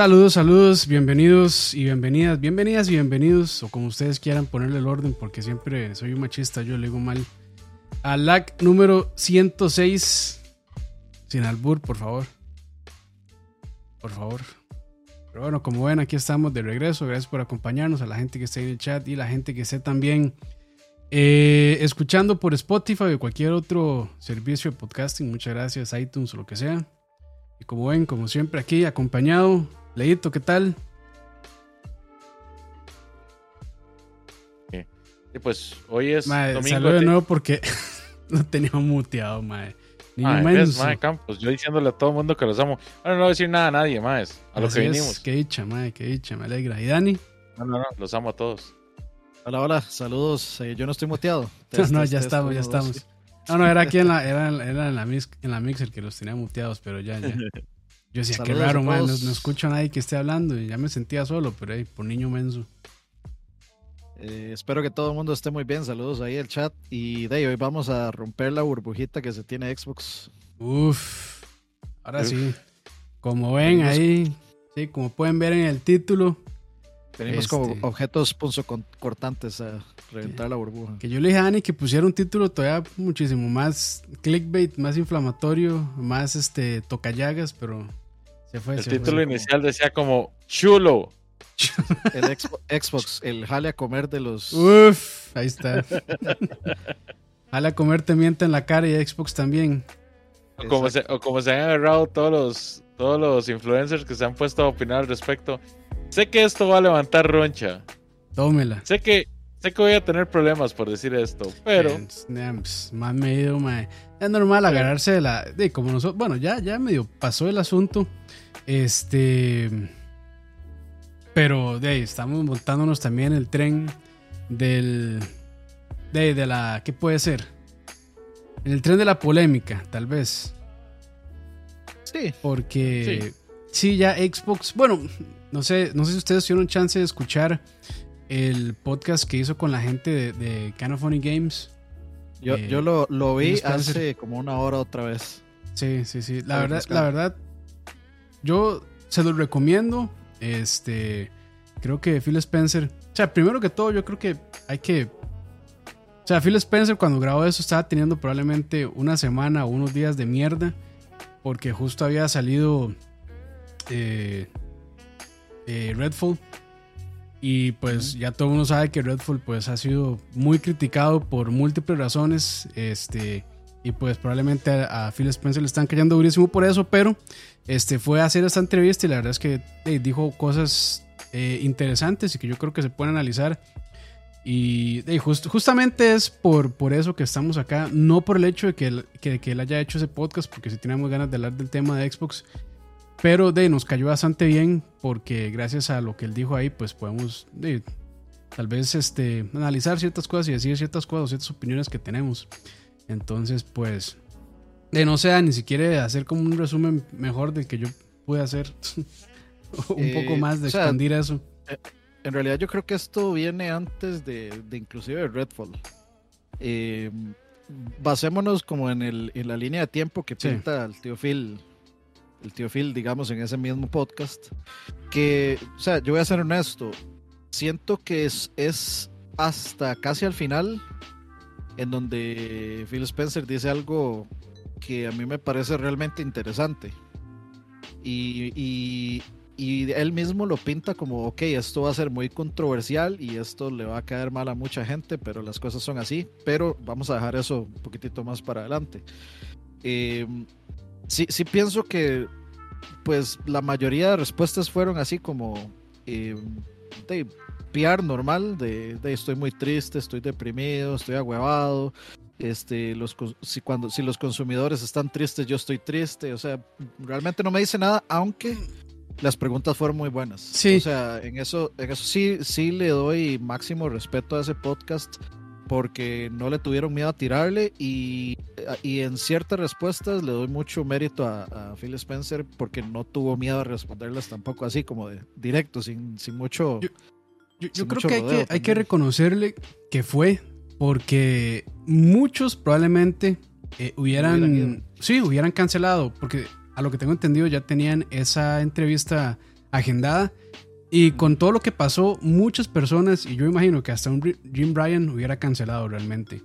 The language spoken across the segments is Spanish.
Saludos, saludos, bienvenidos y bienvenidas, bienvenidas y bienvenidos, o como ustedes quieran ponerle el orden, porque siempre soy un machista, yo le digo mal. A LAC número 106, sin albur, por favor. Por favor. Pero bueno, como ven, aquí estamos de regreso. Gracias por acompañarnos, a la gente que está en el chat y la gente que esté también eh, escuchando por Spotify o cualquier otro servicio de podcasting. Muchas gracias, iTunes o lo que sea. Y como ven, como siempre, aquí acompañado Leito, ¿qué tal? Sí, pues hoy es Mae, domingo. salud de nuevo porque no tenía muteado, Mae, menso. ves, mae, Campos, yo diciéndole a todo el mundo que los amo. Ahora no voy a decir nada a nadie más. A lo que es, vinimos. Qué dicha, mae, qué dicha, me alegra. ¿Y Dani? No, no, no, los amo a todos. Hola, hola, saludos. Eh, yo no estoy muteado. No, no, Test, ya test, estamos, ya estamos. No, no, era aquí en la, era, era en la, mix, en la mixer que los tenía muteados, pero ya, ya. Yo decía, qué raro, a mae, no, no escucho a nadie que esté hablando y ya me sentía solo, pero ahí, por niño menso. Eh, espero que todo el mundo esté muy bien. Saludos ahí el chat. Y de ahí, hoy vamos a romper la burbujita que se tiene Xbox. Uf, ahora Uf. sí. Como ven Venimos- ahí, sí, como pueden ver en el título, Tenemos como Este- objetos punzocortantes a reventar la burbuja. Que yo le dije a Dani que pusiera un título todavía muchísimo más clickbait, más inflamatorio, más este tocallagas, pero se fue. El se título fue. inicial decía como chulo. El Xbox, Xbox, el jale a comer de los. Uf, ahí está. Jale a comer te mienta en la cara y Xbox también. O como, se, o como se han agarrado todos los, todos los influencers que se han puesto a opinar al respecto. Sé que esto va a levantar roncha. Tómela. Sé que, sé que voy a tener problemas por decir esto. Pero nah, pues, más medido, mae. Es normal agarrarse de la. De como nosotros. Bueno, ya, ya medio pasó el asunto. Este. Pero de ahí, estamos montándonos también el tren del. De, de la. ¿Qué puede ser? El tren de la polémica, tal vez. Sí, Porque sí. ya Xbox, bueno, no sé, no sé si ustedes tuvieron chance de escuchar el podcast que hizo con la gente de, de Funny Games. Yo, Eh, yo lo, lo vi hace como una hora otra vez. Sí, sí, sí. La verdad, la verdad, yo se los recomiendo. Este, creo que Phil Spencer, o sea, primero que todo, yo creo que hay que, o sea, Phil Spencer cuando grabó eso estaba teniendo probablemente una semana o unos días de mierda, porque justo había salido eh, eh, Redfall. Y pues ya todo el mundo sabe que Redfall pues ha sido muy criticado por múltiples razones. Este, y pues probablemente a, a Phil Spencer le están cayendo durísimo por eso, pero este fue a hacer esta entrevista y la verdad es que eh, dijo cosas eh, interesantes y que yo creo que se pueden analizar. Y eh, just- justamente es por, por eso que estamos acá, no por el hecho de que que, que él haya hecho ese podcast, porque si teníamos ganas de hablar del tema de Xbox, pero de, nos cayó bastante bien porque gracias a lo que él dijo ahí, pues podemos de, tal vez este, analizar ciertas cosas y decir ciertas cosas, ciertas opiniones que tenemos. Entonces, pues, de no sea ni siquiera hacer como un resumen mejor del que yo pude hacer. un Eh, poco más de o sea, expandir eso. En realidad yo creo que esto viene antes de, de inclusive de Redfall. Eh, basémonos como en, el, en la línea de tiempo que Sí. pinta el tío Phil, el tío Phil, digamos, en ese mismo podcast. Que, o sea, yo voy a ser honesto, siento que es, es hasta casi al final en donde Phil Spencer dice algo que a mí me parece realmente interesante. Y, y, él mismo lo pinta como, ok, esto va a ser muy controversial y esto le va a caer mal a mucha gente, pero las cosas son así, pero vamos a dejar eso un poquitito más para adelante. Eh, sí, sí pienso que pues la mayoría de respuestas fueron así como eh, de PR normal, de, de estoy muy triste, estoy deprimido, estoy agüevado, este, los, si, cuando, si los consumidores están tristes, yo estoy triste. O sea, realmente no me dice nada, aunque las preguntas fueron muy buenas. Sí. O sea, en eso, en eso sí, sí le doy máximo respeto a ese podcast porque no le tuvieron miedo a tirarle y, y en ciertas respuestas le doy mucho mérito a, a Phil Spencer porque no tuvo miedo a responderlas tampoco así como de directo, sin, sin mucho... Yo- Yo, creo que hay, que hay que reconocerle que fue porque muchos probablemente eh, hubieran, sí, hubieran cancelado porque a lo que tengo entendido ya tenían esa entrevista agendada. Y con todo lo que pasó, muchas personas, y yo imagino que hasta un Jim Bryan hubiera cancelado realmente.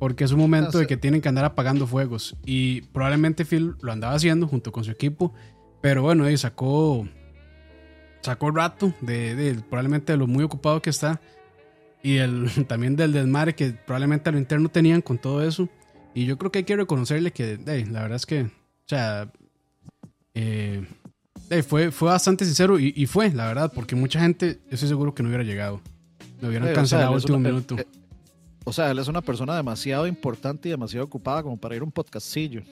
Porque es un momento de que tienen que andar apagando fuegos. Y probablemente Phil lo andaba haciendo junto con su equipo. Pero bueno, ahí sacó, sacó el rato de, probablemente de lo muy ocupado que está. Y el, también del desmadre que probablemente a lo interno tenían con todo eso. Y yo creo que hay que reconocerle que, la verdad es que, o sea, eh, fue, fue bastante sincero y, fue, la verdad, porque mucha gente, yo estoy seguro que no hubiera llegado. Lo hubieran cancelado al último minuto. Eh, o sea, él es una persona demasiado importante y demasiado ocupada como para ir a un podcastillo.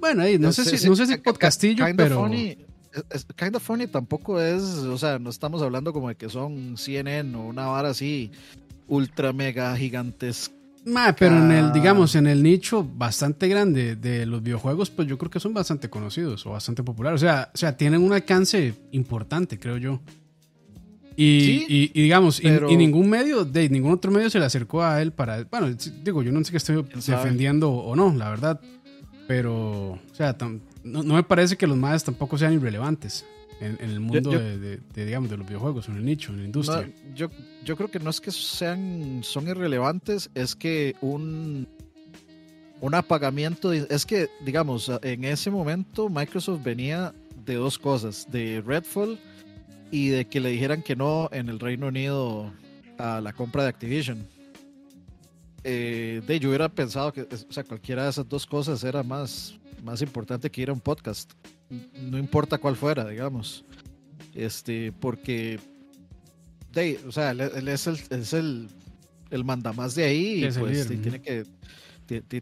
Bueno, ahí, no, sé si, no sé si podcastillo, pero... Funny, es, kind of funny tampoco es, o sea, no estamos hablando como de que son CNN o una vara así ultra mega gigantesca pero en el, digamos, en el nicho bastante grande de los videojuegos, pues yo creo que son bastante conocidos o bastante populares. O sea, o sea tienen un alcance importante, creo yo. Y, digamos, y, ningún medio, de ningún otro medio se le acercó a él para. Bueno, digo, yo no sé que estoy defendiendo o no, la verdad. Pero, o sea, no, me parece que los más tampoco sean irrelevantes en, el mundo de, digamos, de los videojuegos, en el nicho, en la industria. yo, yo creo que no es que sean son irrelevantes, es que un un apagamiento, es que digamos, en ese momento Microsoft venía de dos cosas, de Redfall y de que le dijeran que no en el Reino Unido a la compra de Activision. Eh, de yo hubiera pensado que o sea, cualquiera de esas dos cosas era más, más importante que ir a un podcast. No importa cuál fuera, digamos. Este, porque o sea, él, es el, es el, el mandamás de ahí y pues tiene que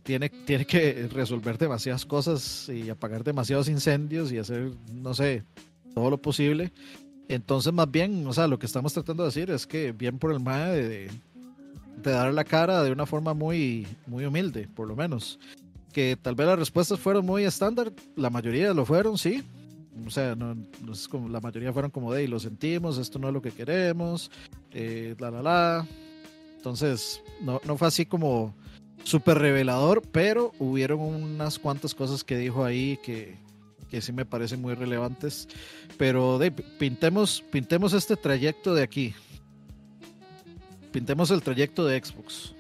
tiene, tiene que resolver demasiadas cosas y apagar demasiados incendios y hacer, no sé, todo lo posible. Entonces, más bien, o sea, lo que estamos tratando de decir es que bien por el MAE de, de dar la cara de una forma muy, muy humilde, por lo menos. Que tal vez las respuestas fueron muy estándar, la mayoría lo fueron, sí, o sea, no, es como, la mayoría fueron como de, y lo sentimos, esto no es lo que queremos, eh, la, la, la. Entonces, no, no fue así como súper revelador, pero hubieron unas cuantas cosas que dijo ahí que, que sí me parecen muy relevantes. Pero de, pintemos, pintemos este trayecto de aquí. Pintemos el trayecto de Xbox.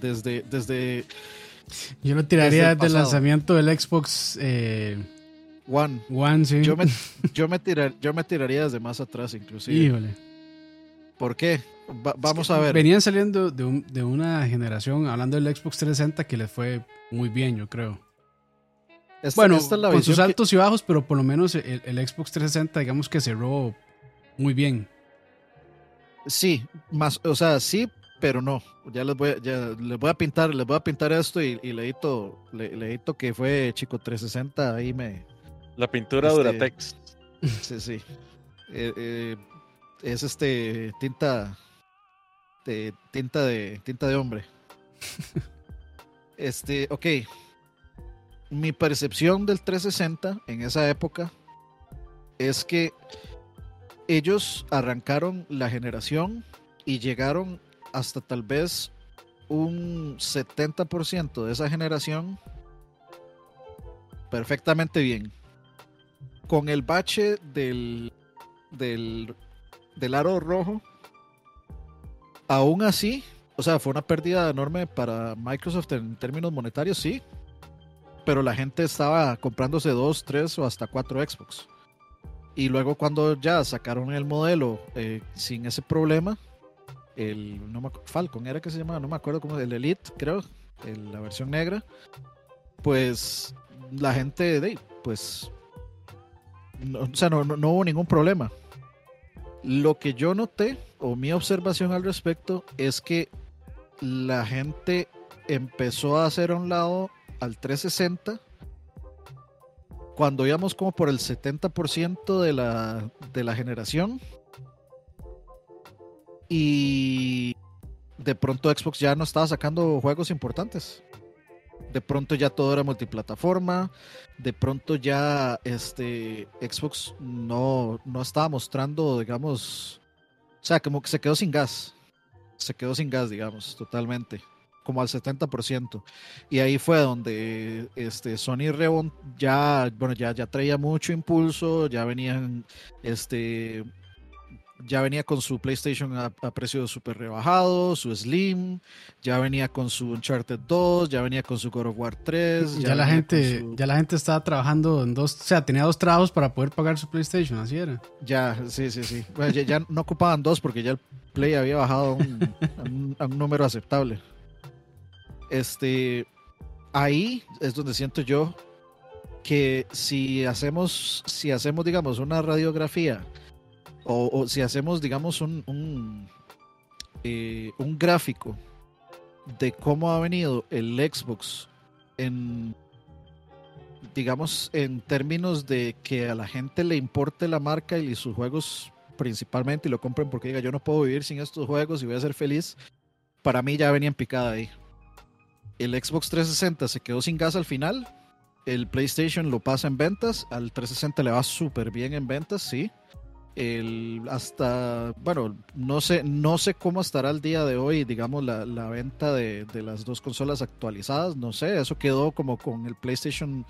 Desde, desde yo lo tiraría desde el, lanzamiento del Xbox eh, One. One, sí. Yo me, yo me, yo me tiraría desde más atrás, inclusive. Híjole. ¿Por qué? vamos a ver. Venían saliendo de, de, una generación, hablando del Xbox 360, que les fue muy bien, yo creo. bueno, con sus altos y bajos, pero por lo menos el, Xbox 360, digamos que cerró muy bien. Sí, más, o sea, sí, pero no. Ya les voy, a, ya les voy a pintar, les voy a pintar esto y, y leíto, le, que fue Chico 360, ahí me, la pintura este, Duratex. Sí, sí. Eh, eh, es este tinta de tinta de tinta de hombre. Este, ok. Mi percepción del 360 en esa época es que ellos arrancaron la generación y llegaron hasta tal vez un 70% de esa generación perfectamente bien con el bache del, del, del aro rojo, aún así, o sea, fue una pérdida enorme para Microsoft en términos monetarios, sí, pero la gente estaba comprándose dos, tres o hasta cuatro Xbox. Y luego cuando ya sacaron el modelo eh, sin ese problema, el no Falcon era que se llamaba, no me acuerdo cómo, el Elite, creo, la versión negra, pues la gente de pues o sea, no, hubo ningún problema. Lo que yo noté, o mi observación al respecto, es que la gente empezó a hacer a un lado al 360 cuando íbamos como por el 70% de la, de la generación. Y de pronto Xbox ya no estaba sacando juegos importantes de pronto ya todo era multiplataforma, de pronto ya este Xbox no, no estaba mostrando, digamos, o sea, como que se quedó sin gas, se quedó sin gas, digamos, totalmente. como al 70%. Y ahí fue donde este, Sony Rebon ya, bueno, ya, ya traía mucho impulso, ya venían este, ya venía con su PlayStation a, precio súper rebajado, su Slim, ya venía con su Uncharted 2, ya venía con su God of War 3. Ya, la gente, ya la gente estaba trabajando en dos, o sea, tenía dos trabajos para poder pagar su PlayStation, así era. Ya, sí, sí, sí. ya, no ocupaban dos porque ya el Play había bajado a un, número aceptable. Este, ahí es donde siento yo que si hacemos, si hacemos, digamos, una radiografía o, si hacemos, digamos, un, un, eh, un, gráfico de cómo ha venido el Xbox en, digamos, en términos de que a la gente le importe la marca y sus juegos principalmente y lo compren porque diga yo no puedo vivir sin estos juegos y voy a ser feliz, para mí ya venía en picada ahí. El Xbox 360 se quedó sin gas al final, el PlayStation lo pasa en ventas, al 360 le va súper bien en ventas, sí el hasta bueno no sé no sé cómo estará el día de hoy digamos la, la venta de, de, las dos consolas actualizadas no sé eso quedó como con el PlayStation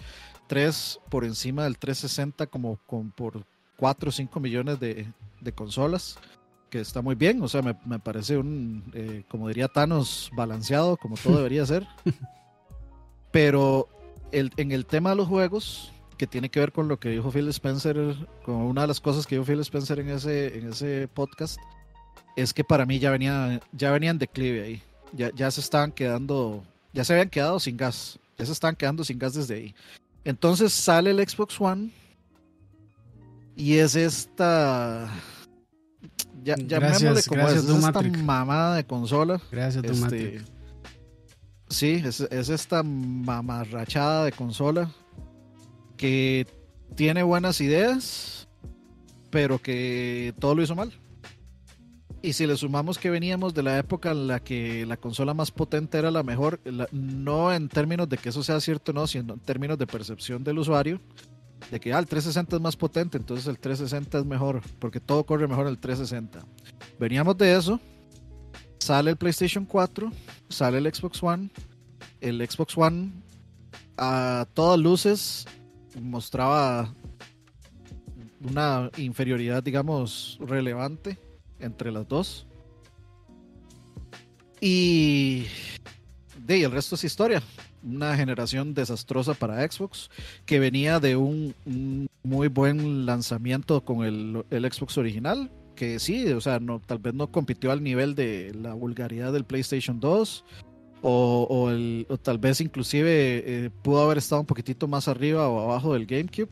3 por encima del 360 como con por 4 o 5 millones de, de, consolas que está muy bien o sea me, me parece un eh, como diría Thanos balanceado como todo debería ser. Pero el, en el tema de los juegos que tiene que ver con lo que dijo Phil Spencer, con una de las cosas que dijo Phil Spencer en ese, en ese podcast, es que para mí ya venía, ya venían declive ahí. Ya, ya se estaban quedando, ya se habían quedado sin gas. Ya se estaban quedando sin gas desde ahí. Entonces sale el Xbox One y es esta. Ya, gracias, como es, esta mamada de consola. Gracias, este, Sí, es, es esta mamarrachada de consola que tiene buenas ideas, pero que todo lo hizo mal. Y si le sumamos que veníamos de la época en la que la consola más potente era la mejor, no en términos de que eso sea cierto no, sino en términos de percepción del usuario, de que ah, el 360 es más potente, entonces el 360 es mejor, porque todo corre mejor el 360. Veníamos de eso, sale el PlayStation 4, sale el Xbox One, el Xbox One a todas luces mostraba una inferioridad, digamos, relevante entre las dos. Y de el resto es historia. Una generación desastrosa para Xbox que venía de un, muy buen lanzamiento con el, el, Xbox original. Que sí, o sea, no, tal vez no compitió al nivel de la vulgaridad del PlayStation 2 o, el, tal vez inclusive eh, pudo haber estado un poquitito más arriba o abajo del GameCube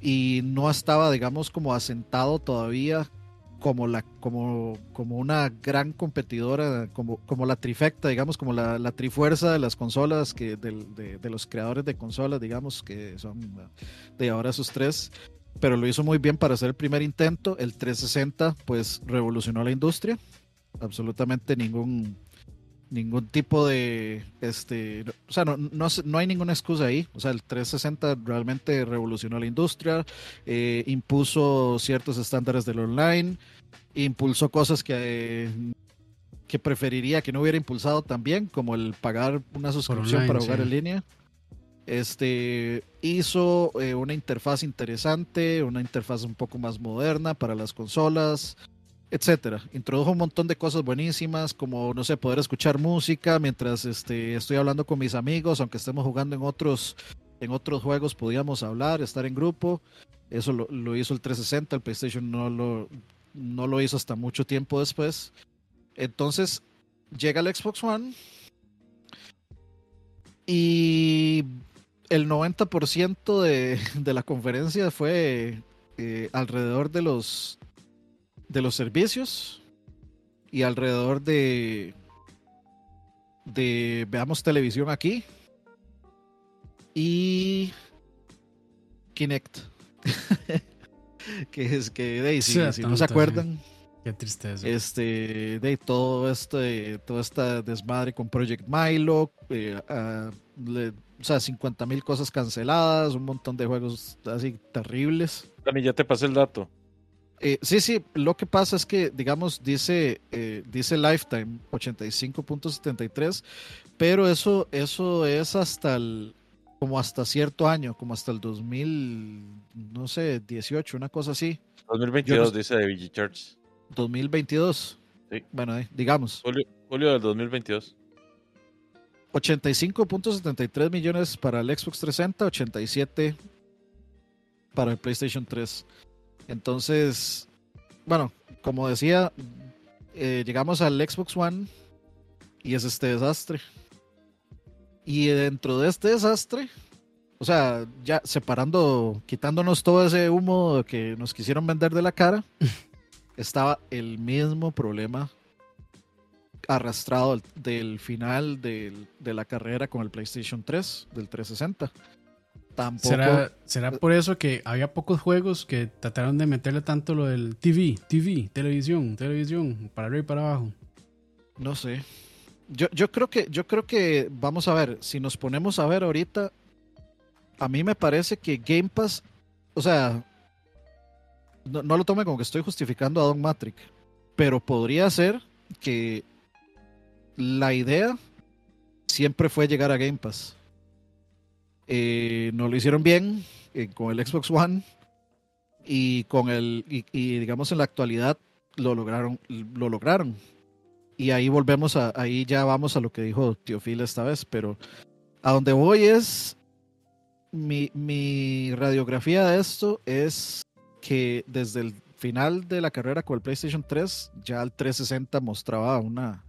y no estaba, digamos, como asentado todavía como, la, como, como una gran competidora, como, como la trifecta, digamos, como la, la trifuerza de las consolas, que de, de, los creadores de consolas, digamos, que son de ahora esos tres, pero lo hizo muy bien para hacer el primer intento. El 360, pues, revolucionó la industria. Absolutamente ningún ningún tipo de este o sea no, no, hay ninguna excusa ahí. O sea el 360 realmente revolucionó la industria eh, impuso ciertos estándares del online impulsó cosas que que preferiría que no hubiera impulsado también como el pagar una suscripción para jugar en línea. Este hizo eh, una interfaz interesante una interfaz un poco más moderna para las consolas etcétera. Introdujo un montón de cosas buenísimas, como, no sé, poder escuchar música mientras este, estoy hablando con mis amigos, aunque estemos jugando en otros, en otros juegos, podíamos hablar, estar en grupo. Eso lo, hizo el 360, el PlayStation no lo, no lo hizo hasta mucho tiempo después. Entonces, llega el Xbox One y el 90% de, de la conferencia fue eh, alrededor de los de los servicios y alrededor de de veamos televisión aquí y Kinect que es que de, si, no se acuerdan. Qué tristeza. Este de todo este todo esta desmadre con Project Milo eh, o sea 50 mil cosas canceladas un montón de juegos así terribles. Dani ya te pasé el dato Eh, sí, sí, lo que pasa es que, digamos, dice, eh, dice Lifetime 85.73, pero eso, eso es hasta el, como hasta cierto año, como hasta el 2000, no sé, 18, una cosa así. 2022 dice de VG Church. 2022. Sí. Bueno, eh, digamos. Julio, julio del 2022. 85.73 millones para el Xbox 360, 87 para el PlayStation 3. Entonces, bueno, como decía, eh, llegamos al Xbox One y es este desastre. Y dentro de este desastre, o sea, ya separando, quitándonos todo ese humo que nos quisieron vender de la cara, estaba el mismo problema arrastrado del, final del- de la carrera con el PlayStation 3, del 360. Tampoco. ¿Será, ¿Será por eso que había pocos juegos que trataron de meterle tanto lo del TV, TV, televisión, televisión, para arriba y para abajo? No sé. Yo, yo creo que, yo creo que, vamos a ver, si nos ponemos a ver ahorita, a mí me parece que Game Pass, o sea, no, no lo tome como que estoy justificando a Don Matrix, pero podría ser que la idea siempre fue llegar a Game Pass. Eh, no lo hicieron bien eh, con el Xbox One y con el y, digamos en la actualidad lo lograron lo lograron. Y ahí volvemos a ahí ya vamos a lo que dijo Teofil esta vez pero a donde voy es mi, mi radiografía de esto es que desde el final de la carrera con el PlayStation 3 ya el 360 mostraba una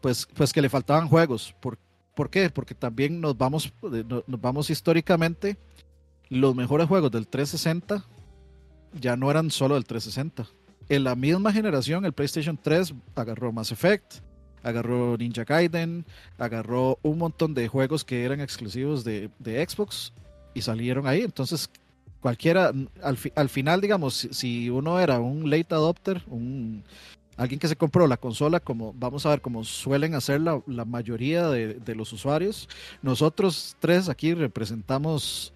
pues pues que le faltaban juegos por ¿Por qué? Porque también nos vamos, eh, no- nos vamos históricamente. Los mejores juegos del 360 ya no eran solo del 360. En la misma generación, el PlayStation 3 agarró Mass Effect, agarró Ninja Gaiden, agarró un montón de juegos que eran exclusivos de, de Xbox y salieron ahí. Entonces, cualquiera, al, al final, digamos, si, si uno era un late adopter, un, alguien que se compró la consola, como vamos a ver, como suelen hacer la, la mayoría de, de los usuarios, nosotros tres aquí representamos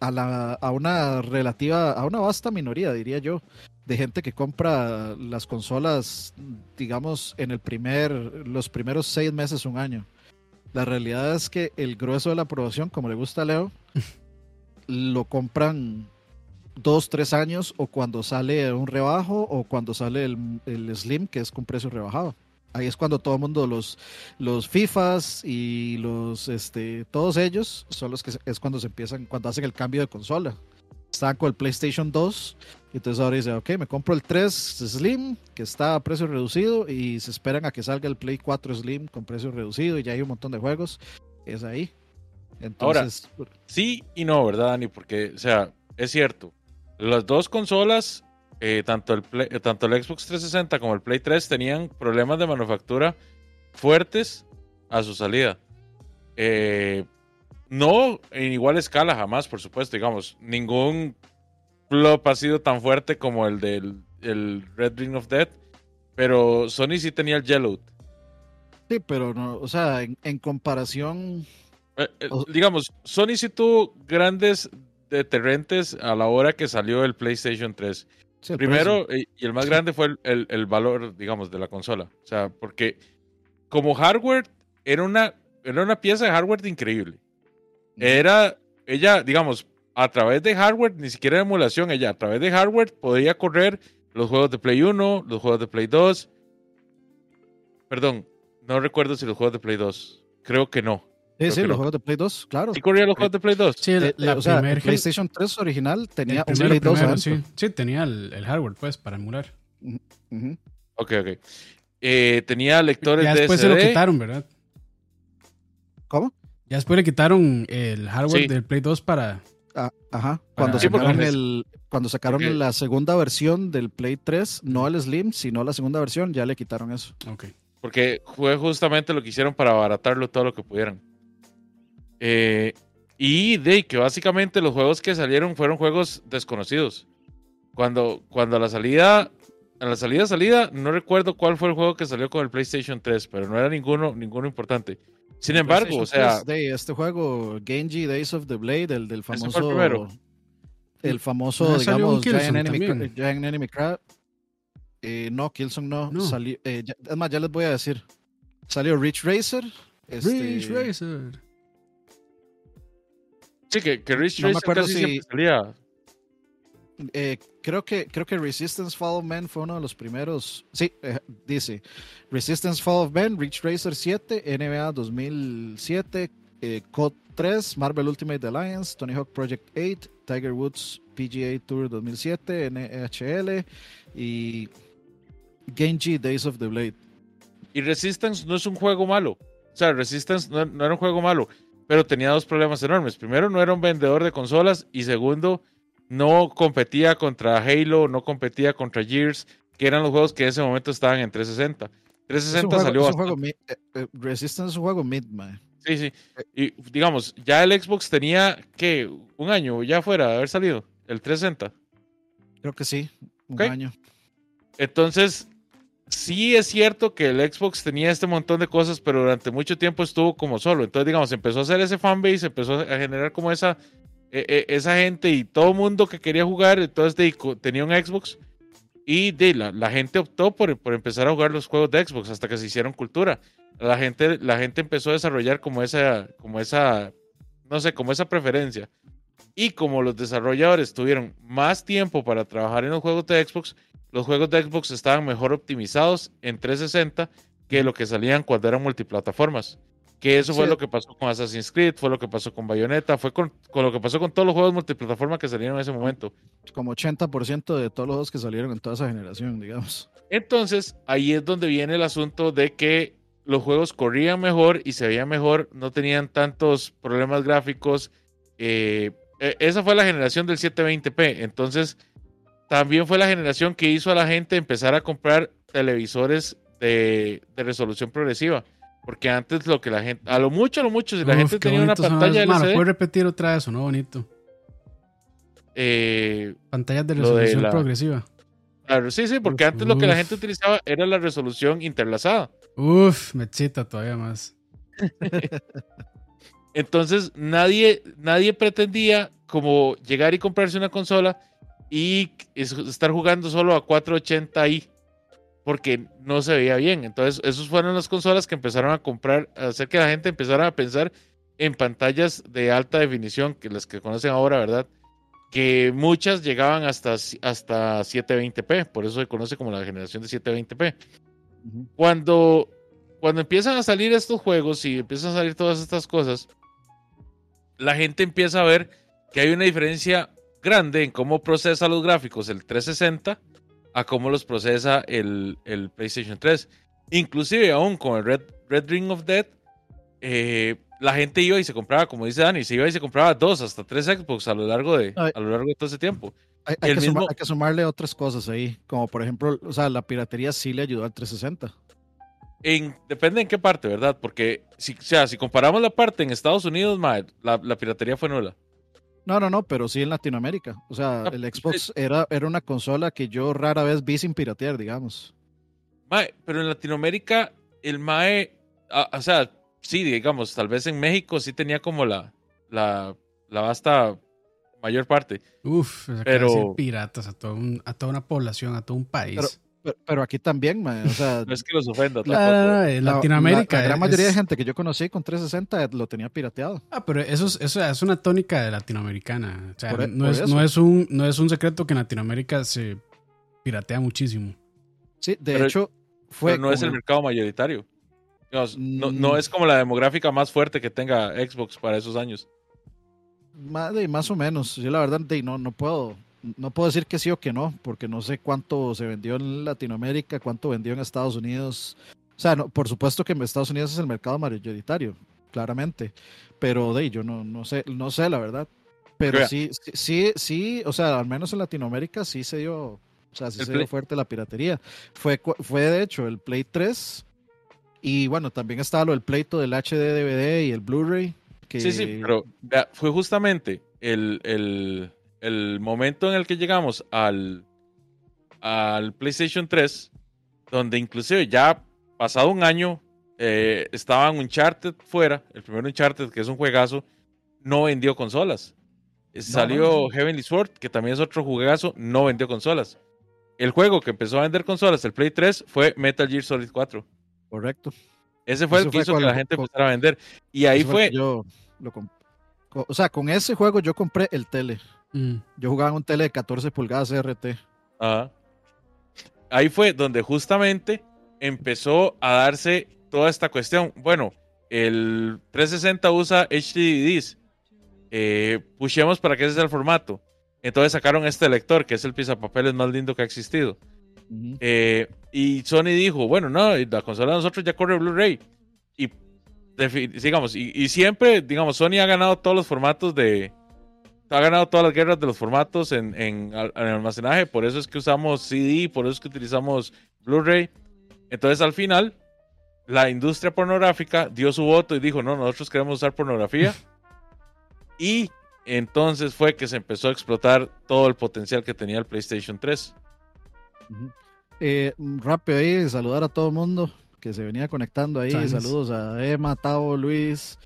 a, la, a una relativa, a una vasta minoría, diría yo, de gente que compra las consolas, digamos, en el primer, los primeros seis meses, un año. La realidad es que el grueso de la aprobación, como le gusta a Leo, lo compran dos, tres años o cuando sale un rebajo o cuando sale el, el Slim, que es con precio rebajado. Ahí es cuando todo el mundo, los, los FIFAs y los, este, todos ellos son los que es cuando se empiezan, cuando hacen el cambio de consola. Estaban con el PlayStation 2, y entonces ahora dicen, ok, me compro el 3 Slim, que está a precio reducido, y se esperan a que salga el Play 4 Slim con precio reducido, y ya hay un montón de juegos. Es ahí. Entonces, Sí y no, ¿verdad, Dani? Porque, o sea, es cierto. Las dos consolas, eh, tanto, el Play- eh, tanto el Xbox 360 como el Play 3, tenían problemas de manufactura fuertes a su salida. Eh, no en igual escala jamás, por supuesto, digamos. Ningún flop ha sido tan fuerte como el del el Red Ring of Death. Pero Sony sí tenía el Yellow. sí, pero no, o sea, en, en comparación, Eh, eh, digamos, Sony sí tuvo grandes deterrentes a la hora que salió el PlayStation 3. sí, el Primero, precio. eh, y el más grande fue el, el- el valor, digamos, de la consola. O sea, porque como hardware, era una, era una pieza de hardware increíble. Era, ella, digamos, a través de hardware, ni siquiera de emulación, ella a través de hardware podía correr los juegos de Play 1, los juegos de Play 2. Perdón, no recuerdo si los juegos de Play 2. Creo que no. Sí, creo sí, los no. juegos de Play 2, claro. ¿Sí corría los juegos de Play 2? Sí, la, Eh, la o sea, el primer gen- PlayStation 3 original tenía un Play 2 primero, sí, sí, tenía el, el hardware, pues, para emular. Ujú. Ok, ok. Eh, tenía lectores Ya de después se lo quitaron, ¿verdad? ¿Cómo? Ya después le quitaron el hardware Sí. del Play 2 para... Ah, ajá. Cuando sacaron, el, cuando sacaron la segunda versión del Play 3, no el Slim, sino la segunda versión, ya le quitaron eso. Ok. Porque fue justamente lo que hicieron para abaratarlo todo lo que pudieran. Eh, y de que básicamente los juegos que salieron fueron juegos desconocidos. Cuando, cuando a la salida, a la salida salida, no recuerdo cuál fue el juego que salió con el PlayStation 3, pero no era ninguno, ninguno importante. Sin embargo, o sea, 3, de este juego, Genji Days of the Blade, el del fue el famoso. primero. el famoso, ¿No salió un digamos, Giant Enemy? Giant Enemy Crab. Eh, no, Killzone no. No. Salió, eh, ya- es más, ya les voy a decir. Salió Rich Racer. este, Ridge Racer. Sí, que, que Rich No me acuerdo casi si- salía. eh, creo, que, creo que Resistance Fall of Man fue uno de los primeros. Sí, eh, dice Resistance Fall of Man, Rich Racer 7, NBA 2007, eh, COD 3, Marvel Ultimate Alliance, Tony Hawk Project 8, Tiger Woods PGA Tour 2007, NHL y Genji Days of the Blade. Y Resistance no es un juego malo. O sea, Resistance no, no era un juego malo, pero tenía dos problemas enormes. Primero, no era un vendedor de consolas y segundo, no competía contra Halo, no competía contra Gears, que eran los juegos que en ese momento estaban en 360. Es un 360 juego- salió es juego eh, eh, Resistance es un juego mid, man. Sí, sí. Y digamos, ya el Xbox tenía, ¿qué? Un año ya fuera de haber salido, el 360. Creo que sí, un año. Entonces, sí es cierto que el Xbox tenía este montón de cosas, pero durante mucho tiempo estuvo como solo. Entonces, digamos, empezó a hacer ese fanbase, empezó a generar como esa, eh, eh, esa gente y todo mundo que quería jugar, entonces de, tenía un Xbox. Y de, la, la gente optó por, por empezar a jugar los juegos de Xbox hasta que se hicieron cultura. La gente, la gente empezó a desarrollar como esa, como esa, no sé, como esa preferencia. Y como los desarrolladores tuvieron más tiempo para trabajar en los juegos de Xbox, los juegos de Xbox estaban mejor optimizados en 360 que lo que salían cuando eran multiplataformas. Que eso fue Sí. lo que pasó con Assassin's Creed, fue lo que pasó con Bayonetta, fue con, con lo que pasó con todos los juegos multiplataforma que salieron en ese momento. Como 80% de todos los juegos que salieron en toda esa generación, digamos. Entonces, ahí es donde viene el asunto de que los juegos corrían mejor y se veían mejor, no tenían tantos problemas gráficos. eh, e- esa fue la generación del 720p. Entonces, también fue la generación que hizo a la gente empezar a comprar televisores de, de resolución progresiva. Porque antes lo que la gente, a lo mucho, a lo mucho, si la Uf, gente tenía una pantalla esos. Mano, LCD, ¿Puedes repetir otra vez no? Bonito. eh, Pantallas de resolución la- progresiva. claro, sí, sí, porque Uf, antes lo que la gente utilizaba era la resolución interlazada. Uf, me excita todavía más. Entonces nadie, nadie pretendía como llegar y comprarse una consola y es- estar jugando solo a 480i porque no se veía bien. Entonces, esos fueron las consolas que empezaron a comprar, a hacer que la gente empezara a pensar en pantallas de alta definición, que las que conocen ahora, ¿verdad? Que muchas llegaban hasta, hasta 720p, por eso se conoce como la generación de 720p Ujú. cuando, cuando empiezan a salir estos juegos y empiezan a salir todas estas cosas, la gente empieza a ver que hay una diferencia grande en cómo procesa los gráficos el 360 a cómo los procesa el, el PlayStation 3. Inclusive aún con el Red, Red Ring of Death, eh, la gente iba y se compraba, como dice Dani, se iba y se compraba dos hasta tres Xbox a lo largo de, a lo largo de todo ese tiempo. Hay, que suma- mismo- hay que sumarle otras cosas ahí, como por ejemplo, o sea, la piratería sí le ayudó al 360. En, depende en qué parte, ¿verdad? Porque, si, o sea, si comparamos la parte en Estados Unidos, la, la piratería fue nula. No, no, no, pero sí en Latinoamérica. O sea, Ah, el Xbox era, era una consola que yo rara vez vi sin piratear, digamos. Mae, pero en Latinoamérica, el MAE, a- o sea, sí, digamos, tal vez en México sí tenía como la, la, la vasta mayor parte. Uf, se acaba de Pero- decir piratas a, todo un- a toda una población, a todo un país. Pero- Pero, pero aquí también, man, o sea, No es que los ofenda No, no, no, en la- Latinoamérica. La, la gran mayoría de gente que yo conocí con 360 lo tenía pirateado. Ah, pero eso es, eso es una tónica de latinoamericana. O sea, Por e- no, por es, no, es un, no es un secreto que en Latinoamérica se piratea muchísimo. Sí, de Pero- hecho, fue. Pero no es el mercado mayoritario. Digamos, no, Mm. no es como la demográfica más fuerte que tenga Xbox para esos años. Más, de- más o menos. Yo la verdad de, no, no puedo no puedo decir que sí o que no, porque no sé cuánto se vendió en Latinoamérica, cuánto vendió en Estados Unidos. O sea, no, por supuesto que en Estados Unidos es el mercado mayoritario, claramente. Pero de yo no, no sé, no sé la verdad. Pero Vea. sí, sí, sí, sí, o sea, al menos en Latinoamérica sí se dio, o sea, sí se Play- dio fuerte la piratería. Fue, fue de hecho el Play 3 y bueno, también estaba lo del pleito del HD DVD y el Blu-ray. Que, Sí, sí, pero fue justamente el, el- el momento en el que llegamos al, al PlayStation 3, donde inclusive ya pasado un año, eh, estaban Uncharted fuera, el primer Uncharted, que es un juegazo, no vendió consolas. Salió Heavenly Sword, que también es otro juegazo, no vendió consolas. El juego que empezó a vender consolas, el Play 3, fue Metal Gear Solid 4. Correcto. Ese fue el que hizo que la gente empezara a vender. Y ahí fue. Yo lo o sea, con ese juego yo compré el tele. Mm. Yo jugaba en un tele de 14 pulgadas RT. Ajá. Ahí fue donde justamente empezó a darse toda esta cuestión. Bueno, el 360 usa HDDs. Eh, pushemos para que ese sea el formato. Entonces sacaron este lector, que es el pizapapeles más lindo que ha existido. Eh, y Sony dijo, bueno, no, la consola de nosotros ya corre Blu-ray. Y digamos, y, siempre, digamos, Sony ha ganado todos los formatos de. Ha ganado todas las guerras de los formatos en, en, almacenaje. Por eso es que usamos CD, por eso es que utilizamos Blu-ray. Entonces, al final, la industria pornográfica dio su voto y dijo: No, nosotros queremos usar pornografía. y entonces fue que se empezó a explotar todo el potencial que tenía el PlayStation 3. Eh, rápido ahí, saludar a todo el mundo que se venía conectando ahí. Saludos a Emma, Tavo, Luis,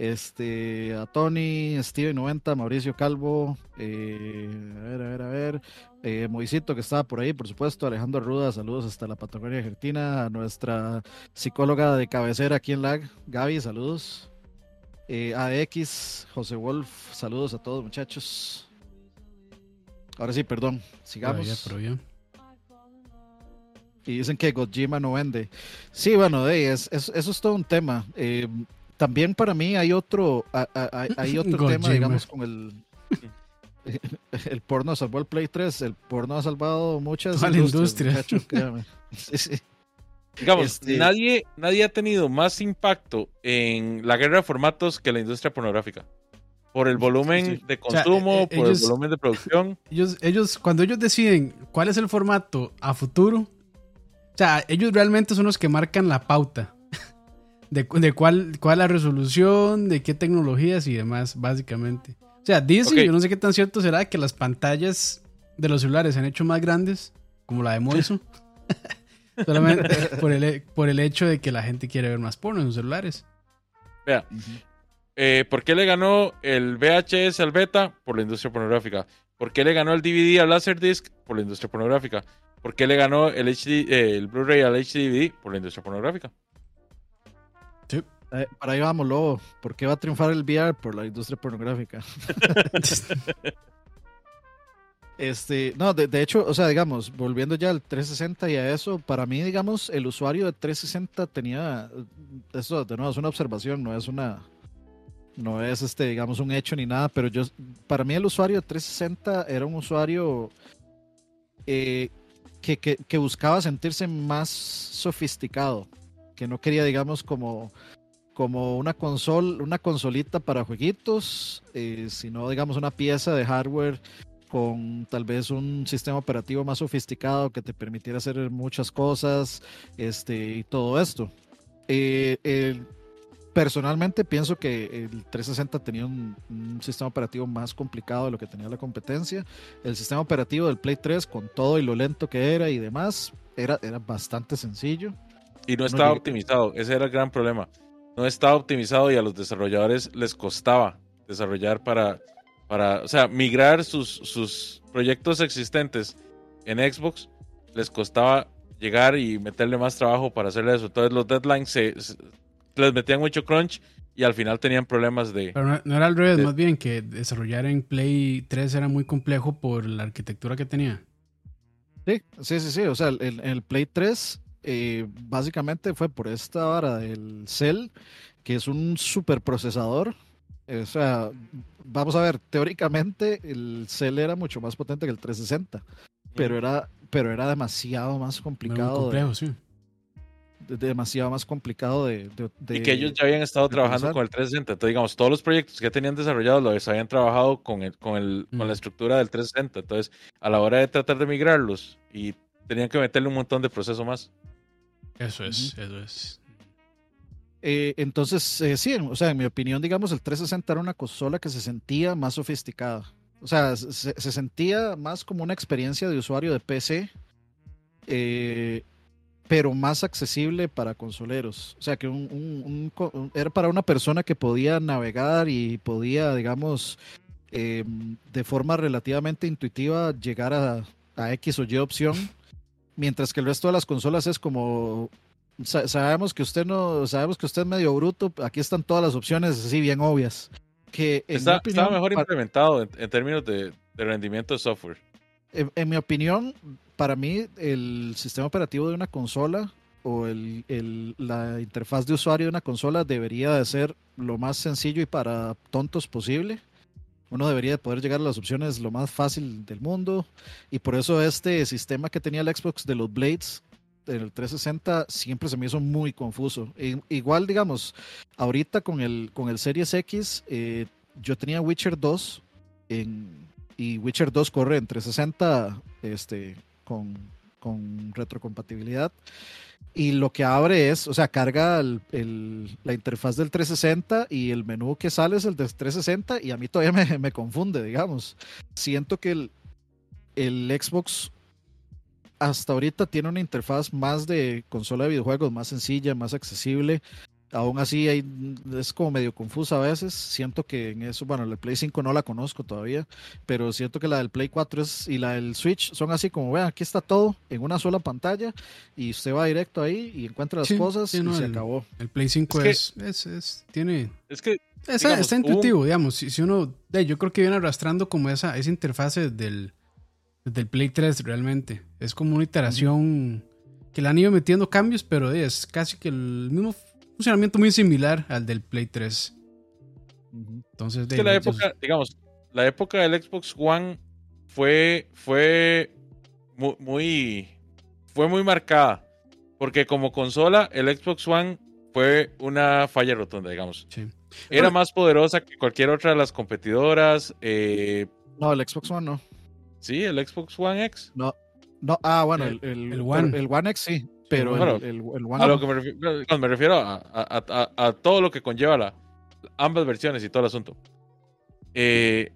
este, a Tony, Steven 90, Mauricio Calvo, eh, a ver, a ver, a ver, eh, Moisito que estaba por ahí, por supuesto, Alejandro Ruda, saludos hasta la Patagonia Argentina, a nuestra psicóloga de cabecera aquí en LAG, Gaby, saludos. Eh, AX, José Wolf, saludos a todos muchachos. Ahora sí, perdón, sigamos. Y dicen que Gojima no vende. Sí, bueno, es, eso es todo un tema. Eh, también para mí hay otro, hay otro tema, digamos, con el, el porno salvó el Play 3, el porno ha salvado muchas industrias. Digamos, este nadie, nadie ha tenido más impacto en la guerra de formatos que la industria pornográfica. Por el volumen de consumo, eh, eh, por el volumen de producción. Ellos, ellos, cuando ellos deciden cuál es el formato a futuro, o sea, ellos realmente son los que marcan la pauta. De, de cuál, cuál es la resolución, de qué tecnologías y demás, básicamente. O sea, dicen, yo no sé qué tan cierto será que las pantallas de los celulares se han hecho más grandes, como la de Moiso. Solamente por el, por el hecho de que la gente quiere ver más porno en sus celulares. Vea, eh, ¿por qué le ganó el VHS al beta? Por la industria pornográfica. ¿Por qué le ganó el DVD al Laserdisc? Por la industria pornográfica. ¿Por qué le ganó el, HD, eh, el Blu-ray al HDVD? Por la industria pornográfica. Sí. Eh, para ahí vamos, Lobo. ¿Por qué va a triunfar el VR? Por la industria pornográfica. este, no, de, hecho, o sea, digamos, volviendo ya al 360 y a eso, para mí, digamos, el usuario de 360 tenía, eso de nuevo es una observación, no es una, no es este, digamos, un hecho ni nada, pero yo, para mí el usuario de 360 era un usuario eh, que, buscaba sentirse más sofisticado, que no quería, digamos, como, como una console, una consolita para jueguitos, eh, sino, digamos, una pieza de hardware con tal vez un sistema operativo más sofisticado que te permitiera hacer muchas cosas este, y todo esto. Eh, personalmente pienso que el 360 tenía un, sistema operativo más complicado de lo que tenía la competencia. El sistema operativo del Play 3, con todo y lo lento que era y demás, era, era bastante sencillo. Y no estaba optimizado, ese era el gran problema. No estaba optimizado y a los desarrolladores les costaba desarrollar para, para o sea, migrar sus, sus proyectos existentes en Xbox, les costaba llegar y meterle más trabajo para hacerle eso. Entonces los deadlines se, les metían mucho crunch y al final tenían problemas de... Pero no, era al revés, más bien que desarrollar en Play 3 era muy complejo por la arquitectura que tenía. Sí, sí, sí, sí. O sea, el, el Play 3 eh, básicamente fue por esta vara del Cell, que es un superprocesador. O sea, vamos a ver, teóricamente el Cell era mucho más potente que el 360, pero era, pero era demasiado más complicado. Muy complejo, sí demasiado más complicado de, Y que ellos ya habían estado trabajando con el 360. Entonces, digamos, todos los proyectos que tenían desarrollados los habían trabajado con, el, con, el, con la estructura del 360. Entonces, a la hora de tratar de migrarlos, y tenían que meterle un montón de proceso más. Eso es, eso es. Eh, entonces, eh, sí, o sea, en mi opinión, digamos, el 360 era una consola que se sentía más sofisticada. O sea, se, se sentía más como una experiencia de usuario de PC. Eh, pero más accesible para consoleros. O sea, que un, era para una persona que podía navegar y podía, digamos, eh, de forma relativamente intuitiva llegar a, a X o Y opción, mientras que el resto de las consolas es como sa- sabemos que usted no, sabemos que usted es medio bruto, aquí están todas las opciones así bien obvias. Que Está, opinión, mejor implementado en, en términos de, de rendimiento de software. en, en mi opinión, para mí el sistema operativo de una consola o el, el- la interfaz de usuario de una consola debería de ser lo más sencillo y para tontos posible. Uno debería de poder llegar a las opciones lo más fácil del mundo y por eso este sistema que tenía el Xbox de los Blades el 360 siempre se me hizo muy confuso. Igual, digamos, ahorita con el, con el Series X, eh, yo tenía Witcher 2 en, y Witcher 2 corre en 360 este, con, con retrocompatibilidad. Y lo que abre es, o sea, carga el- la interfaz del 360 y el menú que sale es el del 360 y a mí todavía me, me confunde, digamos. Siento que el, el Xbox hasta ahorita tiene una interfaz más de consola de videojuegos, más sencilla, más accesible. Aún así hay- es como medio confusa a veces. Siento que en eso, bueno, la Play 5 no la conozco todavía, pero siento que la del Play 4 es, y la del Switch son así como, vean, aquí está todo en una sola pantalla y usted va directo ahí y encuentra las Sí, cosas sí, y se el- acabó. El Play 5 Es es, es, es- tiene... Es que Está, Digamos, está hubo un- intuitivo, digamos. Si, si uno... yo creo que viene arrastrando como esa, esa interfase del, del Play 3 realmente. Es como una iteración que le han ido metiendo cambios, pero es casi que el mismo funcionamiento muy similar al del Play 3. Entonces, Es de, que la época, digamos, la época del Xbox One fue, fue mu- muy, fue muy marcada. Porque como consola, el Xbox One fue una falla rotunda, digamos. sí. Era Bueno. más poderosa que cualquier otra de las competidoras. eh, No, el Xbox One no. sí, el Xbox One X. No, ah, bueno, El- el, el, el One. el One X sí, pero bueno. el, el, el One A lo que me refiero, me refiero a, a- a- a todo lo que conlleva la, ambas versiones y todo el asunto. Eh,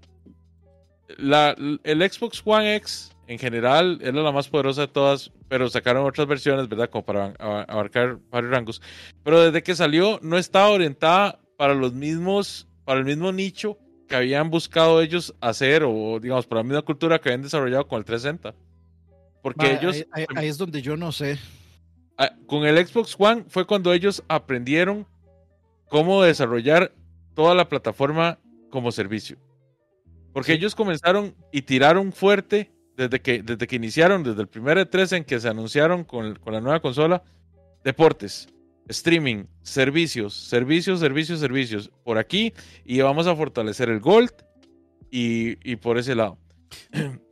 la, el Xbox One X en general era la más poderosa de todas, pero sacaron otras versiones, ¿verdad? Como para abarcar varios rangos. Pero desde que salió no estaba orientada para los mismos, para el mismo nicho que habían buscado ellos hacer o digamos para la misma cultura que habían desarrollado con el 360. Porque ellos ahí, ahí- ahí es donde yo no sé. Ah, con el Xbox One fue cuando ellos aprendieron cómo desarrollar toda la plataforma como servicio. Porque ellos comenzaron y tiraron fuerte desde que, desde que iniciaron, desde el primer E3 en que se anunciaron con, con la nueva consola, deportes, streaming, servicios, servicios, servicios, servicios, por aquí, y vamos a fortalecer el Gold y, y por ese lado.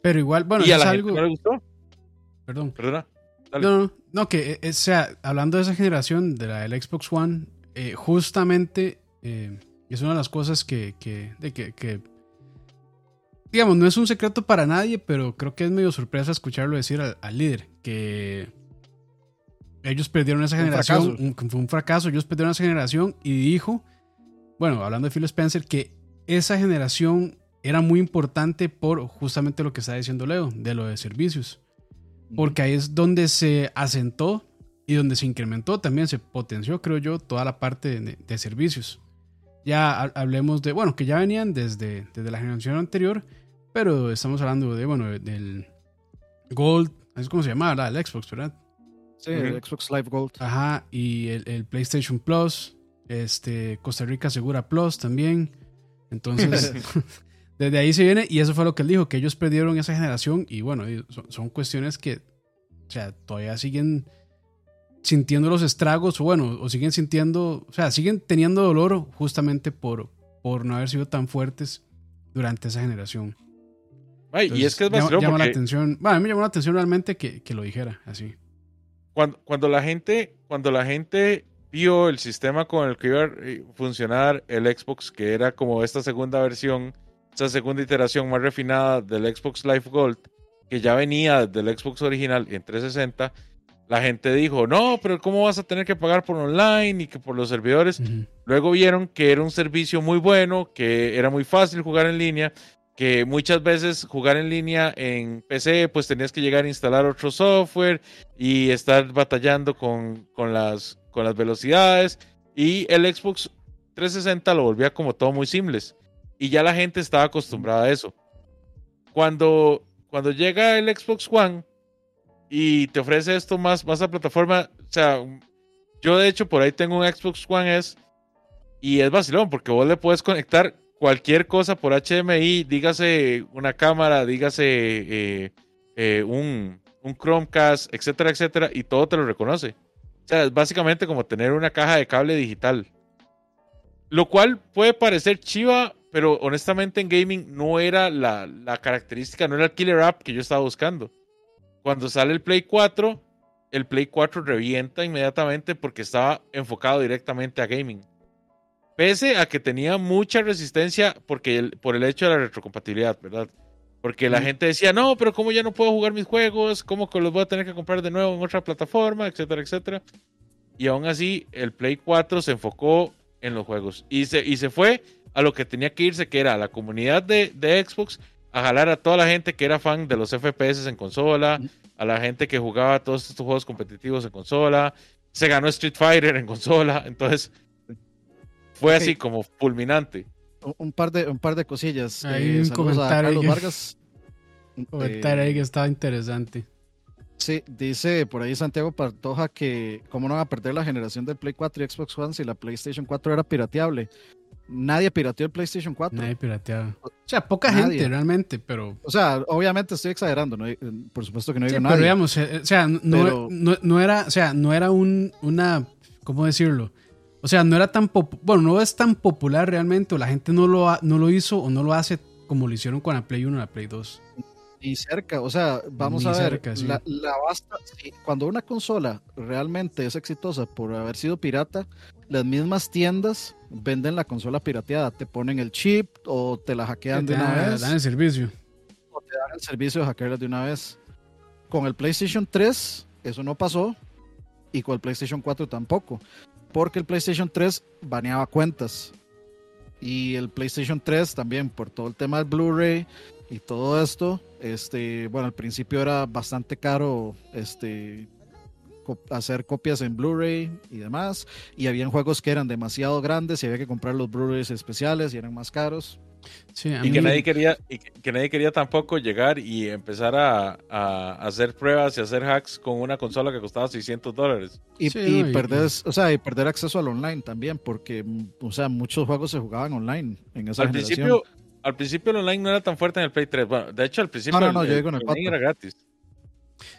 Pero igual, bueno, y a es la algo... gente no le gustó, Perdón. ¿verdad? Dale. No, no, no, que, eh, o sea, hablando de esa generación, de la del Xbox One, eh, justamente eh, es una de las cosas que, que, de que, que, digamos, no es un secreto para nadie, pero creo que es medio sorpresa escucharlo decir al, al líder, que ellos perdieron esa generación, un- fue un fracaso, ellos perdieron esa generación y dijo, bueno, hablando de Phil Spencer, que esa generación era muy importante por justamente lo que está diciendo Leo, de lo de servicios porque ahí es donde se asentó y donde se incrementó también, se potenció, creo yo, toda la parte de, de servicios. Ya ha- hablemos de, bueno, que ya venían desde, desde la generación anterior, pero estamos hablando de, bueno, del Gold, es como se llama, ¿verdad? El Xbox, ¿verdad? Sí, el. Xbox Live Gold. Ajá, y el, el PlayStation Plus, este, Costa Rica Segura Plus también. Entonces, desde ahí se viene, y eso fue lo que él dijo, que ellos perdieron esa generación, y bueno, son, son cuestiones que, o sea, todavía siguen sintiendo los estragos, o bueno, o siguen sintiendo, o sea, siguen teniendo dolor justamente por, por no haber sido tan fuertes durante esa generación. Ay, y es que es llama, la atención, bueno, a mí me llamó la atención realmente que, que lo dijera así. cuando, cuando la gente cuando la gente vio el sistema con el que iba a funcionar el Xbox que era como esta segunda versión esta segunda iteración más refinada del Xbox Live Gold que ya venía del Xbox original en 360 la gente dijo no pero cómo vas a tener que pagar por online y que por los servidores Ujú. Luego vieron que era un servicio muy bueno, que era muy fácil jugar en línea, que muchas veces jugar en línea en PC, pues tenías que llegar a instalar otro software y estar batallando con, con las, con las velocidades. Y el Xbox 360 lo volvía como todo muy simples. Y ya la gente estaba acostumbrada a eso. Cuando, cuando llega el Xbox One y te ofrece esto más, más a plataforma, o sea, yo de hecho por ahí tengo un Xbox One S y es vacilón porque vos le puedes conectar cualquier cosa por HDMI, dígase una cámara, dígase eh, eh, un, un Chromecast, etcétera, etcétera, y todo te lo reconoce. O sea, es básicamente como tener una caja de cable digital. Lo cual puede parecer chiva, pero honestamente en gaming no era la, la, característica, no era el killer app que yo estaba buscando. Cuando sale el Play 4, el Play 4 revienta inmediatamente porque estaba enfocado directamente a gaming. Pese a que tenía mucha resistencia porque por el hecho de la retrocompatibilidad, ¿verdad? Porque la gente decía, no, pero ¿cómo ya no puedo jugar mis juegos? ¿Cómo que los voy a tener que comprar de nuevo en otra plataforma? Etcétera, etcétera. Y aún así, el Play 4 se enfocó en los juegos. Y se, y se fue a lo que tenía que irse, que era a la comunidad de, de Xbox, a jalar a toda la gente que era fan de los FPS en consola, a la gente que jugaba todos estos juegos competitivos en consola. Se ganó Street Fighter en consola. Entonces, fue así como fulminante. Un par de, un par de cosillas. Hay eh, un a comentario Carlos que- Vargas. Un comentario Eh, ahí que estaba interesante. Sí, dice por ahí Santiago Partoja que cómo no van a perder la generación del Play 4 y Xbox One si la PlayStation 4 era pirateable. Nadie pirateó el PlayStation 4. Nadie pirateaba. O sea, poca Nadie. gente realmente, pero. O sea, obviamente estoy exagerando, ¿no? Eh, por supuesto que no Sí, digo pero digamos, eh, o sea, no, Pero- no, no era, o sea, no era un, una, ¿cómo decirlo? O sea, no era tan bueno, no es tan popular realmente, o la gente no lo, no lo hizo o no lo hace como lo hicieron con la Play 1 y la Play 2. Y cerca, o sea, vamos Ni a ver, cerca, sí. la, la basta, cuando una consola realmente es exitosa por haber sido pirata, las mismas tiendas venden la consola pirateada, te ponen el chip o te la hackean de Te una dan- vez. dan el servicio. o te dan el servicio de hackearlas de una vez. Con el PlayStation 3 eso no pasó y con el PlayStation 4 tampoco, porque el PlayStation 3 baneaba cuentas y el PlayStation 3 también por todo el tema del Blu-ray y todo esto, este, bueno, al principio era bastante caro este hacer copias en Blu-ray y demás y habían juegos que eran demasiado grandes y había que comprar los Blu-rays especiales y eran más caros. Sí, a Y que nadie quería, y que, que nadie quería tampoco llegar y empezar a, a hacer pruebas y hacer hacks con una consola que costaba 600 dólares. Y, Sí, y no, y- perder, o sea, y perder acceso al online también, porque, o sea, muchos juegos se jugaban online en esa Al generación. principio, al principio el online no era tan fuerte en el Play 3. Bueno, de hecho, al principio No, no, no, el, yo digo en el online 4. era gratis.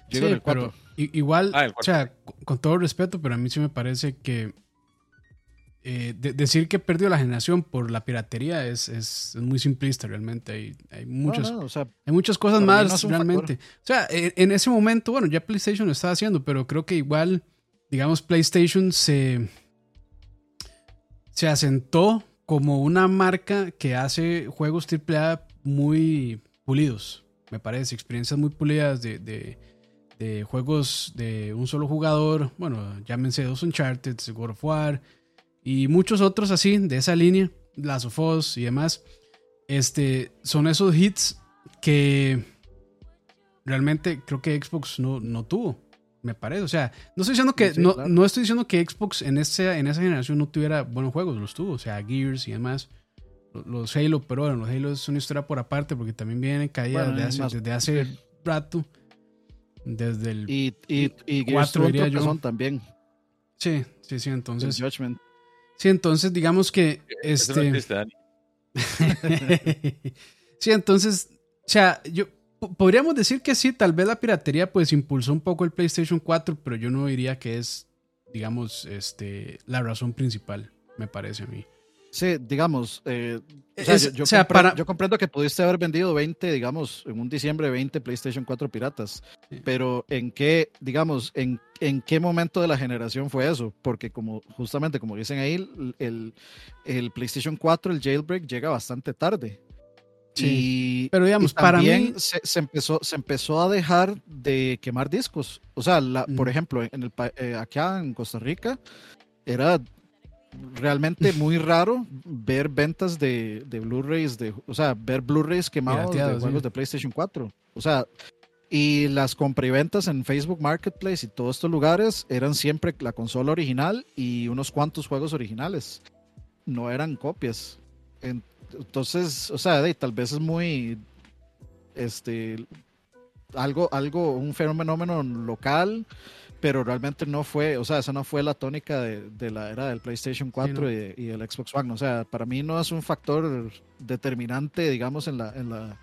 Yo Sí, en el 4. pero igual, Ah, el o sea, con- todo respeto, pero a mí sí me parece que eh, de- decir que perdió la generación por la piratería es, es, es muy simplista realmente. Hay, hay, muchos, No, no, o sea, hay muchas cosas no más realmente. O sea, en, en ese momento, bueno, ya PlayStation lo estaba haciendo, pero creo que igual, digamos, PlayStation se, se asentó como una marca que hace juegos AAA muy pulidos, me parece, experiencias muy pulidas de, de, de juegos de un solo jugador, bueno, llámense dos Uncharted, God of War y muchos otros así de esa línea, Last of Us y demás. Este, son esos hits que realmente creo que Xbox no, no tuvo, me parece. O sea, no estoy diciendo que, Sí, no, claro. no estoy diciendo que Xbox en esa, en esa generación no tuviera buenos juegos, los tuvo, o sea, Gears y demás. Lo- Los Halo, pero bueno, los Halo es una historia por aparte porque también vienen caídas Bueno, desde, hace, desde hace rato. Desde el. y, y, y Gears Cuatro, tuvo un diría yo. tropezón también. Sí, sí, sí. el Entonces, Judgment. sí, entonces digamos que no este. existe, Dani. sí, entonces, o sea, yo po- podríamos decir que sí, tal vez la piratería pues impulsó un poco el PlayStation 4, pero yo no diría que es, digamos, este, la razón principal, me parece a mí. Sí, digamos, eh, o sea, Es- yo, yo o sea, compre- para- yo comprendo que pudiste haber vendido 20, digamos, en un diciembre 20 PlayStation 4 piratas, Sí. pero ¿en qué, digamos, en, en qué momento de la generación fue eso? Porque como justamente como dicen ahí, el, el, el PlayStation 4, el jailbreak llega bastante tarde. Sí, Y, pero digamos, y para también mí- se, se empezó, se empezó a dejar de quemar discos. O sea, la, por Ujú. ejemplo, en el, eh, acá en Costa Rica era realmente muy raro ver ventas de, de Blu-rays, de, o sea, ver Blu-rays quemados de sí. juegos de PlayStation 4. O sea, y las compra y ventas en Facebook Marketplace y todos estos lugares eran siempre la consola original y unos cuantos juegos originales. No eran copias. Entonces, o sea, de, tal vez es muy, este, algo, algo, un fenómeno local, pero realmente no fue, o sea, esa no fue la tónica de, de la era del PlayStation 4 y, y, el Xbox One. O sea, para mí no es un factor determinante, digamos, en la, en la,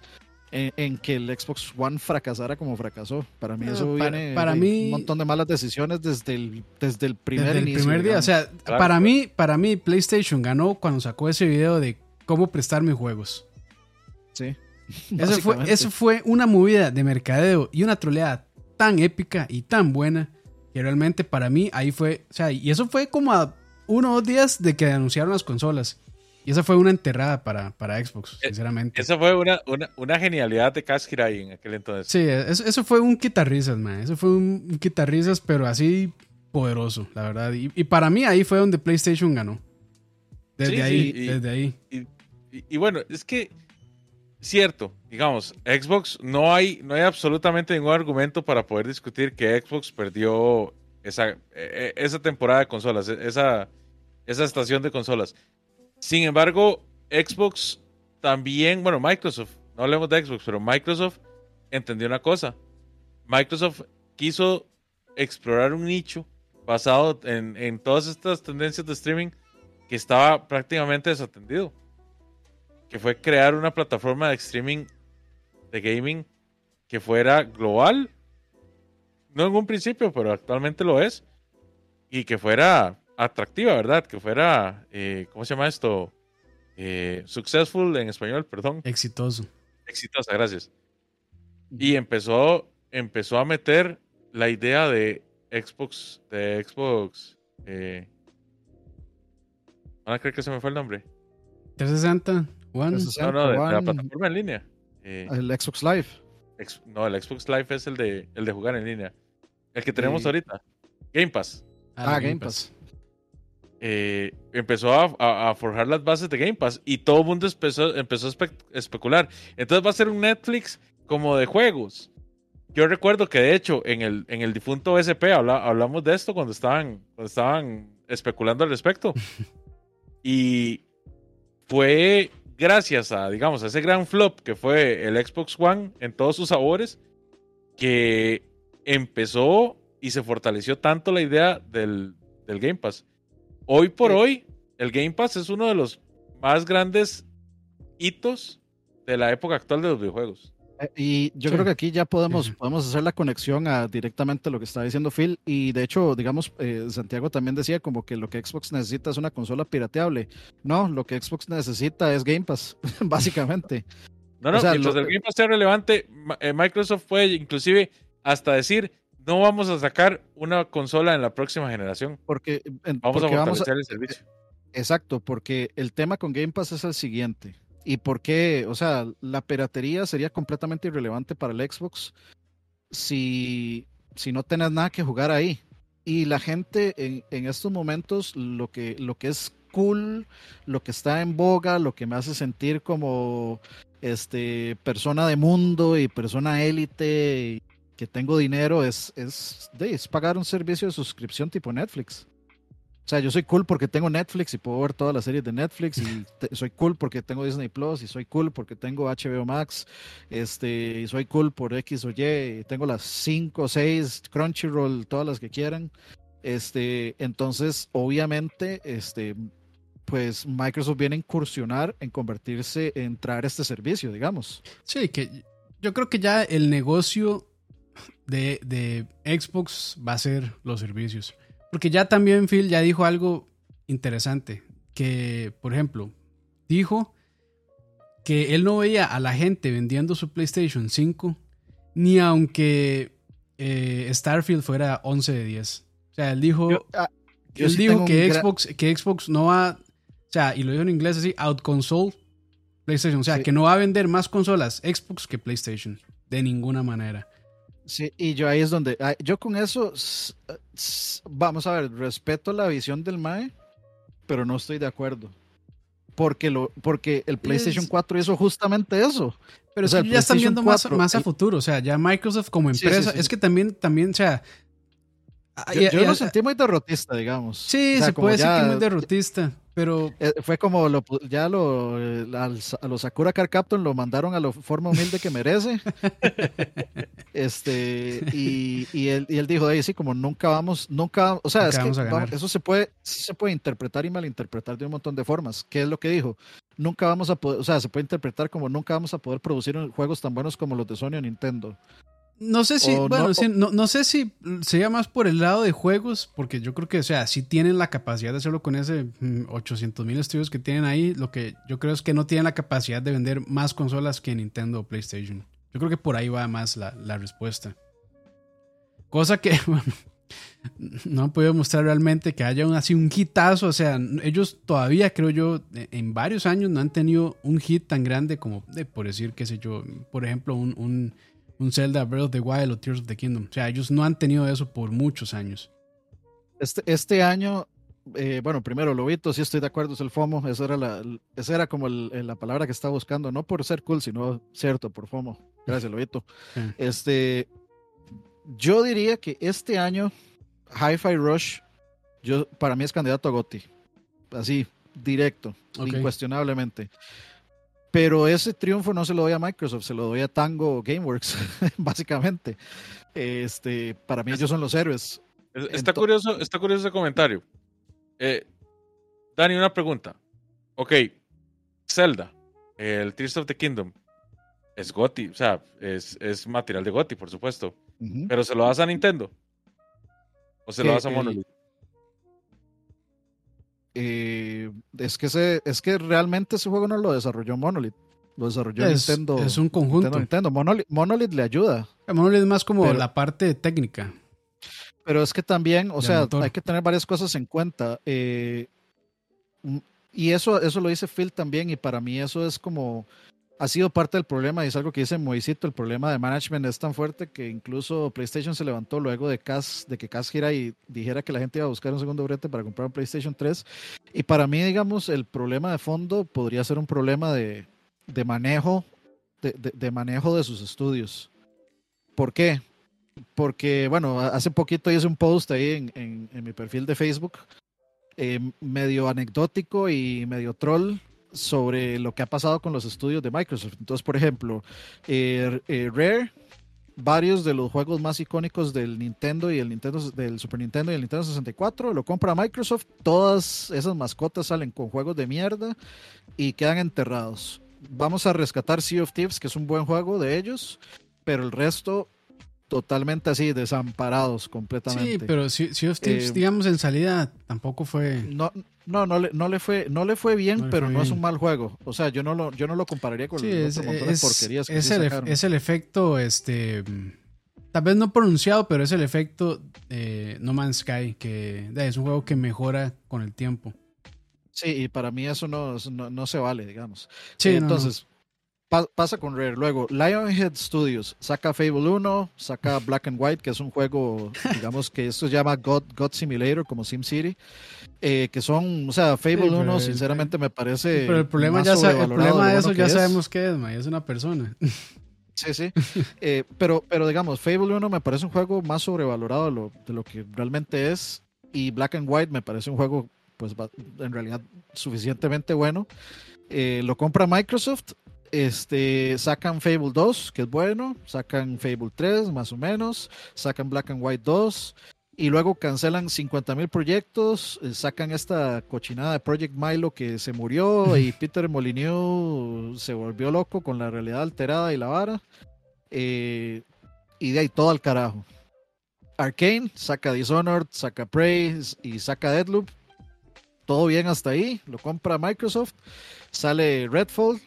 en, que el Xbox One fracasara como fracasó. Para mí eso para, viene para mí, un montón de malas decisiones desde el, desde el primer desde el primer día. O sea, Claro, para claro. mí, para mí, PlayStation ganó cuando sacó ese video de cómo prestar mis juegos. sí. Eso fue, eso fue una movida de mercadeo y una troleada tan épica y tan buena que realmente para mí ahí fue, o sea, y eso fue como a uno o dos días de que anunciaron las consolas. Y esa fue una enterrada para, para Xbox, Eh, sinceramente. Esa fue una, una, una genialidad de Kashirai en aquel entonces. Sí, eso, eso fue un quitarrisas, man. Eso fue un, quitarrisas, pero así poderoso, la verdad. Y, y para mí ahí fue donde PlayStation ganó. Desde Sí, ahí, sí, y- desde ahí. Y, y bueno, es que, cierto, digamos, Xbox, no hay, no hay absolutamente ningún argumento para poder discutir que Xbox perdió esa, eh, esa temporada de consolas, e- esa, esa estación de consolas. Sin embargo, Xbox también, bueno, Microsoft, no hablemos de Xbox, pero Microsoft entendió una cosa. Microsoft quiso explorar un nicho basado en, en todas estas tendencias de streaming que estaba prácticamente desatendido. Que fue crear una plataforma de streaming de gaming que fuera global. No en un principio, pero actualmente lo es. Y que fuera atractiva, ¿verdad? Que fuera, eh, ¿cómo se llama esto? Eh, successful en español, perdón. Exitoso. Exitosa, gracias. Y empezó, empezó a meter la idea de Xbox, de Xbox. Eh, ¿Van a creer que se me fue el nombre? 360, One. 360, No, no, de, de la plataforma en línea. Eh, el Xbox Live. ex- no, el Xbox Live es el de, el de jugar en línea. El que tenemos Sí. ahorita. Game Pass. Ah, Game Pass. eh, empezó a, a- a forjar las bases de Game Pass y todo el mundo empezó, empezó a espe- especular. Entonces va a ser un Netflix como de juegos. Yo recuerdo que de hecho en el, en el difunto SP habla- hablamos de esto cuando estaban, cuando estaban especulando al respecto. y fue gracias a, digamos, a ese gran flop que fue el Xbox One en todos sus sabores, que empezó y se fortaleció tanto la idea del, del Game Pass. Hoy por Sí. hoy, el Game Pass es uno de los más grandes hitos de la época actual de los videojuegos. Eh, Y yo Sí. creo que aquí ya podemos, podemos hacer la conexión a directamente lo que está diciendo Phil. Y de hecho, digamos, eh, Santiago también decía como que lo que Xbox necesita es una consola pirateable. No, lo que Xbox necesita es Game Pass, básicamente. No, no, O sea, mientras lo- el Game Pass sea relevante, eh, Microsoft puede inclusive hasta decir, no vamos a sacar una consola en la próxima generación, Porque, en- vamos porque a vamos a- fortalecer el servicio. Exacto, porque el tema con Game Pass es el siguiente. ¿Y por qué? O sea, la piratería sería completamente irrelevante para el Xbox si, si no tenés nada que jugar ahí. Y la gente en, en estos momentos, lo que, lo que es cool, lo que está en boga, lo que me hace sentir como este persona de mundo y persona élite que tengo dinero es, es pagar un servicio de suscripción tipo Netflix. O sea, yo soy cool porque tengo Netflix y puedo ver todas las series de Netflix y te- soy cool porque tengo Disney Plus y soy cool porque tengo HBO Max, este, y soy cool por X o Y, y tengo las 5 o 6 Crunchyroll, todas las que quieran. Este, entonces, obviamente, este, pues Microsoft viene a incursionar en convertirse en traer este servicio, digamos. Sí, que yo creo que ya el negocio de, de Xbox va a ser los servicios. Porque ya también Phil ya dijo algo interesante. Que, por ejemplo, dijo que él no veía a la gente vendiendo su PlayStation 5 ni aunque eh, Starfield fuera 11 de 10. O sea, él dijo, Yo, ah, yo él sí dijo que Xbox, que Xbox no va, o sea, y lo dijo en inglés así, outconsole PlayStation. O sea, Sí. que no va a vender más consolas Xbox que PlayStation. De ninguna manera. Sí, y yo ahí es donde, ah, yo con eso, s- vamos a ver, respeto la visión del MAE, pero no estoy de acuerdo. Porque, lo, porque el PlayStation Es- 4 hizo justamente eso. Pero O es que ya están viendo más, 4, más a futuro. O sea, ya Microsoft como Sí, sí, empresa. sí, es que también, también, o sea, Ah, Yo, y- yo y- lo sentí muy derrotista, digamos. Sí, O sea, se puede decir que muy derrotista, pero Eh, Fue como lo, ya lo, al- a los Sakura Car Captain lo mandaron a la forma humilde que merece. este, y, y él, y él dijo, "Ey, sí, como nunca vamos, nunca, o sea, es que vamos a vamos- ganar". eso se puede, sí se puede interpretar y malinterpretar de un montón de formas. ¿Qué es lo que dijo? Nunca vamos a poder, o sea, se puede interpretar como nunca vamos a poder producir juegos tan buenos como los de Sony o Nintendo. No sé si, O bueno, no- no, no sé si sería más por el lado de juegos, porque yo creo que, o sea, si tienen la capacidad de hacerlo con ese 800 mil estudios que tienen ahí, lo que yo creo es que no tienen la capacidad de vender más consolas que Nintendo o PlayStation. Yo creo que por ahí va más la, la respuesta. Cosa que, bueno, no han podido mostrar realmente que haya un, así un hitazo. O sea, ellos todavía, creo yo, e- en varios años no han tenido un hit tan grande como, de, por decir, qué sé yo, por ejemplo, un, un, un Zelda Breath of the Wild o Tears of the Kingdom. O sea, ellos no han tenido eso por muchos años. Este, este año, eh, bueno, primero, Lobito, sí estoy de acuerdo, es el FOMO, esa era, la, esa era como el- la palabra que estaba buscando, no por ser cool, sino cierto, por FOMO. Gracias, Lobito. Sí. Este, yo diría que este año, Hi-Fi Rush, yo, para mí es candidato a GOTY, así, directo, Ok. incuestionablemente. Pero ese triunfo no se lo doy a Microsoft, se lo doy a Tango Gameworks, básicamente. Este, para mí ellos son los héroes. Es- Está curioso, está curioso ese comentario. Eh, Dani, una pregunta. Ok, Zelda, el Tears of the Kingdom, es GOTY, o sea, es, es material de GOTY, por supuesto. Pero ¿se lo das a Nintendo? ¿O se lo Que das a Monolith? Eh, es que ese, es que realmente ese juego no lo desarrolló Monolith, lo desarrolló Es, Nintendo. es un conjunto. Nintendo, Nintendo. Monolith, Monolith le ayuda, El Monolith es más como Pero- la parte técnica. pero es que también, o sea, motor. hay que tener varias cosas en cuenta. eh, mm, y eso, eso lo dice Phil también, y para mí eso es como ha sido parte del problema, y es algo que dice Moisito, el problema de management es tan fuerte que incluso PlayStation se levantó luego de que Cas gira y dijera que la gente iba a buscar un segundo brete para comprar un PlayStation 3. Y para mí, digamos, el problema de fondo podría ser un problema de, de manejo, de, manejo de sus estudios. ¿Por qué? Porque, bueno, hace poquito hice un post ahí en mi perfil de Facebook, eh, medio anecdótico y medio troll sobre lo que ha pasado con los estudios de Microsoft. Entonces, por ejemplo, eh, eh, Rare, varios de los juegos más icónicos del Nintendo y el Nintendo del Super Nintendo y el Nintendo 64 lo compra Microsoft. Todas esas mascotas salen con juegos de mierda y quedan enterrados. Vamos a rescatar Sea of Thieves, que es un buen juego de ellos, pero el resto totalmente así, desamparados completamente. Sí, pero Sea of Thieves, Eh, digamos, en salida tampoco fue. No, no, no le, no le fue, no le fue bien, No le pero fue no es un mal juego. O sea, yo no lo, yo no lo compararía con Sí, el es, de porquerías que es sí el, es el efecto, este. Tal vez no pronunciado, pero es el efecto eh, No Man's Sky, que es un juego que mejora con el tiempo. Sí, y para mí eso no, no, no se vale, digamos. Sí, Eh, entonces, pa- pasa con Rare. Luego, Lionhead Studios saca Fable 1, saca Black and White, que es un juego, digamos que esto se llama God, God Simulator, como SimCity, eh, que son, o sea, Fable pero 1, el- sinceramente me parece. pero el problema, ya sa- el problema de eso ya es. sabemos qué es, ma, es una persona. Sí, sí. Eh, pero, pero digamos, Fable 1 me parece un juego más sobrevalorado de lo, de lo que realmente es. Y Black and White me parece un juego, pues, en realidad suficientemente bueno. Eh, lo compra Microsoft. Este, sacan Fable 2, que es bueno. Sacan Fable 3, más o menos. Sacan Black and White 2. Y luego cancelan 50 mil proyectos. eh, sacan esta cochinada de Project Milo que se murió. Y Peter Molyneux se volvió loco con la realidad alterada y la vara. Eh, y de ahí todo al carajo. Arkane saca Dishonored, saca Prey y saca Deadloop. Todo bien hasta ahí. Lo compra Microsoft. Sale Redfall.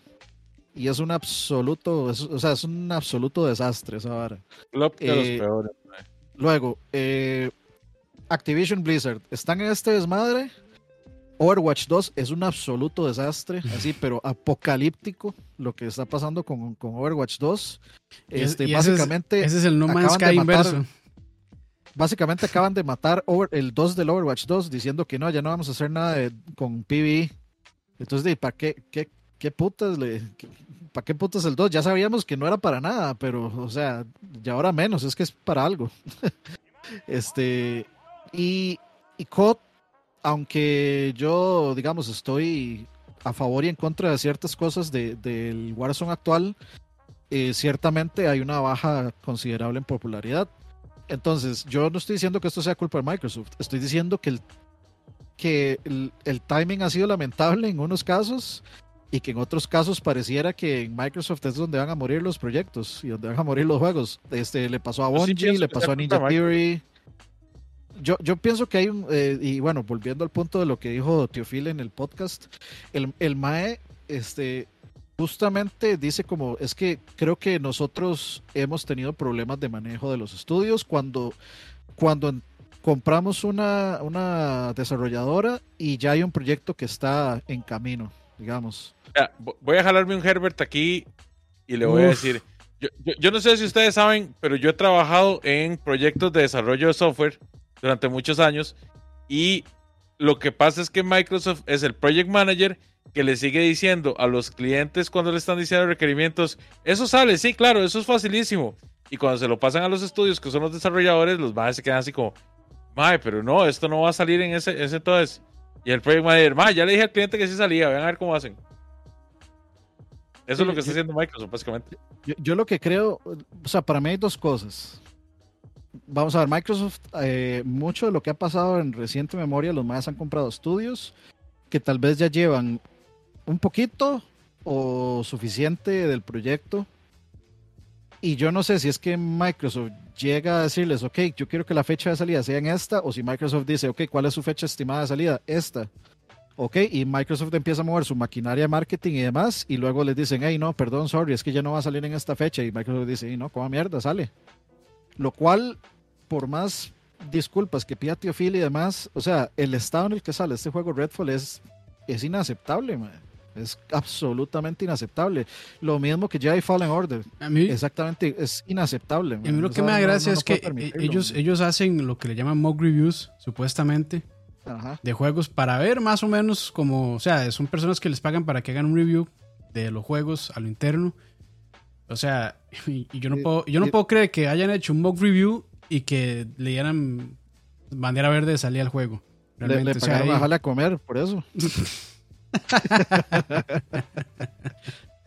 Y es un absoluto, es- o sea, es un absoluto desastre esa vara. Flop de los eh, peores. Luego, eh, Activision Blizzard, están en este desmadre. Overwatch 2 es un absoluto desastre, así, pero apocalíptico lo que está pasando con, con Overwatch 2. Y es- Este, y ese es- básicamente, Ese es el No Man's Sky matar- inverso. básicamente acaban de matar Over- el 2 del Overwatch 2 diciendo que no, ya no vamos a hacer nada de- con PvE. Entonces, ¿para qué, qué, qué putas le, ¿para qué putas el 2? Ya sabíamos que no era para nada, pero, o sea, ya ahora menos, es que es para algo. este, Y, y COD, aunque yo, digamos, estoy a favor y en contra de ciertas cosas de- del Warzone actual, eh, ciertamente hay una baja considerable en popularidad. Entonces, yo no estoy diciendo que esto sea culpa de Microsoft, estoy diciendo que el, que el, el timing ha sido lamentable en unos casos y que en otros casos pareciera que en Microsoft es donde van a morir los proyectos y donde van a morir los juegos. Este, le pasó a sí Bungie, le pasó a Ninja Theory. Yo, yo pienso que hay un, eh, y bueno, volviendo al punto de lo que dijo Teofil en el podcast, el, el MAE, este, justamente dice como, es que creo que nosotros hemos tenido problemas de manejo de los estudios cuando, cuando en- compramos una, una desarrolladora y ya hay un proyecto que está en camino, digamos. Ya, vo- voy a jalarme un Herbert aquí y le voy a Uf. decir. Yo, yo- yo no sé si ustedes saben, pero yo he trabajado en proyectos de desarrollo de software durante muchos años y lo que pasa es que Microsoft es el project manager que le sigue diciendo a los clientes cuando le están diciendo requerimientos, eso sale, sí, claro, eso es facilísimo. Y cuando se lo pasan a los estudios, que son los desarrolladores, los más se quedan así como, mae, pero no, esto no va a salir en ese, ese entonces. Y el project manager, mae, ya le dije al cliente que sí salía, vean a ver cómo hacen. Eso Sí, es lo que está yo- haciendo Microsoft, básicamente. Yo, yo lo que creo, o sea, para mí hay dos cosas. Vamos a ver, Microsoft, eh, mucho de lo que ha pasado en reciente memoria, los más han comprado estudios que tal vez ya llevan un poquito o suficiente del proyecto. Y yo no sé si es que Microsoft llega a decirles, ok, yo quiero que la fecha de salida sea en esta, o si Microsoft dice, ok, ¿cuál es su fecha estimada de salida? Esta. Ok, y Microsoft empieza a mover su maquinaria de marketing y demás, y luego les dicen, hey, no, perdón, sorry, es que ya no va a salir en esta fecha, y Microsoft dice, hey, no, como mierda, sale. Lo cual, por más disculpas que pida Tío Phil y demás, o sea, el estado en el que sale este juego Redfall es, es inaceptable, man. Es absolutamente inaceptable. Lo mismo que Jedi Fallen Order. A mí, Exactamente, es inaceptable. a man. mí lo O que sea, me da gracia no- no es que eh, ellos, ellos hacen lo que le llaman mock reviews, supuestamente, Ajá. de juegos para ver más o menos como, o sea, son personas que les pagan para que hagan un review de los juegos a lo interno. O sea, y, y yo no Y- puedo, yo no y- puedo creer que hayan hecho un mock review y que le dieran bandera verde de salida al juego. Le, le o sea, ahí- a comer, por eso.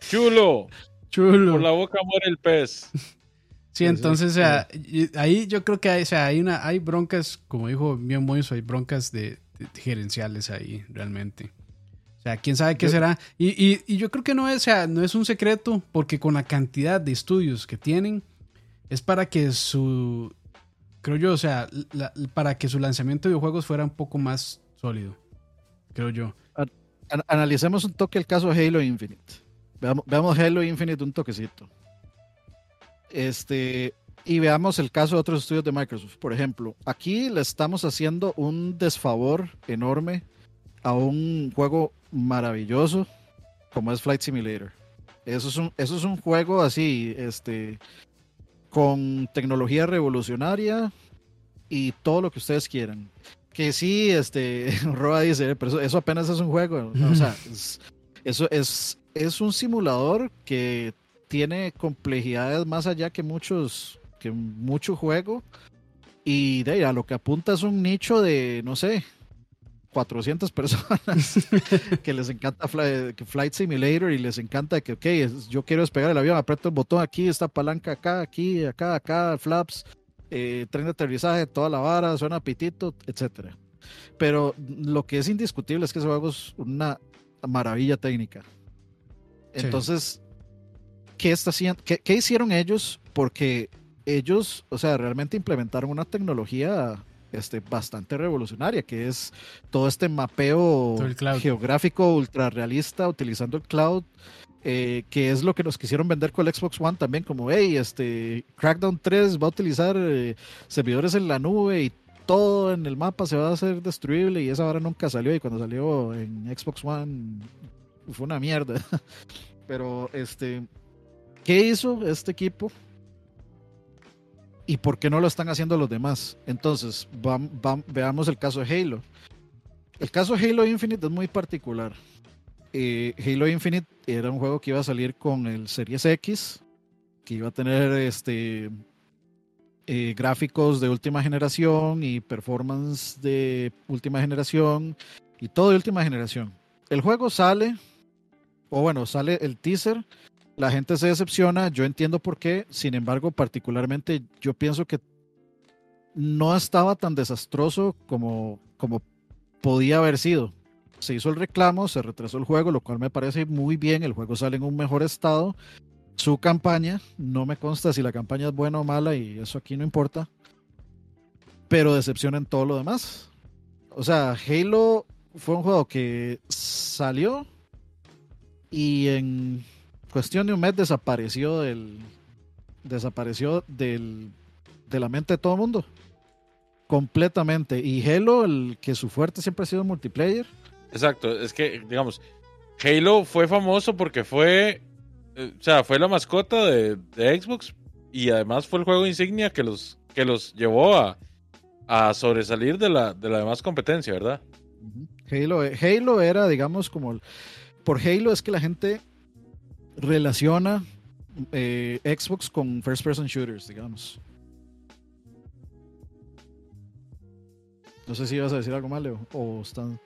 Chulo, chulo. por la boca muere el pez. Sí, Sí, entonces, sí, o sea, ahí yo creo que hay, o sea, hay, una, hay broncas, como dijo bien Moiso, hay broncas de, de gerenciales ahí, realmente. O sea, quién sabe qué Yo- será. Y, y- y yo creo que no es, o sea, no es un secreto, porque con la cantidad de estudios que tienen, es para que su, creo yo, o sea, la- para que su lanzamiento de videojuegos fuera un poco más sólido, creo yo. An- analicemos un toque el caso Halo Infinite. Veamos, veamos Halo Infinite un toquecito. Este, y veamos el caso de otros estudios de Microsoft. Por ejemplo, aquí le estamos haciendo un desfavor enorme a un juego maravilloso como es Flight Simulator. Eso es un, eso es un juego así, este, con tecnología revolucionaria y todo lo que ustedes quieran. Que sí, este, Roa dice, pero eso, eso apenas es un juego. ¿no? O sea, es- eso es, es un simulador que tiene complejidades más allá que muchos, que mucho juego. Y de ahí, a lo que apunta es un nicho de, no sé, 400 personas que les encanta Fly- que Flight Simulator y les encanta que, ok, yo quiero despegar el avión, aprieto el botón aquí, esta palanca acá, aquí, acá, acá, flaps, eh, tren de aterrizaje, toda la vara, suena pitito, etcétera. Pero lo que es indiscutible es que ese juego es una maravilla técnica. Sí. Entonces, ¿qué, está haciendo, qué, qué hicieron ellos? Porque ellos, o sea, realmente implementaron una tecnología este, bastante revolucionaria, que es todo este mapeo geográfico ultra realista utilizando el cloud, eh, que es lo que nos quisieron vender con el Xbox One también, como, hey, este, Crackdown 3 va a utilizar eh, servidores en la nube y todo en el mapa se va a hacer destruible y esa hora nunca salió y cuando salió en Xbox One fue una mierda. Pero, este, ¿qué hizo este equipo? ¿Y por qué no lo están haciendo los demás? Entonces, vam- veamos el caso de Halo. El caso de Halo Infinite es muy particular. Eh, Halo Infinite era un juego que iba a salir con el Series X, que iba a tener este eh, gráficos de última generación y performance de última generación y todo de última generación. El juego sale, o bueno, sale el teaser, la gente se decepciona, yo entiendo por qué, sin embargo, particularmente yo pienso que no estaba tan desastroso como, como podía haber sido. Se hizo el reclamo, se retrasó el juego, lo cual me parece muy bien, el juego sale en un mejor estado. Su campaña, no me consta si la campaña es buena o mala y eso aquí no importa, pero decepciona en todo lo demás. O sea, Halo fue un juego que salió y en cuestión de un mes desapareció del desapareció del, de la mente de todo el mundo completamente y Halo el que su fuerte siempre ha sido multiplayer exacto es que digamos Halo fue famoso porque fue eh, o sea fue la mascota de, Xbox y además fue el juego insignia que los que los llevó a, a sobresalir de la de la demás competencia verdad Halo Halo era digamos como por Halo es que la gente relaciona eh, Xbox con first person shooters, digamos. No sé si ibas a decir algo mal, Leo, o están...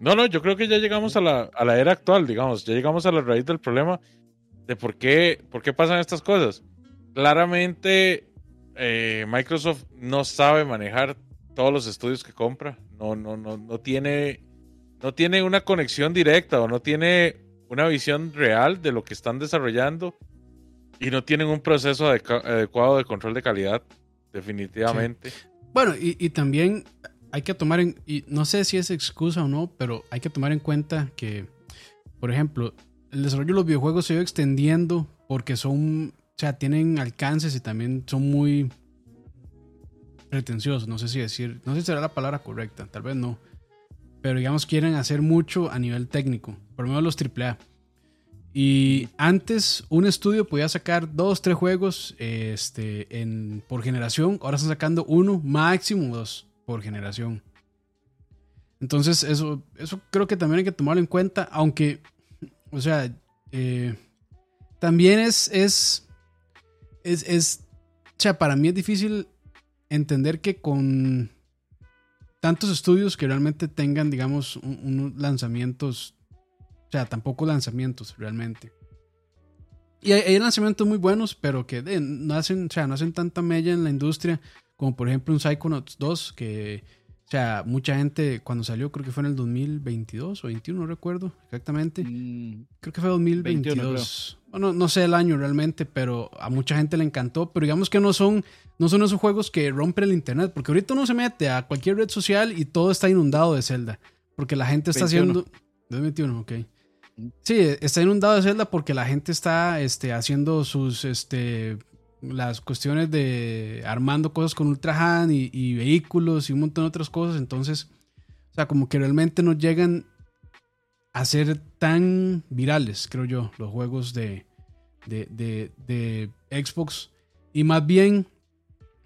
No, no, yo creo que ya llegamos a la, a la era actual, digamos, ya llegamos a la raíz del problema de por qué, por qué pasan estas cosas. Claramente, eh, Microsoft no sabe manejar todos los estudios que compra, no, no, no, no tiene, no tiene una conexión directa o no tiene una visión real de lo que están desarrollando y no tienen un proceso adecuado de control de calidad, definitivamente. Bueno, y, también hay que tomar en, y no sé si es excusa o no, pero hay que tomar en cuenta que, por ejemplo, el desarrollo de los videojuegos se ha ido extendiendo porque son, o sea, tienen alcances y también son muy pretenciosos, no sé si decir, no sé si será la palabra correcta, tal vez no. Pero digamos quieren hacer mucho a nivel técnico, por lo menos los AAA. Y antes un estudio podía sacar dos, tres juegos este, en, por generación, ahora están sacando uno, máximo dos por generación. Entonces eso, eso creo que también hay que tomarlo en cuenta, aunque, o sea, eh, también es, es, es, es, o sea, para mí es difícil entender que con tantos estudios que realmente tengan, digamos, unos lanzamientos, o sea, tampoco lanzamientos realmente. Y hay, lanzamientos muy buenos, pero que no, hacen, o sea, no hacen tanta mella en la industria, como por ejemplo un Psychonauts 2, que, o sea, mucha gente cuando salió, creo que fue en el 2022 o 21, no recuerdo exactamente. Mm. creo que fue 2022. bueno, no sé el año realmente, pero a mucha gente le encantó, pero digamos que no son no son esos juegos que rompen el internet, porque ahorita uno se mete a cualquier red social y todo está inundado de Zelda, porque la gente está haciendo... 2021, ok. Mm. Sí, está inundado de Zelda porque la gente está este, haciendo sus, este, las cuestiones de armando cosas con Ultra Han y, vehículos y un montón de otras cosas, entonces, o sea, como que realmente no llegan a ser tan virales, creo yo, los juegos de, de, de, de Xbox. Y más bien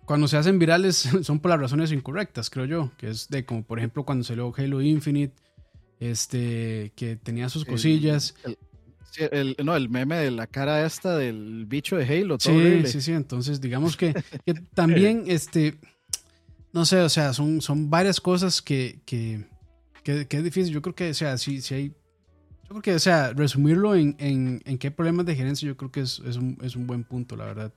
cuando se hacen virales son por las razones incorrectas, creo yo. Que es de como, por ejemplo, cuando salió Halo Infinite, este, que tenía sus cosillas. El, no, el meme de la cara esta del bicho de Halo. Todo sí, sí, sí. Entonces, digamos que, también, este, no sé, o sea, son, son varias cosas que, que, que, es difícil. Yo creo que, o sea, si, si hay yo creo que, o sea, resumirlo en, en, en, qué problemas de gerencia, yo creo que es, es, un, es un buen punto, la verdad.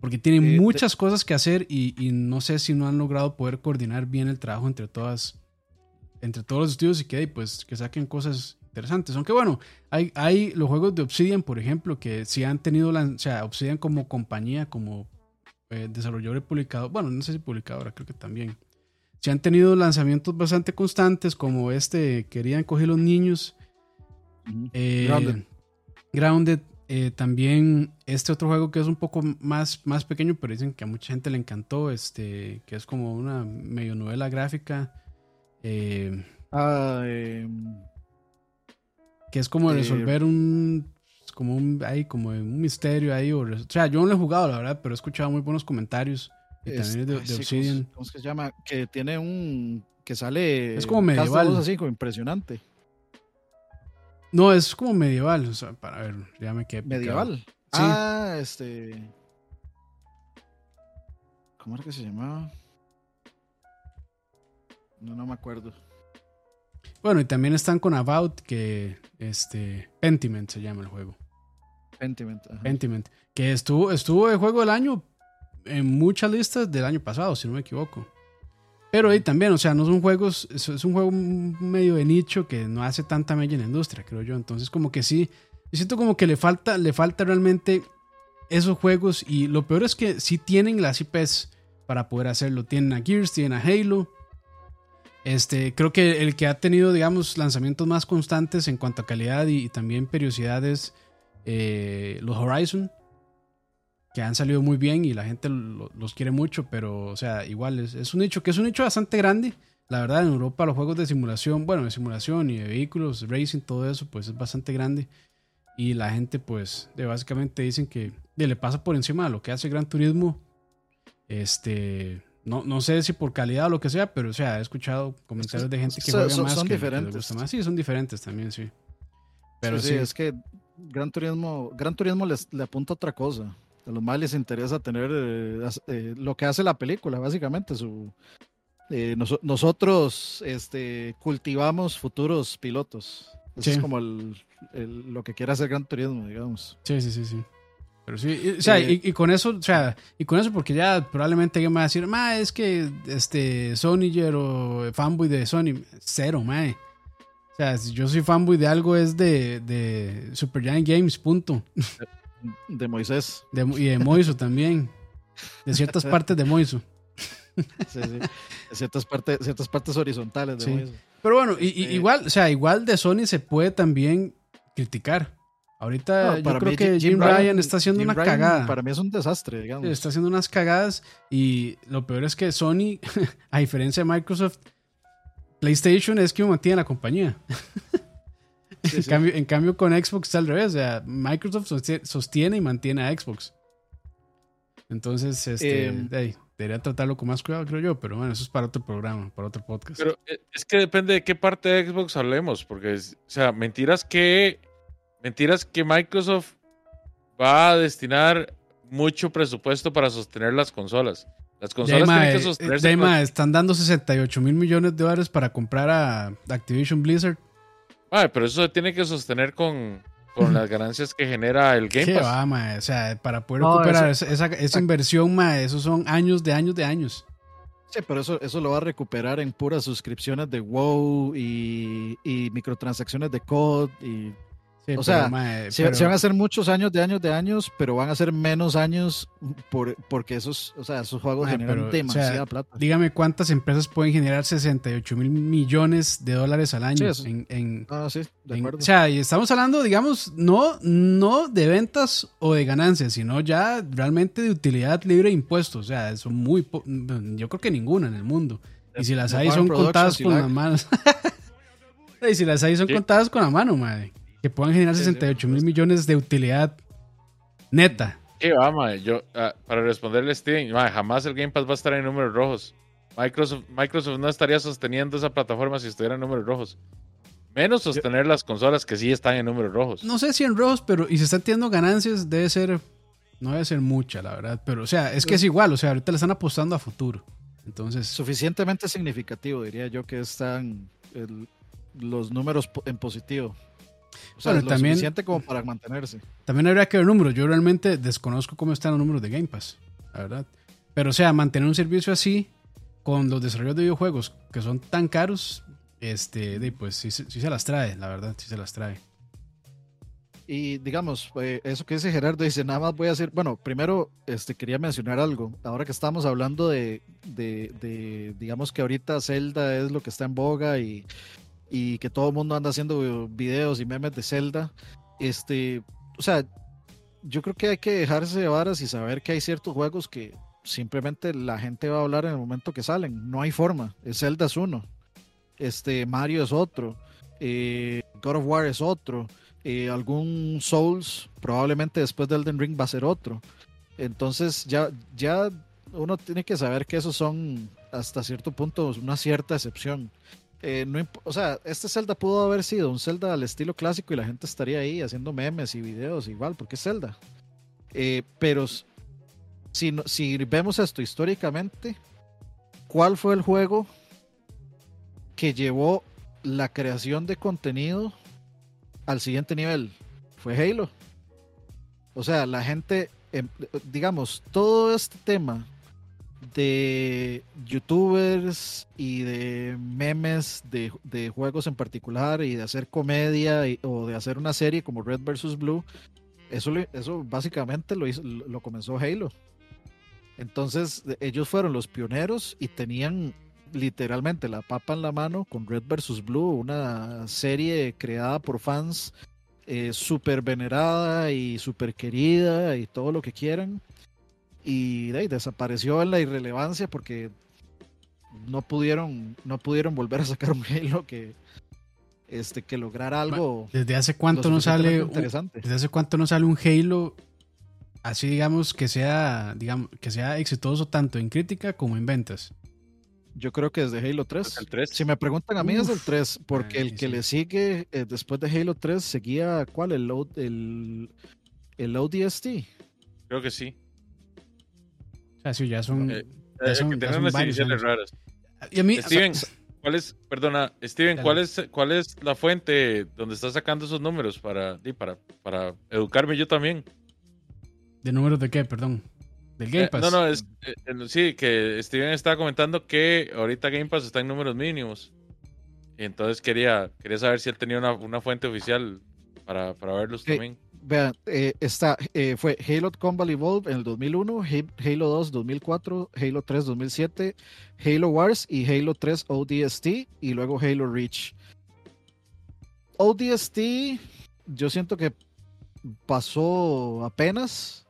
Porque tienen muchas cosas que hacer y, no sé si no han logrado poder coordinar bien el trabajo entre todas, entre todos los estudios y que pues que saquen cosas interesantes. Aunque bueno, hay, hay los juegos de Obsidian, por ejemplo, que sí han tenido, o sea, Obsidian como compañía, como eh, desarrollador y publicador, bueno, no sé si publicadora, creo que también. Sí han tenido lanzamientos bastante constantes, como este, querían coger los niños. Eh, Grounded. Grounded eh, también este otro juego que es un poco más, más pequeño, pero dicen que a mucha gente le encantó, este, que es como una medio novela gráfica. Eh, ah, em, que es como resolver un como un hay como un misterio ahí o, sea yo no lo he jugado la verdad pero he escuchado muy buenos comentarios y también de, Obsidian ¿cómo, se llama? que tiene un que sale es como medieval así como impresionante no, es como medieval. O sea, para ver, ya me quedé. ¿Medieval? Ah, este. ¿Cómo era que se llamaba? No, no me acuerdo. Bueno, y también están con About, que este Pentiment se llama el juego. Pentiment. ajá. Pentiment. Que estuvo, estuvo el juego del año en muchas listas del año pasado, si no me equivoco. Pero ahí también, o sea, no son juegos, es, es un juego medio de nicho que no hace tanta mella en la industria, creo yo. Entonces, como que sí, yo siento como que le falta, le falta realmente esos juegos. Y lo peor es que sí tienen las IPs para poder hacerlo. Tienen a Gears, tienen a Halo. Este, creo que el que ha tenido, digamos, lanzamientos más constantes en cuanto a calidad y, también periodicidad es eh, los Horizon, que han salido muy bien y la gente lo- los quiere mucho, pero, o sea, igual es, un nicho que es un nicho bastante grande. La verdad, en Europa los juegos de simulación, bueno, de simulación y de vehículos, racing, todo eso, pues es bastante grande. Y la gente, pues, de básicamente dicen que le pasa por encima de lo que hace Gran Turismo. Este, no, no sé si por calidad o lo que sea, pero, o sea, he escuchado comentarios de gente que Son- juega son- más son que, que diferentes. gusta más. Sí, son diferentes también, sí. Pero sí, sí, es que Gran Turismo, Gran Turismo les, le apunta a otra cosa. A los más les interesa tener eh, eh, lo que hace la película, básicamente. Su, eh, noso- nosotros este, cultivamos futuros pilotos. Eso Sí. es como el, el- lo que quiere hacer Gran Turismo, digamos. Sí, sí, sí, sí. Pero sí, y- o sea, Eh, y, y con eso, o sea, y con eso porque ya probablemente alguien me va a decir, ma, es que este Soniger o fanboy de Sony, cero, ma. O sea, si yo soy fanboy de algo es de, de Supergiant Games, punto. De Moisés. De, y de Moiso también. De ciertas partes de Moiso. Sí, sí. ciertas, partes, ciertas partes horizontales de Sí. Moisés. Pero bueno, y, y Eh, igual, o sea, igual de Sony se puede también criticar. Ahorita No, yo creo que Jim, Ryan, está haciendo Jim una Ryan cagada. Para mí es un desastre, digamos. Está haciendo unas cagadas y lo peor es que Sony, a diferencia de Microsoft, PlayStation es quien mantiene la compañía. Sí, en, sí. Cambio, en cambio con Xbox está al revés, o sea, Microsoft sostiene, y mantiene a Xbox. Entonces, este, Em. hey, debería tratarlo con más cuidado, creo yo, pero bueno, eso es para otro programa, para otro podcast. Pero eh, es que depende de qué parte de Xbox hablemos, porque, es- o sea, mentiras que, mentiras que Microsoft va a destinar mucho presupuesto para sostener las consolas. Las consolas Dema, tienen que eh, sostenerse. Dema, con- están dando 68 mil millones de dólares para comprar a Activision Blizzard. Pero eso se tiene que sostener con, con las ganancias que genera el Game ¿Qué Pass. va, mae? O sea, para poder No, recuperar eso- esa, inversión, mae, esos son años de años de años. Sí, pero eso, eso lo va a recuperar en puras suscripciones de WoW y, y microtransacciones de COD. Y, Sí, O pero, sea, mae, se, pero- se van a hacer muchos años de años de años, pero van a ser menos años por, porque esos, o sea, esos juegos Mae, generan pero, o demasiada sea, plata. dígame cuántas empresas pueden generar 68 mil millones de dólares al año. Sí, en, en- Ah, sí, de en- acuerdo. o sea, y estamos hablando, digamos, no, no de ventas o de ganancias, sino ya realmente de utilidad libre de impuestos. O sea, son muy, po- yo creo que ninguna en el mundo. Y si las hay son contadas con lag. las manos. y si las hay son Sí. contadas con la mano, madre. Que puedan generar Sí, sí, 68 mil millones de utilidad neta. ¿Qué va, mae? Yo, ah, para responderle a Steven, jamás el Game Pass va a estar en números rojos. Microsoft, Microsoft no estaría sosteniendo esa plataforma si estuviera en números rojos. Menos sostener las consolas que sí están en números rojos. No sé si en rojos, pero y se están teniendo ganancias, debe ser, no debe ser mucha, la verdad. Pero, o sea, es que es igual, o sea, ahorita le están apostando a futuro. Entonces, Suficientemente significativo, diría yo, que están el- los números en positivo. O sea, Bueno, lo también- suficiente como para mantenerse. también habría que ver números. Yo realmente desconozco cómo están los números de Game Pass, la verdad. Pero, o sea, mantener un servicio así con los desarrollos de videojuegos que son tan caros, este, de, pues sí, se- sí se las trae, la verdad, sí se las trae. Y digamos, eh, eso que dice Gerardo, dice, nada más voy a decir, bueno, primero este, quería mencionar algo. Ahora que estamos hablando de, de, de, digamos que ahorita Zelda es lo que está en boga y, y que todo el mundo anda haciendo videos y memes de Zelda, este, o sea, yo creo que hay que dejarse de varas y saber que hay ciertos juegos que simplemente la gente va a hablar en el momento que salen. No hay forma. El Zelda es uno. Este, Mario es otro. eh, God of War es otro. eh, algún Souls, probablemente después de Elden Ring va a ser otro. Entonces ya, ya uno tiene que saber que esos son hasta cierto punto una cierta excepción. Eh, no o sea, este Zelda pudo haber sido un Zelda al estilo clásico y la gente estaría ahí haciendo memes y videos igual, porque es Zelda. Eh, pero si, si vemos esto históricamente, ¿cuál fue el juego que llevó la creación de contenido al siguiente nivel? Fue Halo. O sea, la gente, em, digamos, todo este tema de youtubers y de memes de, de juegos en particular y de hacer comedia o de hacer una serie como Red vs. Blue, eso, eso básicamente lo, hizo, lo comenzó Halo. Entonces ellos fueron los pioneros y tenían literalmente la papa en la mano con Red vs. Blue, una serie creada por fans eh, súper venerada y súper querida y todo lo que quieran. Y de ahí, desapareció en la irrelevancia porque no pudieron, no pudieron volver a sacar un Halo que, este, que lograra algo. ¿Desde hace cuánto no sale un, desde hace cuánto no sale un Halo así digamos que sea digamos que sea exitoso tanto en crítica como en ventas? Yo creo que desde Halo 3. El 3. Si me preguntan a mí es el Uf. 3, porque Ay, el que sí. le sigue eh, después de Halo 3 seguía, ¿cuál? El, el, el ODST. Creo que sí. O sea, sí, ya son Eh, ya son- ya son varios raras. y a mí o sea, Steven, ¿cuál es, perdona, Steven. ¿cuál es, cuál es la fuente donde estás sacando esos números para, para, para educarme yo también? de números de qué, perdón. Del Game Eh, Pass. no, no, es, eh, sí, que Steven estaba comentando que ahorita Game Pass está en números mínimos. Y entonces quería, quería saber si él tenía una, una fuente oficial para, para verlos también. Vean, eh, está, eh, fue Halo Combat Evolved en el 2001, Ha- Halo 2 2004, Halo 3 2007, Halo Wars y Halo 3 ODST y luego Halo Reach. ODST, yo siento que pasó apenas.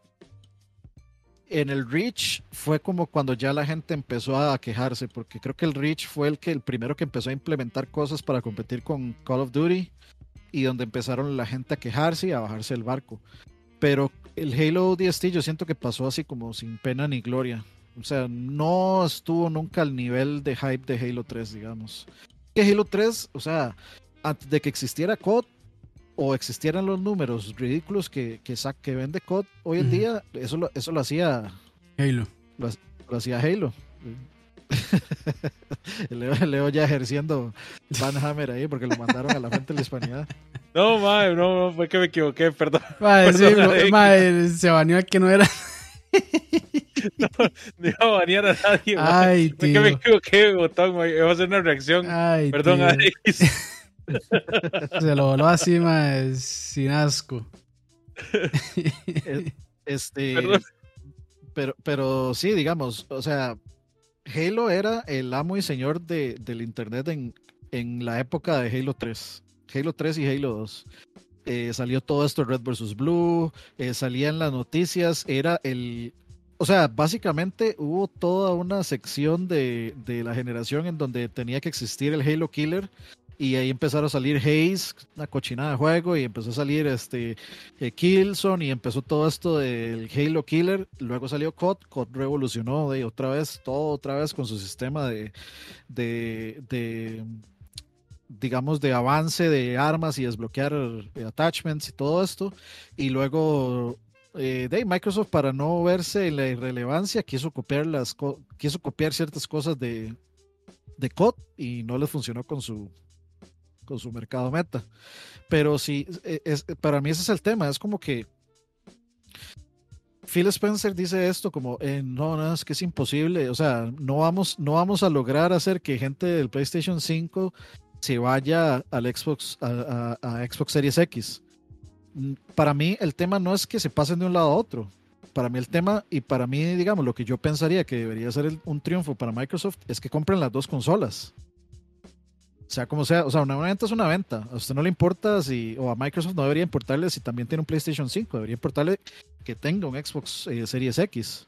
En el Reach fue como cuando ya la gente empezó a quejarse, porque creo que el Reach fue el que el primero que empezó a implementar cosas para competir con Call of Duty y donde empezaron la gente a quejarse y a bajarse del barco. Pero el Halo ODST yo siento que pasó así como sin pena ni gloria. O sea, no estuvo nunca al nivel de hype de Halo 3, digamos. Que Halo 3, o sea, antes de que existiera COD o existieran los números ridículos que, que, que vende COD hoy en día, eso lo, eso lo hacía Halo. lo hacía Halo. Leo, Leo ya ejerciendo Van Hammer ahí porque lo mandaron a la frente de la hispanidad. No, madre, no, no, fue que me equivoqué, perdón. Sí, mae, se baneó a que no era. No iba a banear a nadie. Ay, Fue que me tío. equivoqué, botón, mae. Iba a hacer una reacción. Ay, Perdón, tío. Alex. Se lo voló así, mae, sin asco. Este, Perdón. pero, pero sí, digamos, o sea, Halo era el amo y señor de, del internet en, en la época de Halo 3. Halo 3 y Halo 2. Eh, salió todo esto Red vs. Blue, eh, en las noticias, era el... O sea, básicamente hubo toda una sección de, de la generación en donde tenía que existir el Halo Killer y ahí empezaron a salir Haze, una cochinada de juego, y empezó a salir este eh, y empezó todo esto del Halo Killer. Luego salió COD, COD revolucionó de otra vez, todo otra vez con su sistema de, de, de, digamos, de avance de armas y desbloquear eh, attachments y todo esto. Y luego eh, de Microsoft, para no verse en la irrelevancia, quiso copiar, las quiso copiar ciertas cosas de, de COD y no les funcionó con su su mercado meta. Pero sí, eh, es, para mí ese es el tema. Es como que Phil Spencer dice esto como, eh, no, no, es que es imposible. O sea, no vamos, no vamos a lograr hacer que gente del PlayStation 5 se vaya al Xbox, Xbox Series X. Mm, Para mí el tema no es que se pasen de un lado a otro. Para mí el tema, y para mí, digamos, lo que yo pensaría que debería ser un triunfo para Microsoft es que compren las dos consolas sea como sea, o sea, una venta es una venta. A usted no le importa si, o a Microsoft no debería importarle si también tiene un PlayStation 5, debería importarle que tenga un Xbox eh, Series X.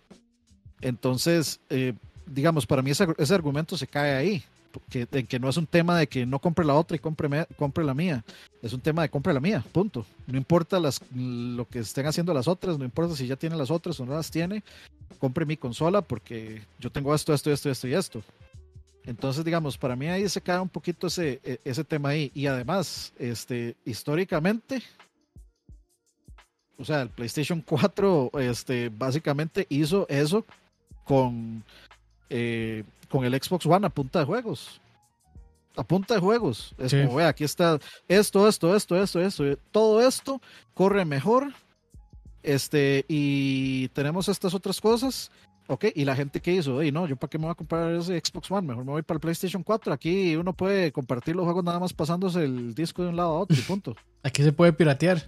Entonces, eh, digamos, para mí ese, ese argumento se cae ahí, que, en que no es un tema de que no compre la otra y compre, me- compre la mía, es un tema de compre la mía, punto. No importa las, lo que estén haciendo las otras, no importa si ya tiene las otras o no las tiene, compre mi consola porque yo tengo esto, esto, esto, esto y esto. Entonces, digamos, para mí ahí se cae un poquito ese, e- ese tema ahí. Y además, este, históricamente, o sea, el PlayStation 4 este, básicamente hizo eso con, eh, con el Xbox One a punta de juegos. A punta de juegos. Es Sí. como, vea, aquí está esto, esto, esto, esto, esto. Todo esto corre mejor. Este, y tenemos estas otras cosas. Ok, y la gente que hizo, Ey, no, yo para qué me voy a comprar ese Xbox One, mejor me voy para el PlayStation 4. Aquí uno puede compartir los juegos nada más pasándose el disco de un lado a otro y punto. Aquí se puede piratear.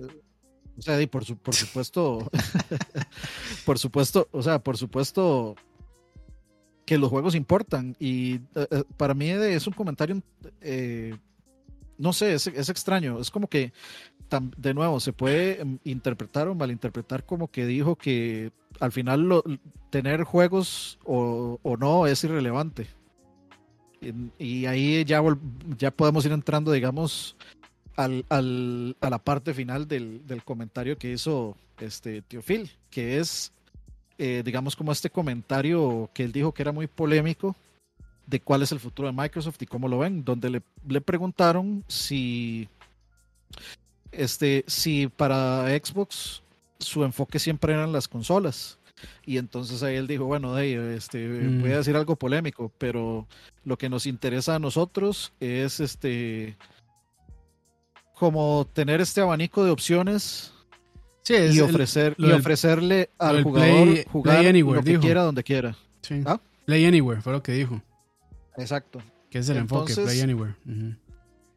O sea, y por, su- por supuesto, por supuesto, o sea, por supuesto que los juegos importan. Y eh, eh, para mí es un comentario, eh, no sé, es, es extraño. Es como que, tam- de nuevo, se puede em, interpretar o malinterpretar como que dijo que al final lo- tener juegos o, o no es irrelevante. Y, ahí ya, ya podemos ir entrando, digamos, al, al- a la parte final del, del comentario que hizo este Tío Phil, que es, eh, digamos, como este comentario que él dijo que era muy polémico de cuál es el futuro de Microsoft y cómo lo ven, donde le, le preguntaron si, este, si para Xbox su enfoque siempre eran las consolas. Y entonces ahí él dijo, bueno, hey, este, Mm. voy a decir algo polémico, pero lo que nos interesa a nosotros es este como tener este abanico de opciones Sí, es y ofrecer y ofrecerle al jugador Play- jugar Play Anywhere, lo que dijo. quiera donde quiera. sí. ¿Ah? Play Anywhere fue lo que dijo. Exacto. Que es el enfoque, Play Anywhere. Ujú.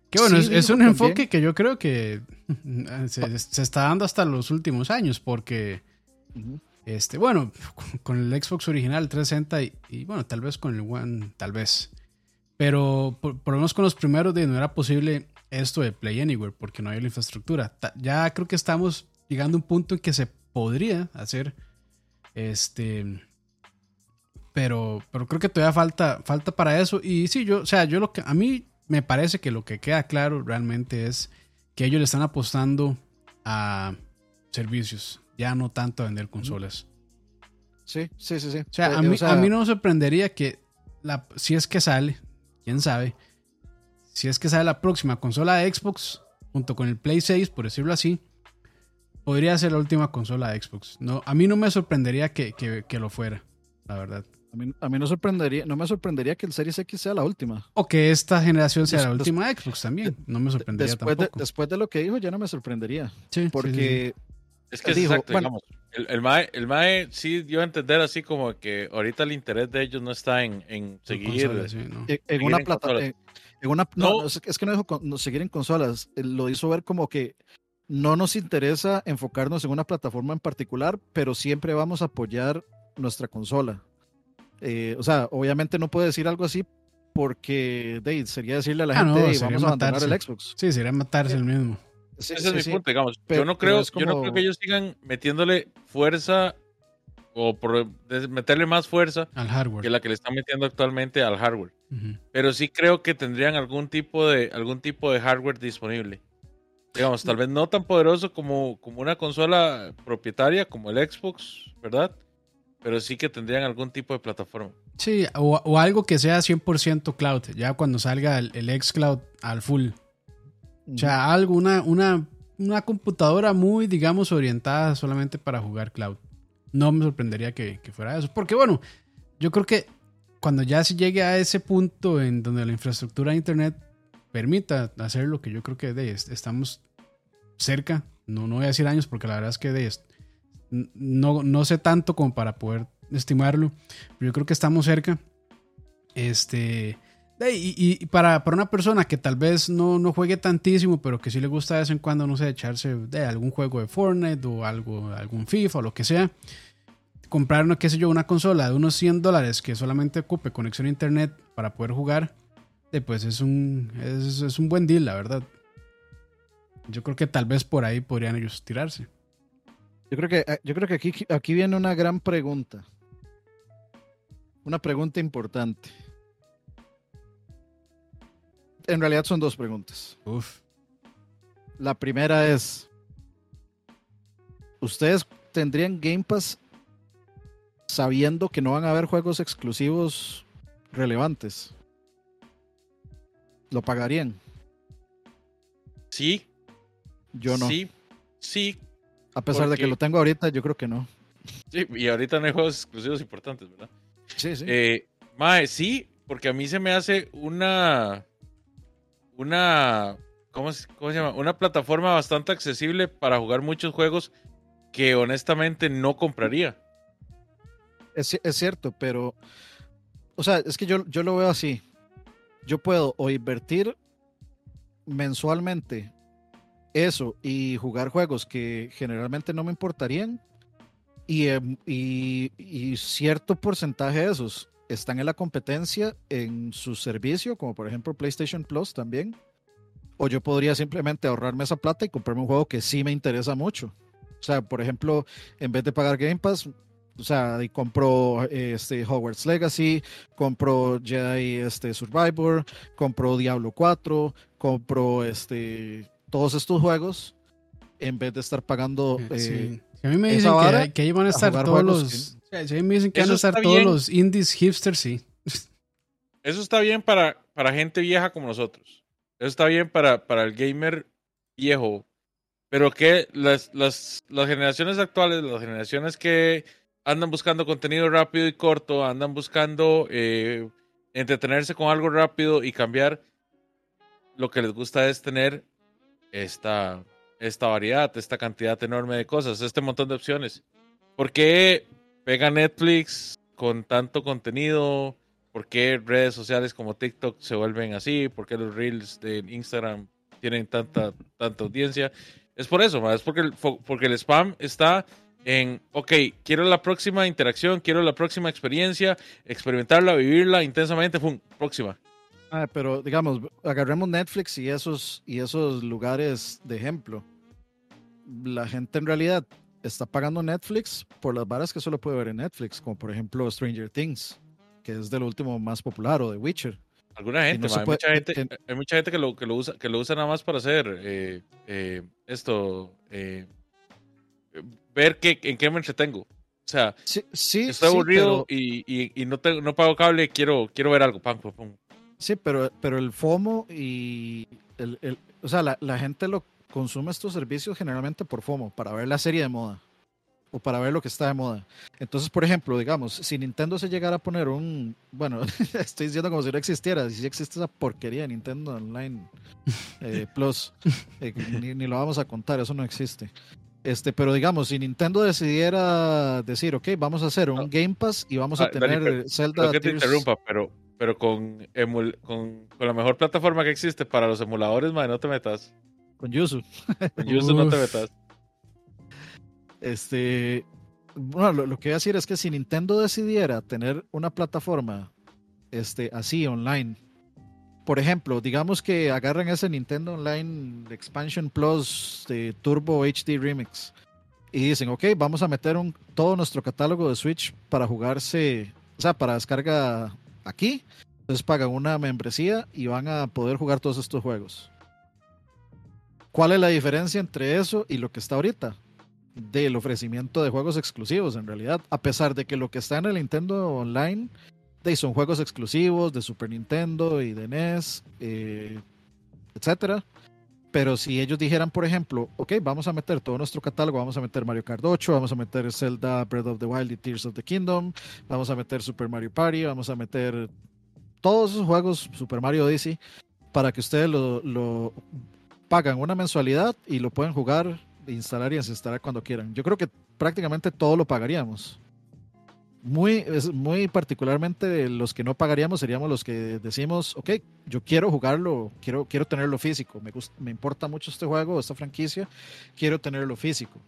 Que bueno, Sí, es, un también. enfoque que yo creo que se, se está dando hasta los últimos años, porque. Este, bueno, con el Xbox original 360 y, y, bueno, tal vez con el One, tal vez. Pero por, lo menos con los primeros de no era posible esto de Play Anywhere, porque no había la infraestructura. Ya creo que estamos llegando a un punto en que se podría hacer, este, pero, pero creo que todavía falta, falta para eso. Y sí, yo, o sea, yo lo que a mí me parece que lo que queda claro realmente es que ellos le están apostando a servicios, ya no tanto a vender consolas. Sí, sí, sí, sí. O sea, a Eh, mí, o sea, a mí no me sorprendería que la, si es que sale, quién sabe, si es que sale la próxima consola de Xbox junto con el Play 6, por decirlo así, podría ser la última consola de Xbox. No, a mí no me sorprendería que, que- que lo fuera, la verdad. a mí, a mí no sorprendería, no me sorprendería que el Series X sea la última. O que esta generación sea la última de Xbox también. No me sorprendería Después de, tampoco. después de lo que dijo, ya no me sorprendería. Sí, sí, sí, Porque Es que es Dijo, exacto, bueno. digamos. El, el, MAE, el MAE sí dio a entender así como que ahorita el interés de ellos no está en, en seguir. Consolas, sí, ¿no? en, en Seguir una en plata, consolas. en, en una no, es, que no dijo con- no, seguir en consolas, eh, lo hizo ver como que no nos interesa enfocarnos en una plataforma en particular, pero siempre vamos a apoyar nuestra consola. Eh, o sea, obviamente no puede decir algo así porque ahí, sería decirle a la Ah, gente, no, "Hey, sería vamos a abandonar matarse. el Xbox. Sí, sería matarse el mismo. Sí, Ese sí, es mi sí. punto, digamos. Pero- yo, no creo, yo no creo que ellos sigan metiéndole fuerza o por meterle más fuerza Al hardware. que la que le están metiendo actualmente al hardware. Pero sí creo que tendrían algún tipo de, algún tipo de hardware disponible. Digamos, tal vez no tan poderoso como, como una consola propietaria como el Xbox, ¿verdad? Pero sí que tendrían algún tipo de plataforma. Sí, o, o algo que sea 100% cloud, ya cuando salga el, el xCloud al full. O sea, algo, una, una, una computadora muy, digamos, orientada solamente para jugar cloud. No me sorprendería que, que fuera eso. Porque bueno, yo creo que cuando ya se llegue a ese punto en donde la infraestructura de Internet permita hacer lo que yo creo que de, est- estamos cerca, no, no voy a decir años porque la verdad es que de, no, no sé tanto como para poder estimarlo, pero yo creo que estamos cerca. Este, y, para, para una persona que tal vez no, no juegue tantísimo, pero que sí le gusta de vez en cuando, no sé, echarse de algún juego de Fortnite o algo, algún FIFA o lo que sea, comprar qué sé yo, una consola de unos 100 dólares que solamente ocupe conexión a internet para poder jugar, eh, pues es un, es, es un buen deal, la verdad. Yo creo que tal vez por ahí podrían ellos tirarse. Yo creo que, eh, yo creo que aquí, aquí viene una gran pregunta. Una pregunta importante. En realidad son dos preguntas. Uf. La primera es, ¿ustedes tendrían Game Pass sabiendo que no van a haber juegos exclusivos relevantes? ¿Lo pagarían? Sí, Yo no. sí, sí. A pesar de que lo tengo ahorita, yo creo que no. Sí, y ahorita no hay juegos exclusivos importantes, ¿verdad? Sí, sí. Eh, mae, sí, porque a mí se me hace una. Una. ¿cómo, cómo se llama? Una plataforma bastante accesible para jugar muchos juegos que honestamente no compraría. Es, es cierto, pero. O sea, es que yo, yo lo veo así. Yo puedo o invertir mensualmente eso y jugar juegos que generalmente no me importarían. Y, em, y cierto porcentaje de esos están en la competencia en su servicio, como por ejemplo PlayStation Plus también. O yo podría simplemente ahorrarme esa plata y comprarme un juego que sí me interesa mucho. O sea, por ejemplo, en vez de pagar Game Pass, o sea, y compro este Hogwarts Legacy, compro Jedi este, Survivor, compro Diablo 4, compro este todos estos juegos en vez de estar pagando Eh, eh. Si a mí me dicen que, que ahí van a estar todos los. Mí me dicen que van a estar todos bien. los indies hipsters, sí. Eso está bien para, para gente vieja como nosotros. Eso está bien para, para el gamer viejo. Pero que las, las, las generaciones actuales, las generaciones que andan buscando contenido rápido y corto, andan buscando eh, entretenerse con algo rápido y cambiar, lo que les gusta es tener esta, esta variedad, esta cantidad enorme de cosas, este montón de opciones. ¿Por qué pega Netflix con tanto contenido? ¿Por qué redes sociales como TikTok se vuelven así? ¿Por qué los reels de Instagram tienen tanta, tanta audiencia? Es por eso, ma, es porque el, porque el spam está en, ok, quiero la próxima interacción, quiero la próxima experiencia, experimentarla, vivirla intensamente, ¡pum! Próxima. Ah, pero digamos, agarremos Netflix y esos, y esos lugares de ejemplo. La gente en realidad está pagando Netflix por las varas que solo puede ver en Netflix, como por ejemplo Stranger Things, que es de lo último más popular, o The Witcher. Alguna gente, no ma, se hay, puede- mucha gente que- hay mucha gente que lo, que lo usa, que lo usa nada más para hacer eh, eh, esto, eh, ver qué, en qué me entretengo. O sea, Sí, sí, estoy sí, aburrido pero- y, y- y no, tengo- no pago cable, quiero, quiero ver algo. Pam, pam, pam. Sí, pero, pero el FOMO y el, el- o sea, la, la gente lo consume estos servicios generalmente por FOMO, para ver la serie de moda o para ver lo que está de moda. Entonces, por ejemplo, digamos, si Nintendo se llegara a poner un, bueno, estoy diciendo como si no existiera, si existe esa porquería de Nintendo Online eh, Plus, eh, ni, ni lo vamos a contar, eso no existe. Este, pero digamos, si Nintendo decidiera decir, ok, vamos a hacer un. Game Pass y vamos a Ah, Dani, tener pero- Zelda que te Tears- interrumpa, pero, pero con, emul- con, con la mejor plataforma que existe para los emuladores, man, no te metas. Con Yuzu. Con Yuzu no te metas. Este, bueno, lo, lo que voy a decir es que si Nintendo decidiera tener una plataforma este, así online, por ejemplo, digamos que agarran ese Nintendo Online Expansion Plus de Turbo HD Remix y dicen, ok, vamos a meter un, todo nuestro catálogo de Switch para jugarse, o sea, para descarga aquí. Entonces pagan una membresía y van a poder jugar todos estos juegos. ¿Cuál es la diferencia entre eso y lo que está ahorita? del ofrecimiento de juegos exclusivos en realidad, a pesar de que lo que está en el Nintendo Online de, son juegos exclusivos de Super Nintendo y de NES, eh, etcétera. Pero si ellos dijeran, por ejemplo, ok, vamos a meter todo nuestro catálogo, vamos a meter Mario Kart 8, vamos a meter Zelda Breath of the Wild y Tears of the Kingdom, vamos a meter Super Mario Party, vamos a meter todos esos juegos, Super Mario Odyssey, para que ustedes lo, lo pagan una mensualidad y lo pueden jugar instalar y desinstalar cuando quieran. Yo creo que prácticamente todo lo pagaríamos. Muy, es muy particularmente los que no pagaríamos seríamos los que decimos, ok, yo quiero jugarlo, quiero, quiero tenerlo físico, me, gusta, me importa mucho este juego, esta franquicia, quiero tenerlo físico.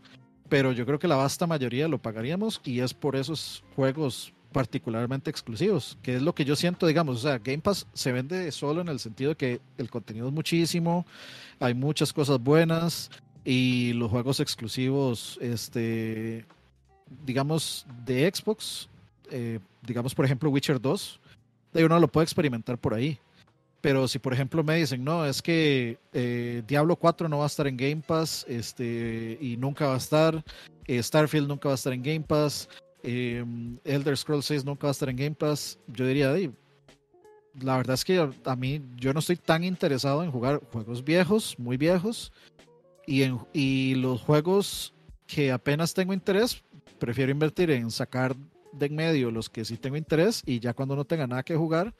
Pero yo creo que la vasta mayoría lo pagaríamos y es por esos juegos particularmente exclusivos, que es lo que yo siento, digamos, o sea, Game Pass se vende solo en el sentido de que el contenido es muchísimo, hay muchas cosas buenas, y los juegos exclusivos, este, digamos, de Xbox, eh, digamos, por ejemplo, Witcher 2, de uno lo puede experimentar por ahí. Pero si, por ejemplo, me dicen, no, es que eh, Diablo 4 no va a estar en Game Pass este, y nunca va a estar, eh, Starfield nunca va a estar en Game Pass, eh, Elder Scrolls 6 nunca va a estar en Game Pass, yo diría, "Ey, la verdad es que a, mí yo no estoy tan interesado en jugar juegos viejos, muy viejos, y, en, los juegos que apenas tengo interés, prefiero invertir en sacar de en medio los que sí tengo interés y ya cuando no tenga nada que jugar,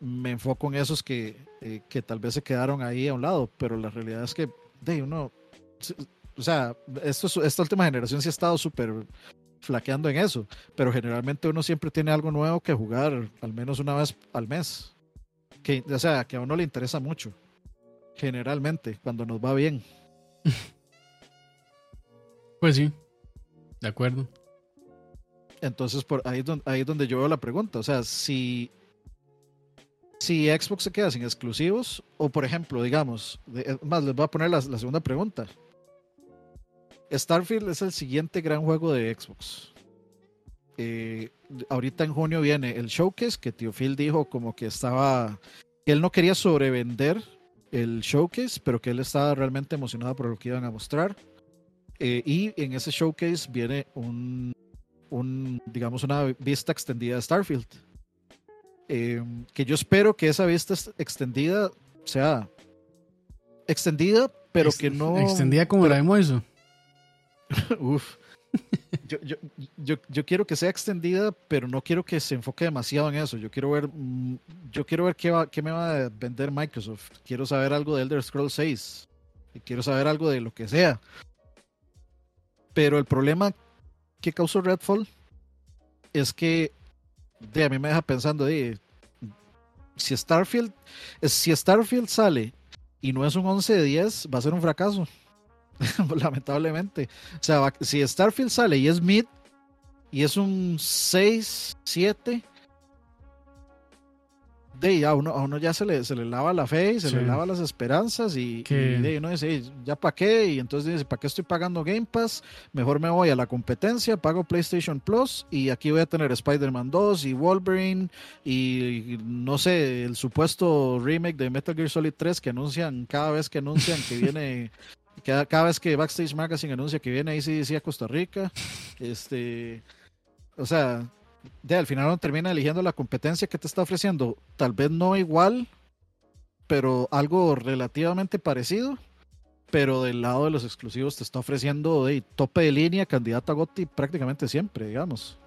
me enfoco en esos que, eh, que tal vez se quedaron ahí a un lado, pero la realidad es que de uno, o sea, esta última generación sí ha estado súper flaqueando en eso, pero generalmente uno siempre tiene algo nuevo que jugar al menos una vez al mes, que, o sea, que a uno le interesa mucho, generalmente, cuando nos va bien. Pues sí, de acuerdo. Entonces, por ahí, ahí es donde yo veo la pregunta. O sea, si, si Xbox se queda sin exclusivos, o por ejemplo, digamos, más les voy a poner la, segunda pregunta. Starfield es el siguiente gran juego de Xbox. Eh, ahorita en junio viene el showcase que Tío Phil dijo como que estaba, que él no quería sobrevender el showcase, pero que él estaba realmente emocionado por lo que iban a mostrar. Eh, y en ese showcase viene un, un, digamos, una vista extendida de Starfield. Eh, que yo espero que esa vista extendida sea extendida, pero que no. Extendida como la de Moiso. Uf. Yo, yo, yo, yo, quiero que sea extendida, pero no quiero que se enfoque demasiado en eso. Yo quiero ver, mm, yo quiero ver qué, va, qué me va a vender Microsoft. Quiero saber algo de Elder Scrolls 6. Y quiero saber algo de lo que sea. Pero el problema que causó Redfall es que de, a mí me deja pensando, de, si Starfield, si Starfield sale y no es un 11 de 10, va a ser un fracaso. Lamentablemente. O sea, si Starfield sale y es mid y es un 6, 7, de a uno, a uno ya se le, se le lava la fe y se le lava las esperanzas y, uno dice, ya para qué, y entonces dice, ¿para qué estoy pagando Game Pass? Mejor me voy a la competencia, pago PlayStation Plus y aquí voy a tener Spider-Man 2 y Wolverine y no sé, el supuesto remake de Metal Gear Solid 3 que anuncian cada vez que anuncian que viene... Cada, cada vez que Backstage Magazine anuncia que viene ahí sí, sí a Costa Rica, este, o sea, al final uno termina eligiendo la competencia que te está ofreciendo, tal vez no igual, pero algo relativamente parecido, pero del lado de los exclusivos te está ofreciendo de tope de línea, candidato a GOTY prácticamente siempre, digamos.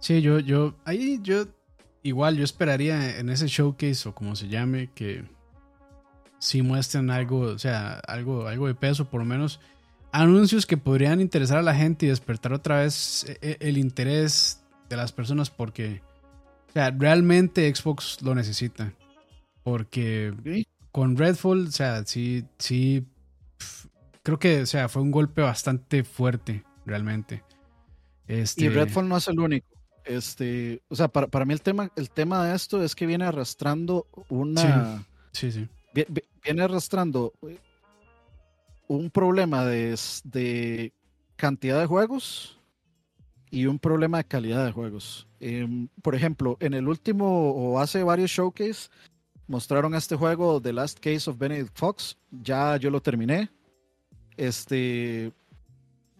Sí, yo, yo, ahí yo, igual yo esperaría en ese showcase o como se llame, que si muestren algo, o sea, algo, algo de peso, por lo menos anuncios que podrían interesar a la gente y despertar otra vez eh, el interés de las personas porque o sea, realmente Xbox lo necesita. Porque con Redfall, o sea, sí, sí, creo que, o sea, fue un golpe bastante fuerte, realmente. Este... Y Redfall no es el único. Este, o sea, para, para, mí el tema, el tema de esto es que viene arrastrando una... Sí, sí. Viene arrastrando un problema de, cantidad de juegos y un problema de calidad de juegos. Em, por ejemplo, en el último o hace varios showcase mostraron este juego The Last Case of Benedict Fox. Ya yo lo terminé. Este.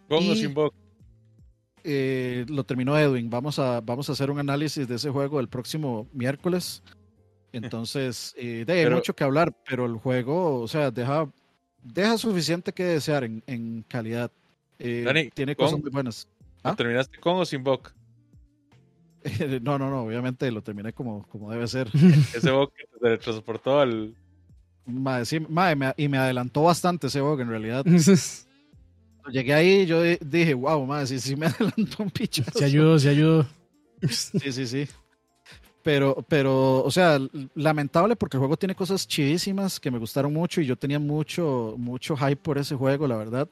¿Cómo sin eh, lo terminó Edwin. Vamos a, vamos a hacer un análisis de ese juego el próximo miércoles. Entonces, eh, hay mucho que hablar, pero el juego, o sea, deja deja suficiente que desear en, calidad. Eh, tiene cosas muy buenas. ¿Ah? terminaste con o sin Bok? no, no, no, obviamente lo terminé como, como debe ser. ese Bok que te transportó al. y me adelantó bastante ese Bok en realidad. Llegué ahí yo dije, wow, madre, sí, sí me adelantó un pichazo. Se ayudó, se ayudó. Sí, sí, sí. Pero, pero, o sea, lamentable porque el juego tiene cosas chidísimas que me gustaron mucho y yo tenía mucho, mucho hype por ese juego, la verdad.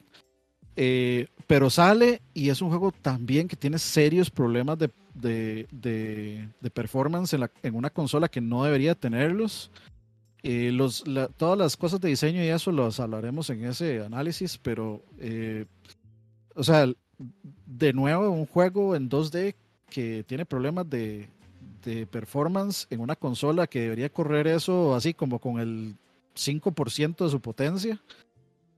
Eh, pero sale y es un juego también que tiene serios problemas de, de, de, performance en, la, en, una consola que no debería tenerlos. Eh, los, todas las cosas de diseño y eso los hablaremos en ese análisis, pero, eh, o sea, de nuevo, un juego en 2D que tiene problemas de, performance en una consola que debería correr eso así como con el 5% de su potencia,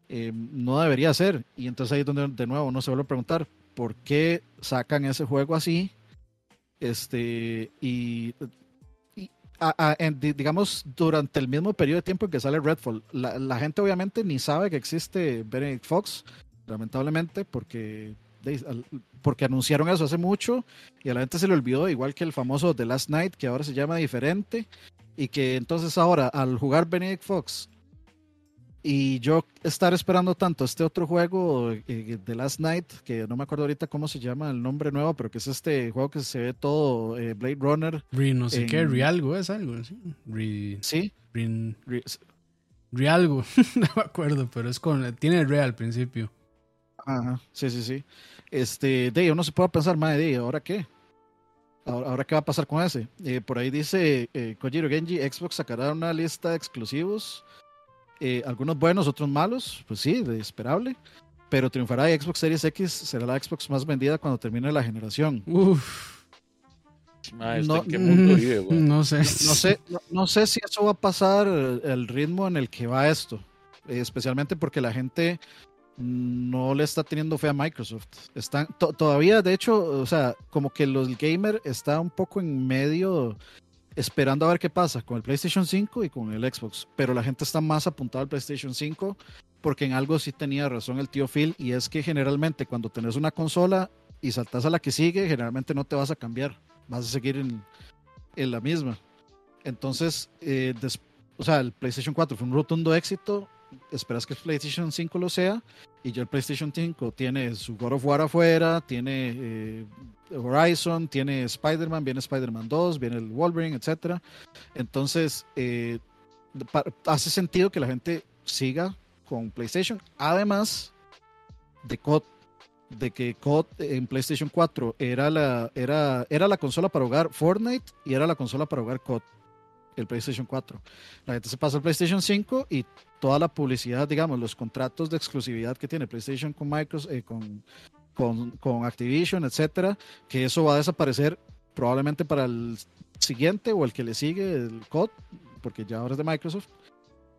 eh, no debería ser. Y entonces ahí es donde de nuevo uno se vuelve a preguntar, ¿por qué sacan ese juego así? Este, y, digamos, durante el mismo periodo de tiempo en que sale Redfall, la, la, gente obviamente ni sabe que existe Benedict Fox. lamentablemente, porque, porque anunciaron eso hace mucho y a la gente se le olvidó, igual que el famoso The Last Night, que ahora se llama diferente, y que entonces ahora al jugar Benedict Fox y yo estar esperando tanto este otro juego, eh, The Last Night, que no me acuerdo ahorita cómo se llama el nombre nuevo, pero que es este juego que se ve todo eh, Blade Runner. Re no sé qué, Realgo es algo, ¿sí? Re, sí. Realgo, no me acuerdo, pero es con, tiene Re al principio. Ajá, sí, sí, sí. Este, de uno se puede pensar, madre, de ¿ahora qué? ¿Ahora, qué va a pasar con ese? Eh, por ahí dice eh, Kojiro Genji, Xbox sacará una lista de exclusivos eh, algunos buenos, otros malos, pues sí, de esperable. Pero triunfará Xbox Series X, será la Xbox más vendida cuando termine la generación. Uf. no, qué mundo vive, no sé. No, sé, no, sé si eso va a pasar el ritmo en el que va esto. Eh, especialmente porque la gente no le está teniendo fe a Microsoft. Están todavía, de hecho, o sea, como que los gamer está un poco en medio esperando a ver qué pasa con el PlayStation 5 y con el Xbox. Pero la gente está más apuntada al PlayStation 5 porque en algo sí tenía razón el tío Phil y es que generalmente cuando tenés una consola y saltas a la que sigue, generalmente no te vas a cambiar, vas a seguir en, la misma. Entonces, eh, o sea, el PlayStation 4 fue un rotundo éxito, esperas que el PlayStation 5 lo sea, y ya el PlayStation 5 tiene su God of War afuera, tiene eh, Horizon, tiene Spider-Man, viene Spider-Man 2, viene el Wolverine, etc. Entonces, eh, hace sentido que la gente siga con PlayStation, además de COD, de que COD en PlayStation 4 era la, era, era la consola para jugar Fortnite y era la consola para jugar COD el PlayStation 4. La gente se pasa al PlayStation 5 y toda la publicidad, digamos, los contratos de exclusividad que tiene PlayStation con Microsoft, eh, con, con, Activision, etcétera, que eso va a desaparecer probablemente para el siguiente o el que le sigue, el COD, porque ya ahora es de Microsoft.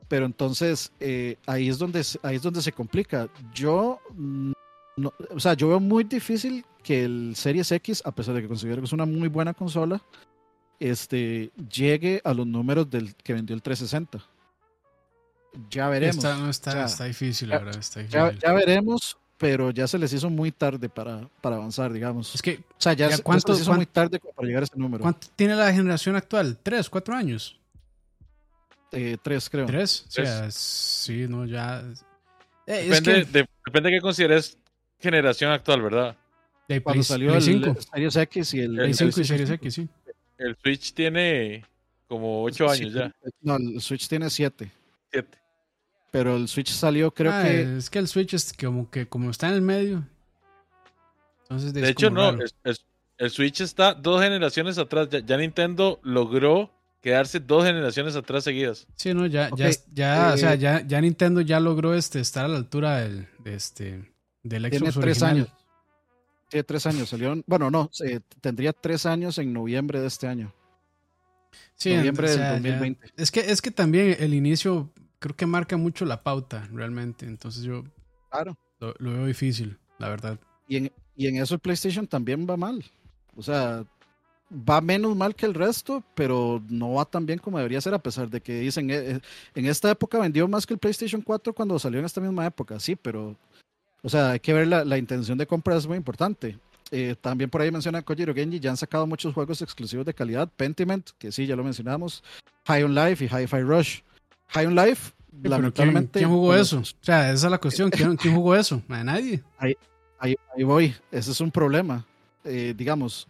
Pero entonces eh, ahí, es donde, ahí es donde se complica. Yo, no, o sea, yo veo muy difícil que el Series X, a pesar de que considero que es una muy buena consola, este, llegue a los números del que vendió el 360. Ya veremos. Está, está, difícil, ya, verdad. Ya, veremos, pero ya se les hizo muy tarde para, para avanzar, digamos. Es que, o sea, ya, se, les hizo muy tarde para llegar a ese número. ¿Cuánto tiene la generación actual? ¿Tres, cuatro años? Eh, tres, creo. ¿Tres? O sea, sí, no, ya. Eh, depende, de, depende de qué consideres generación actual, ¿verdad? De Cuando salió el, 5. Series X y el, el 5 y Series X, sí. El Switch tiene como 8 años ya. No, el Switch tiene 7. 7. Pero el Switch salió, creo ah, que. Es que el Switch es como que como está en el medio. Entonces, de hecho, no. El, Switch está dos generaciones atrás. Ya, Nintendo logró quedarse dos generaciones atrás seguidas. Sí, no, ya, ya, ya, o sea, eh, ya, ya Nintendo ya logró este, estar a la altura del, de este, del Xbox tiene tres años. Tiene tres años. Salieron, bueno, no, tendría tres años en noviembre de este año. Sí, noviembre del 2020. es, que, es que también el inicio creo que marca mucho la pauta, realmente. Entonces yo claro. lo, veo difícil, la verdad. Y en, y en eso el PlayStation también va mal. O sea, va menos mal que el resto, pero no va tan bien como debería ser, a pesar de que dicen, eh, eh, en esta época vendió más que el PlayStation 4 cuando salió en esta misma época, sí, pero o sea, hay que ver la, intención de compra, es muy importante. Eh, también por ahí menciona Kojiro Genji, ya han sacado muchos juegos exclusivos de calidad. Pentiment, que sí, ya lo mencionamos. High on Life y Hi-Fi Rush. High on Life, lamentablemente. ¿Quién, jugó eso? O sea, esa es la cuestión. ¿Quién, jugó eso? nadie. Ahí, ahí, voy. Ese es un problema. Eh, digamos,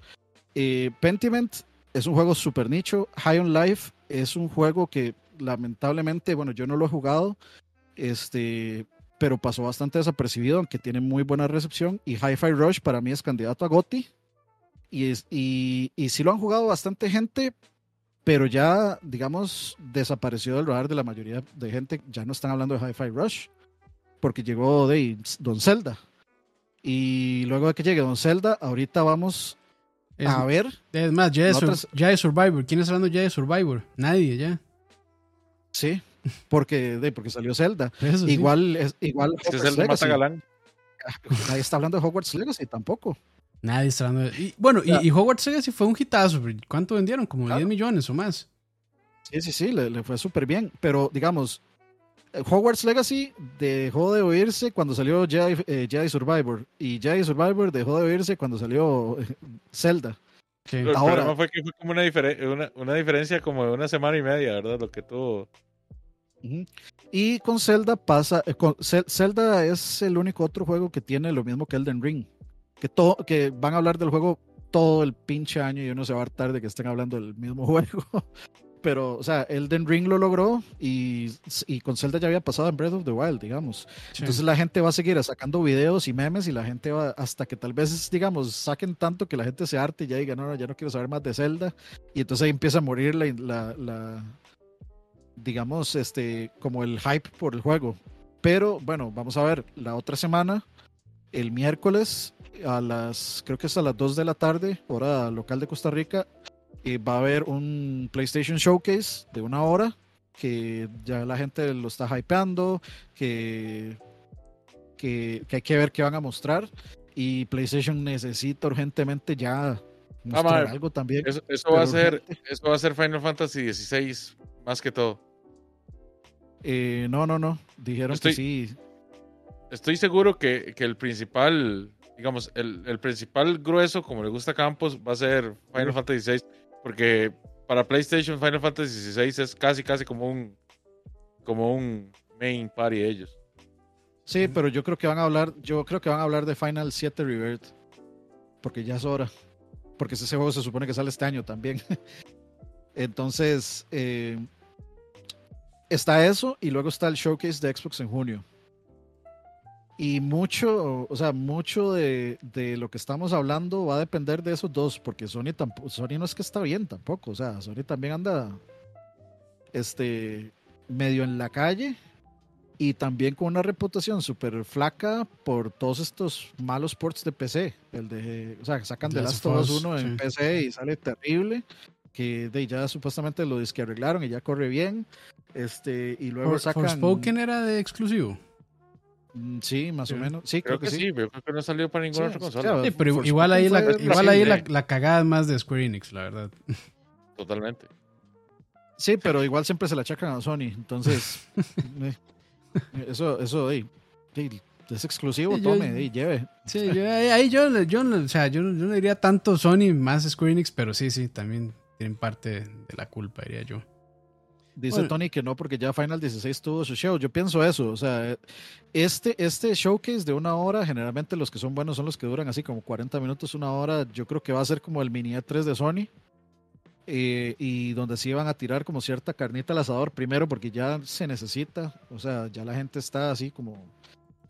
eh, Pentiment es un juego super nicho. High on Life es un juego que lamentablemente, bueno, yo no lo he jugado. Este, pero pasó bastante desapercibido, aunque tiene muy buena recepción. Y Hi-Fi Rush para mí es candidato a GOTY. Y, es, y, y sí lo han jugado bastante gente, pero ya, digamos, desapareció del radar de la mayoría de gente. Ya no están hablando de Hi-Fi Rush, porque llegó de Don Zelda. Y luego de que llegue Don Zelda, ahorita vamos a ver. Es más, ya es, Survivor. ¿Quién está hablando ya de Survivor? Nadie, ya. Sí, porque, de, porque salió Zelda. igual, es, igual Nadie está hablando de Hogwarts Legacy tampoco. Nadie está hablando de... Y, bueno, y, Hogwarts Legacy fue un hitazo. ¿Cuánto vendieron? Como 10 millones o más. Sí, sí, sí, le, fue súper bien. Pero, digamos, eh, Hogwarts Legacy dejó de oírse cuando salió Jedi, eh, Jedi Survivor y Jedi Survivor dejó de oírse cuando salió eh, Zelda. Sí. El Ahora- problema fue que fue como una, una, una diferencia como de una semana y media, ¿verdad? Lo que tuvo. Y con Zelda pasa, con Ze- Zelda es el único otro juego que tiene lo mismo que Elden Ring, que todo, que van a hablar del juego todo el pinche año y uno se va a hartar de que estén hablando del mismo juego. Pero, o sea, Elden Ring lo logró y, y con Zelda ya había pasado en Breath of the Wild, digamos. Sí. Entonces la gente va a seguir sacando videos y memes y la gente va hasta que tal vez, digamos, saquen tanto que la gente se arte y ya diga, no, no, ya no quiero saber más de Zelda. Y entonces ahí empieza a morir la, la, la- digamos, este, como el hype por el juego. Pero bueno, vamos a ver, la otra semana, el miércoles, a las, creo que es a las 2 de la tarde, hora local de Costa Rica, eh, va a haber un PlayStation Showcase de una hora que ya la gente lo está hypeando, que, que, que hay que ver qué van a mostrar. Y PlayStation necesita urgentemente ya mostrar madre, algo también. Eso, eso va a ser, eso va a ser Final Fantasy XVI, más que todo. Eh, no, no, no. Dijeron Estoy- que sí. Estoy seguro que, que el principal, digamos, el, el principal grueso, como le gusta a Campos, va a ser Final. Fantasy VI, porque para PlayStation Final Fantasy XVI es casi, casi como un, como un main party de ellos. Sí, pero yo creo que van a hablar, yo creo que van a hablar de Final 7 Rebirth. Porque ya es hora. Porque ese juego se supone que sale este año también. Entonces, eh, está eso y luego está el showcase de Xbox en junio. Y mucho, o sea, mucho de, de lo que estamos hablando va a depender de esos dos, porque Sony tampoco, Sony no es que está bien tampoco, o sea, Sony también anda este medio en la calle y también con una reputación súper flaca por todos estos malos ports de PC. El de, o sea, sacan de Us Us, 1 en sí. PC y sale terrible. Que de, ya supuestamente lo que arreglaron y ya corre bien. Este, y luego For- sacan. Forspoken era de exclusivo. Mm, Sí, más o menos. Sí, Creo que sí, creo que no salió para ninguna Sí, otra consola. claro. Sí, pero igual ahí, la, igual ahí la, la cagada más de Square Enix, la verdad. Totalmente. Sí, pero igual siempre se la achacan a Sony. Entonces, eh, eso, eso, ey, ey, es exclusivo, Sí, yo- tome, ey, lleve. Sí, yo, ahí yo, yo, o sea, yo, yo no diría tanto Sony más Square Enix, pero sí, sí, también tienen parte de la culpa, diría yo. Dice Bueno. Tony que no, porque ya Final 16 tuvo su show. Yo pienso eso. O sea, este, este showcase de una hora, generalmente los que son buenos son los que duran así como 40 minutos, una hora. Yo creo que va a ser como el mini E3 de Sony. eh, y donde sí van a tirar como cierta carnita al asador primero, porque ya se necesita. O sea, ya la gente está así como.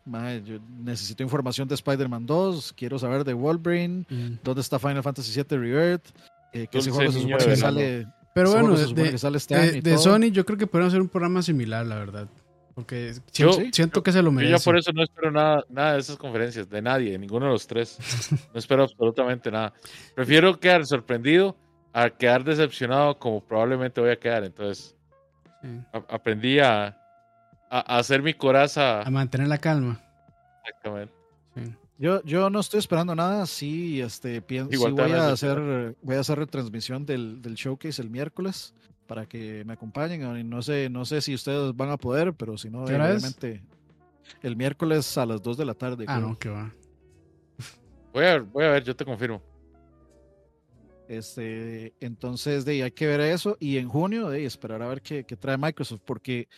"Mae, yo necesito información de Spider-Man 2, quiero saber de Wolverine, Mm. dónde está Final Fantasy VII Rebirth, eh, que ese juego se supone que verano. sale, Pero bueno, de, que sale este de- año y de todo. Sony yo creo que podemos hacer un programa similar, la verdad. Porque Yo- siento, que se lo Yo merece. ya por eso no espero nada, nada de esas conferencias, de nadie, de ninguno de los tres. No espero absolutamente nada. Prefiero quedar sorprendido a quedar decepcionado como probablemente voy a quedar. Entonces, Sí. a- aprendí a, a- a hacer mi coraza. A mantener la calma. Exactamente. Sí. Yo, yo no estoy esperando nada, sí, este, pienso, sí voy a hacer, voy a hacer retransmisión del, del showcase el miércoles para que me acompañen. y No sé, no sé si ustedes van a poder, pero si no, obviamente el miércoles a las 2 de la tarde. Ah, creo. no, que va. Voy a ver, voy a ver, yo te confirmo. Este, entonces, de, hay que ver eso. Y en junio, de, esperar a ver qué, qué trae Microsoft, porque,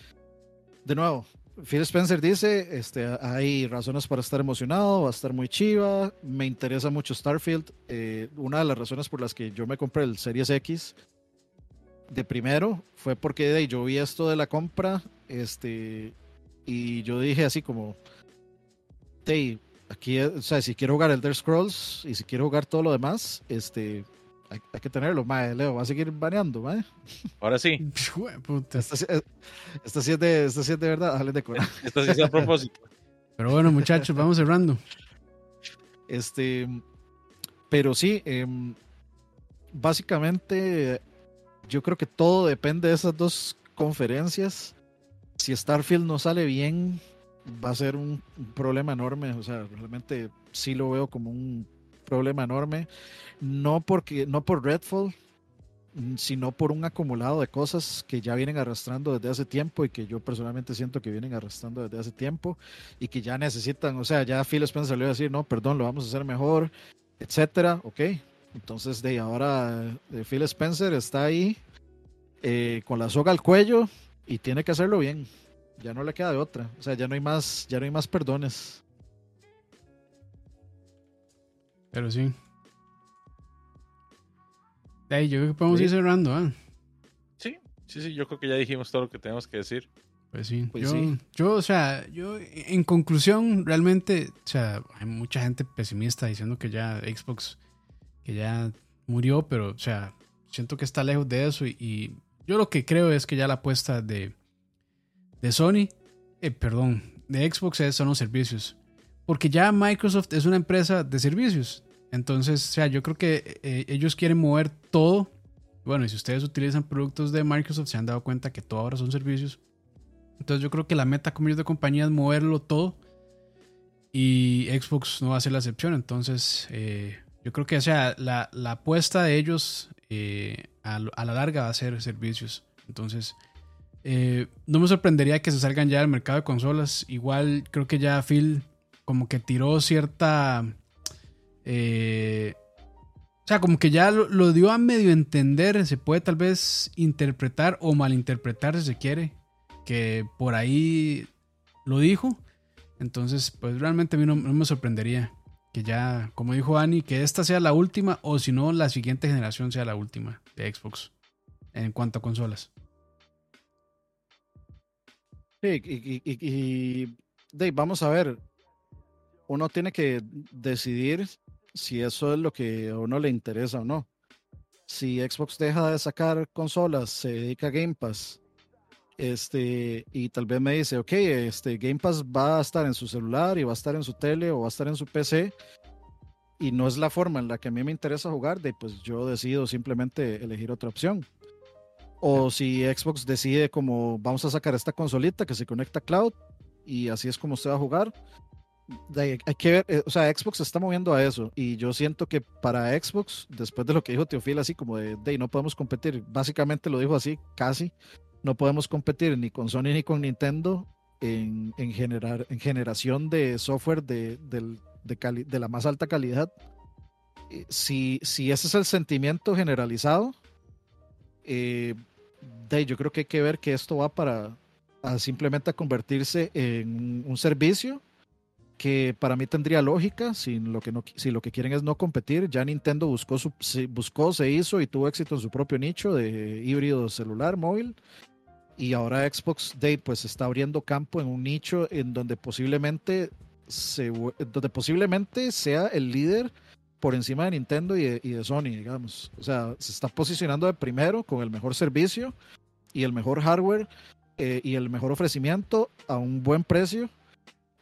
de nuevo, Phil Spencer dice, este, hay razones para estar emocionado, va a estar muy chiva, me interesa mucho Starfield. eh, una de las razones por las que yo me compré el Series X de primero fue porque de, yo vi esto de la compra, este, y yo dije así como, ahí, aquí, o sea, si quiero jugar Elder Scrolls y si quiero jugar todo lo demás, este, hay, hay que tenerlo, mae, Leo, va a seguir baneando, mae. Ahora sí. Esta, sí- eh, esta sí es de, esta sí es de verdad, dale de esto sí es a propósito. Pero bueno, muchachos, vamos cerrando. Este, pero sí, em, básicamente yo creo que todo depende de esas dos conferencias. Si Starfield no sale bien, va a ser un, un problema enorme. O sea, realmente sí lo veo como un problema enorme. No porque, no por Redfall, mm, sino por un acumulado de cosas que ya vienen arrastrando desde hace tiempo y que yo personalmente siento que vienen arrastrando desde hace tiempo y que ya necesitan, o sea, ya Phil Spencer salió a decir, no, perdón, lo vamos a hacer mejor, etcétera, ok. Entonces, de ahora eh, Phil Spencer está ahí eh, con la soga al cuello y tiene que hacerlo bien. Ya no le queda de otra. O sea, ya no hay más, ya no hay más perdones. Pero sí. Ey, yo creo que podemos ir cerrando, ¿ah? Sí, sí, sí, yo creo que ya dijimos todo lo que tenemos que decir. Pues sí. Pues yo, sí. yo, o sea, yo en conclusión, realmente, o sea, hay mucha gente pesimista diciendo que ya Xbox, que ya murió, pero, o sea, siento que está lejos de eso y, y yo lo que creo es que ya la apuesta de, de Sony, eh, perdón, de Xbox es, son los servicios. Porque ya Microsoft es una empresa de servicios. Entonces, o sea, yo creo que eh, ellos quieren mover todo. Bueno, y si ustedes utilizan productos de Microsoft, se han dado cuenta que todo ahora son servicios. Entonces, yo creo que la meta como ellos de compañía es moverlo todo. Y Xbox no va a ser la excepción. Entonces, eh, yo creo que, o sea, la, la apuesta de ellos eh, a, a la larga va a ser servicios. Entonces, eh, no me sorprendería que se salgan ya del mercado de consolas. Igual creo que ya Phil como que tiró cierta... eh, o sea, como que ya lo, dio a medio entender. Se puede tal vez interpretar o malinterpretar si se quiere. Que por ahí lo dijo. Entonces, pues realmente a mí no, me sorprendería que ya, como dijo Ani, que esta sea la última o si no, la siguiente generación sea la última de Xbox en cuanto a consolas. Sí, y- y, Dave, vamos a ver. Uno tiene que decidir si eso es lo que a uno le interesa o no. Si Xbox deja de sacar consolas, se dedica a Game Pass, este, y tal vez me dice, ok, este Game Pass va a estar en su celular y va a estar en su tele o va a estar en su PC, y no es la forma en la que a mí me interesa jugar, de, pues yo decido simplemente elegir otra opción. O si Xbox decide como vamos a sacar esta consolita que se conecta a cloud y así es como usted va a jugar. De hay que ver, eh, o sea, Xbox se está moviendo a eso y yo siento que para Xbox, después de lo que dijo Teofil, así como de, de no podemos competir, básicamente lo dijo así, casi, no podemos competir ni con Sony ni con Nintendo en, en generar, en generación de software de, del- de, cali- de la más alta calidad. Eh, Si, si ese es el sentimiento generalizado, eh, de yo creo que hay que ver que esto va para a simplemente a convertirse en un servicio que para mí tendría lógica si lo que no si lo que quieren es no competir ya Nintendo buscó su, se buscó se hizo y tuvo éxito en su propio nicho de híbrido celular móvil y ahora Xbox Day pues está abriendo campo en un nicho en donde posiblemente se donde posiblemente sea el líder por encima de Nintendo y de, y de Sony, digamos. O sea, se está posicionando de primero con el mejor servicio y el mejor hardware eh, y el mejor ofrecimiento a un buen precio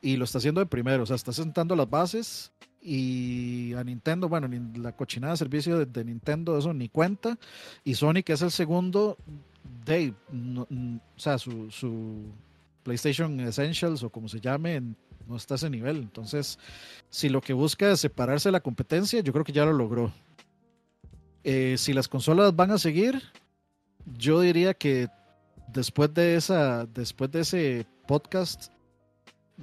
y lo está haciendo de primero. O sea, está sentando las bases y a Nintendo, bueno, la cochinada de servicio de, de Nintendo, eso ni cuenta. Y Sony, que es el segundo, de, no- n- o sea, su, su PlayStation Essentials o como se llame, no está a ese nivel. Entonces, si lo que busca es separarse de la competencia, yo creo que ya lo logró. Eh, si las consolas van a seguir, yo diría que después de esa, después de ese podcast,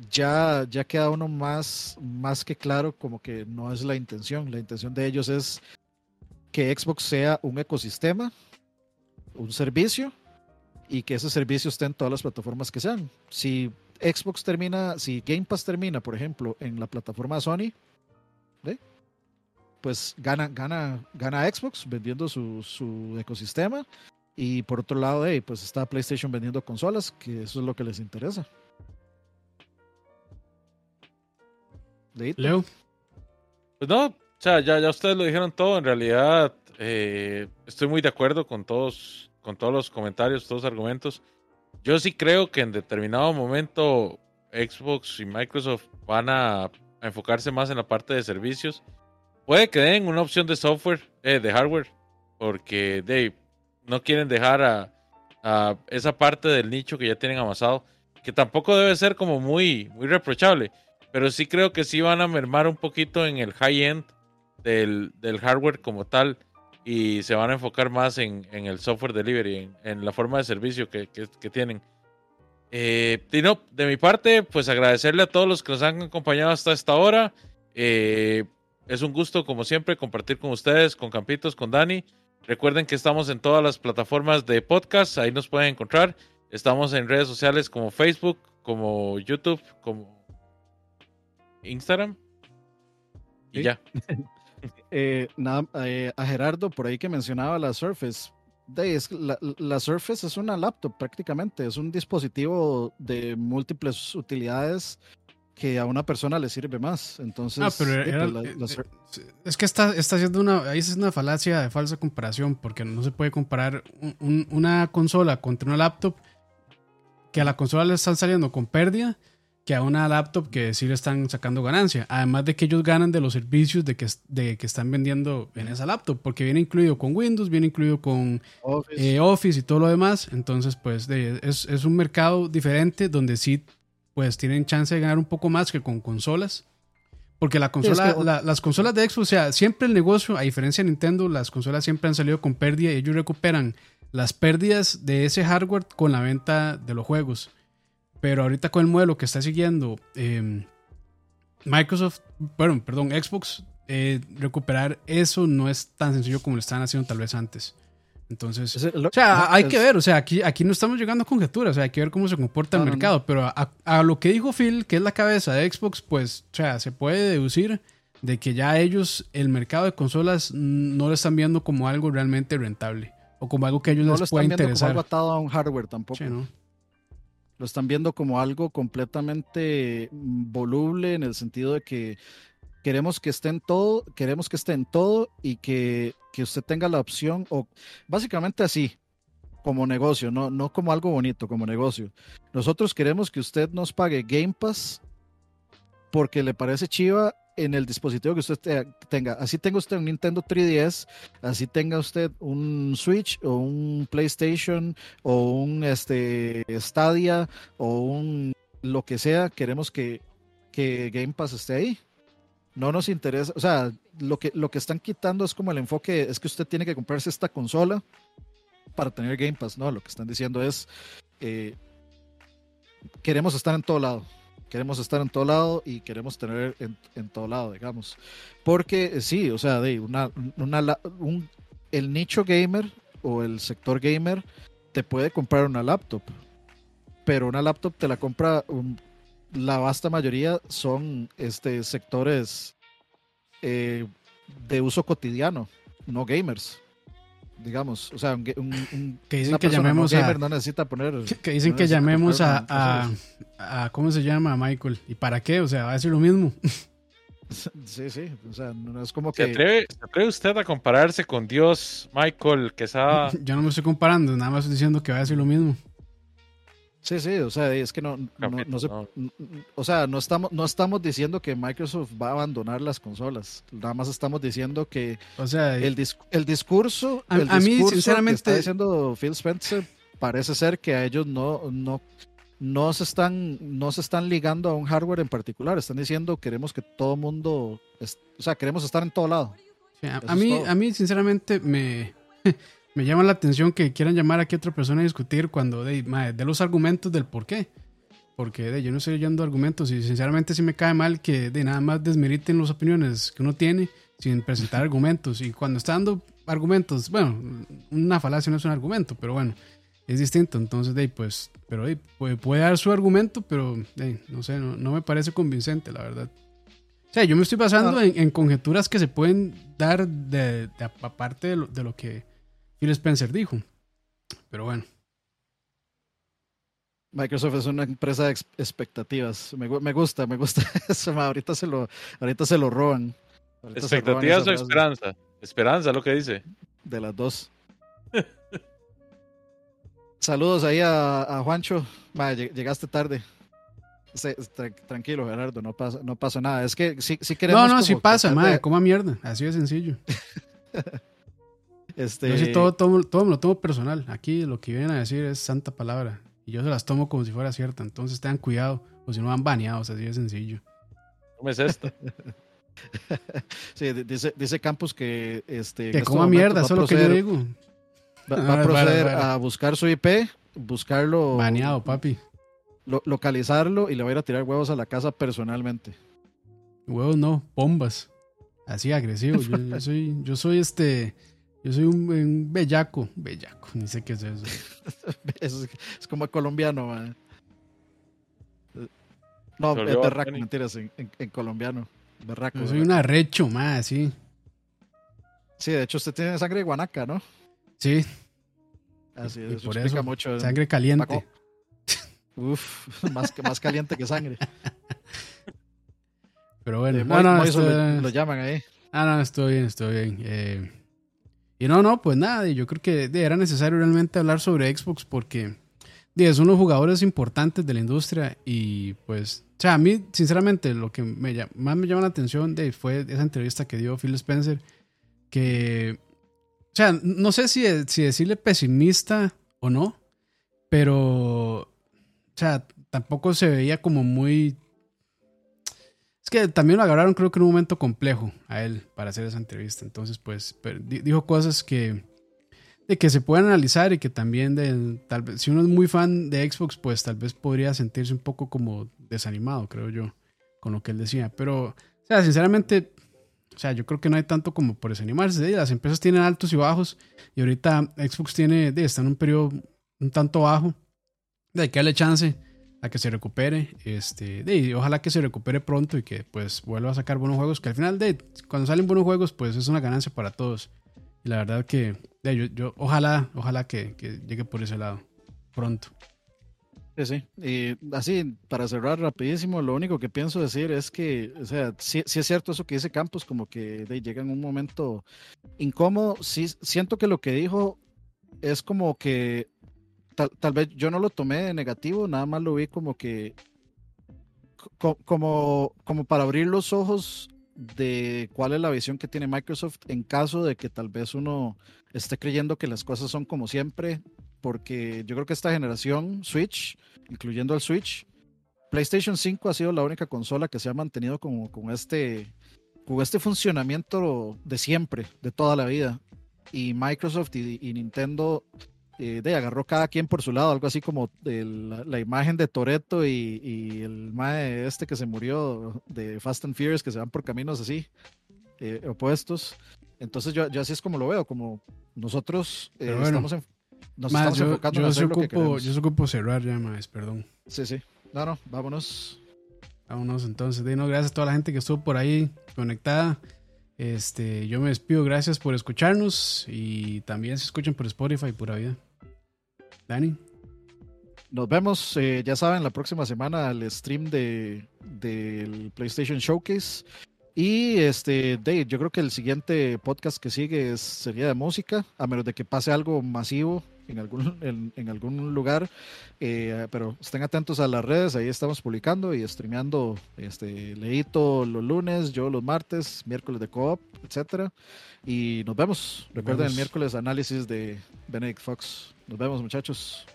ya, ya queda uno más, más que claro como que no es la intención. La intención de ellos es que Xbox sea un ecosistema, un servicio, y que ese servicio esté en todas las plataformas que sean. Si Xbox termina, si Game Pass termina, por ejemplo, en la plataforma Sony, pues gana, gana, gana Xbox vendiendo su, su ecosistema. Y por otro lado, hey, pues está PlayStation vendiendo consolas, que eso es lo que les interesa. Leíto. Leo, Pues no, o sea, ya, ya ustedes lo dijeron todo. En realidad, eh, estoy muy de acuerdo con todos, con todos los comentarios, todos los argumentos. Yo sí creo que en determinado momento Xbox y Microsoft van a, enfocarse más en la parte de servicios. Puede que den una opción de software, eh, de hardware, porque de, no quieren dejar a, a esa parte del nicho que ya tienen amasado, que tampoco debe ser como muy, muy reprochable. Pero sí creo que sí van a mermar un poquito en el high-end del, del hardware como tal. y se van a enfocar más en, en el software delivery, en, la forma de servicio que, que, que tienen. Eh, y no, de mi parte, pues agradecerle a todos los que nos han acompañado hasta esta hora. Eh, es un gusto, como siempre, compartir con ustedes, con Campitos, con Dani. Recuerden que estamos en todas las plataformas de podcast, ahí nos pueden encontrar. Estamos en redes sociales como Facebook, como YouTube, como Instagram. Y sí. ya. eh, nada, eh, a Gerardo, por ahí que mencionaba la Surface. De, es, la, la, Surface es una laptop prácticamente, es un dispositivo de múltiples utilidades que a una persona le sirve más. Entonces, ah, pero era, la, la, es que está, está haciendo una, ahí es una falacia de falsa comparación, porque no se puede comparar un, un, una consola contra una laptop que a la consola le están saliendo con pérdida que a una laptop que sí le están sacando ganancia. Además de que ellos ganan de los servicios de que, de que están vendiendo en esa laptop, porque viene incluido con Windows, viene incluido con Office, eh, Office y todo lo demás. Entonces, pues de, es, es, un mercado diferente donde sí pues tienen chance de ganar un poco más que con consolas. Porque la consola, sí, es que... la, las consolas de Xbox, o sea, siempre el negocio, a diferencia de Nintendo, las consolas siempre han salido con pérdida y ellos recuperan las pérdidas de ese hardware con la venta de los juegos. Pero ahorita con el modelo que está siguiendo eh, Microsoft, bueno, perdón, Xbox, eh, recuperar eso no es tan sencillo como lo estaban haciendo tal vez antes. Entonces, es lo, o sea, hay es, que ver, o sea, aquí, aquí no estamos llegando a conjeturas, o sea, hay que ver cómo se comporta no, el mercado, pero a, a, lo que dijo Phil, que es la cabeza de Xbox, pues, o sea, se puede deducir de que ya ellos, el mercado de consolas, no lo están viendo como algo realmente rentable, o como algo que a ellos no les pueda interesar. Como algo atado a un hardware tampoco. Lo están viendo como algo completamente voluble en el sentido de que queremos que esté en todo, queremos que esté en todo y que, que usted tenga la opción, o básicamente así, como negocio, no, no como algo bonito, como negocio. Nosotros queremos que usted nos pague Game Pass porque le parece chiva en el dispositivo que usted tenga. Así tenga usted un Nintendo 3DS, así tenga usted un Switch o un PlayStation o un este, Stadia o un lo que sea, queremos que, que Game Pass esté ahí. No nos interesa, o sea, lo que, lo que están quitando es como el enfoque, es que usted tiene que comprarse esta consola para tener Game Pass, no, lo que están diciendo es, eh, queremos estar en todo lado queremos estar en todo lado y queremos tener en, en todo lado, digamos. Porque sí, o sea, una, una un, el nicho gamer o el sector gamer te puede comprar una laptop, pero una laptop te la compra la vasta mayoría son este sectores eh, de uso cotidiano, no gamers digamos, o sea, un, un, un que dicen que llamemos gamer a, no necesita poner que, dicen no que llamemos a, a, a, a, cómo se llama Michael y para qué, o sea, va a decir lo mismo. Sí, sí, o sea, no es como ¿Se que atreve, ¿Se atreve usted a compararse con Dios, Michael, que está... Yo no me estoy comparando, nada más estoy diciendo que va a decir lo mismo. Sí, sí, o sea, es que no, no, no se, o sea, no estamos, no estamos diciendo que Microsoft va a abandonar las consolas, nada más estamos diciendo que o sea, el, dis, el discurso, a, el a mí, discurso sinceramente, que está diciendo Phil Spencer parece ser que a ellos no, no, no se están, no se están ligando a un hardware en particular, están diciendo queremos que todo mundo, o sea, queremos estar en todo lado. Sí, a, a mí, a mí, sinceramente, me me llama la atención que quieran llamar aquí a otra persona a discutir cuando de, de los argumentos del por qué. Porque de, yo no estoy oyendo argumentos y sinceramente sí me cae mal que de nada más desmeriten las opiniones que uno tiene sin presentar argumentos. Y cuando está dando argumentos, bueno, una falacia no es un argumento, pero bueno, es distinto. Entonces, de, pues, pero de, puede, puede, dar su argumento, pero de, no sé, no, no, me parece convincente, la verdad. O sea, yo me estoy basando ah. en, en, conjeturas que se pueden dar de, de aparte de lo, de lo que Phil Spencer dijo. Pero bueno. Microsoft es una empresa de expectativas. Me, me gusta, me gusta eso. Ahorita se lo, ahorita se lo roban. Ahorita ¿Expectativas roban o esperanza? Esperanza, lo que dice. De las dos. Saludos ahí a, a Juancho. Va, llegaste tarde. Tranquilo, Gerardo, no pasa, no pasa nada. Es que si, si queremos. No, no, sí pasa, madre, de... coma mierda. Así de sencillo. Este... Yo sí todo, todo, todo, me lo tomo personal. Aquí lo que vienen a decir es santa palabra. Y yo se las tomo como si fuera cierta. Entonces tengan cuidado. O si no van baneados, así de sencillo. ¿Cómo es esto? sí, dice, dice Campos que este. Que coma mierda, eso es lo que yo digo. Va, va a proceder a buscar su IP, buscarlo. Baneado, papi. Lo, localizarlo y le va a ir a tirar huevos a la casa personalmente. Huevos no, bombas. Así agresivo. Yo, soy, yo soy este. Yo soy un, bellaco. Bellaco, ni sé qué es eso. es, como colombiano, man. No, es berraco, mentiras, en, en, colombiano. Berraco. Yo soy un arrecho, más, sí. Sí, de hecho usted tiene sangre de guanaca, ¿no? Sí. Así es, por eso, mucho. Sangre caliente. Uf, más, más caliente que sangre. Pero bueno, no, no, lo, llaman ahí. Ah, no, estoy bien, estoy bien. Eh, y no, no, pues nada, yo creo que era necesario realmente hablar sobre Xbox porque es uno de los jugadores importantes de la industria y pues, o sea, a mí, sinceramente, lo que más me llama la atención fue esa entrevista que dio Phil Spencer, que, o sea, no sé si, si decirle pesimista o no, pero, o sea, tampoco se veía como muy que también lo agarraron creo que en un momento complejo a él para hacer esa entrevista. Entonces, pues, dijo cosas que, de que se pueden analizar y que también, de, tal vez, si uno es muy fan de Xbox, pues tal vez podría sentirse un poco como desanimado, creo yo, con lo que él decía. Pero, o sea, sinceramente, o sea, yo creo que no hay tanto como por desanimarse. Las empresas tienen altos y bajos y ahorita Xbox tiene, está en un periodo un tanto bajo. De que darle chance a que se recupere. Este, y ojalá que se recupere pronto y que pues vuelva a sacar buenos juegos. Que al final de cuando salen buenos juegos, pues es una ganancia para todos. Y la verdad que yo, yo, ojalá, ojalá que, llegue por ese lado pronto. Sí, sí. Y así, para cerrar rapidísimo, lo único que pienso decir es que, o sea, sí, es cierto eso que dice Campos, como que de, llega en un momento incómodo. Sí, siento que lo que dijo es como que tal, vez yo no lo tomé de negativo, nada más lo vi como que, como, como para abrir los ojos de cuál es la visión que tiene Microsoft en caso de que tal vez uno esté creyendo que las cosas son como siempre, porque yo creo que esta generación Switch, incluyendo el Switch, PlayStation 5 ha sido la única consola que se ha mantenido como con este, con este funcionamiento de siempre, de toda la vida. Y Microsoft y Nintendo eh, de agarró cada quien por su lado, algo así como la, imagen de Toreto y, el mae este que se murió de Fast and Furious, que se van por caminos así, eh, opuestos. Entonces yo, yo, así es como lo veo, como nosotros eh, estamos, nos estamos enfocando yo en hacer ocupo, lo que queremos. Yo se ocupo cerrar ya, más, perdón. Sí, sí. No, no, vámonos. Vámonos entonces. Dino, gracias a toda la gente que estuvo por ahí conectada. Este, yo me despido, gracias por escucharnos y también se escuchan por Spotify, pura vida. Dani. Nos vemos, eh, ya saben, la próxima semana al stream de, del PlayStation Showcase. Y este, Dave, yo creo que el siguiente podcast que sigue sería de música, a menos de que pase algo masivo en algún, en, algún lugar. Eh, pero estén atentos a las redes, ahí estamos publicando y streameando este, Leito los lunes, yo los martes, miércoles de co-op, etcétera. Y nos vemos. Recuerden el miércoles análisis de Benedict Fox. Nos vemos, muchachos.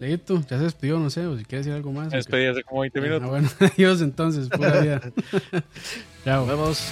Leito, ya se despidió, no sé, o si quieres decir algo más. Despedí hace como 20 ah, minutos. bueno, adiós entonces, pura vida. Chao. Nos vemos.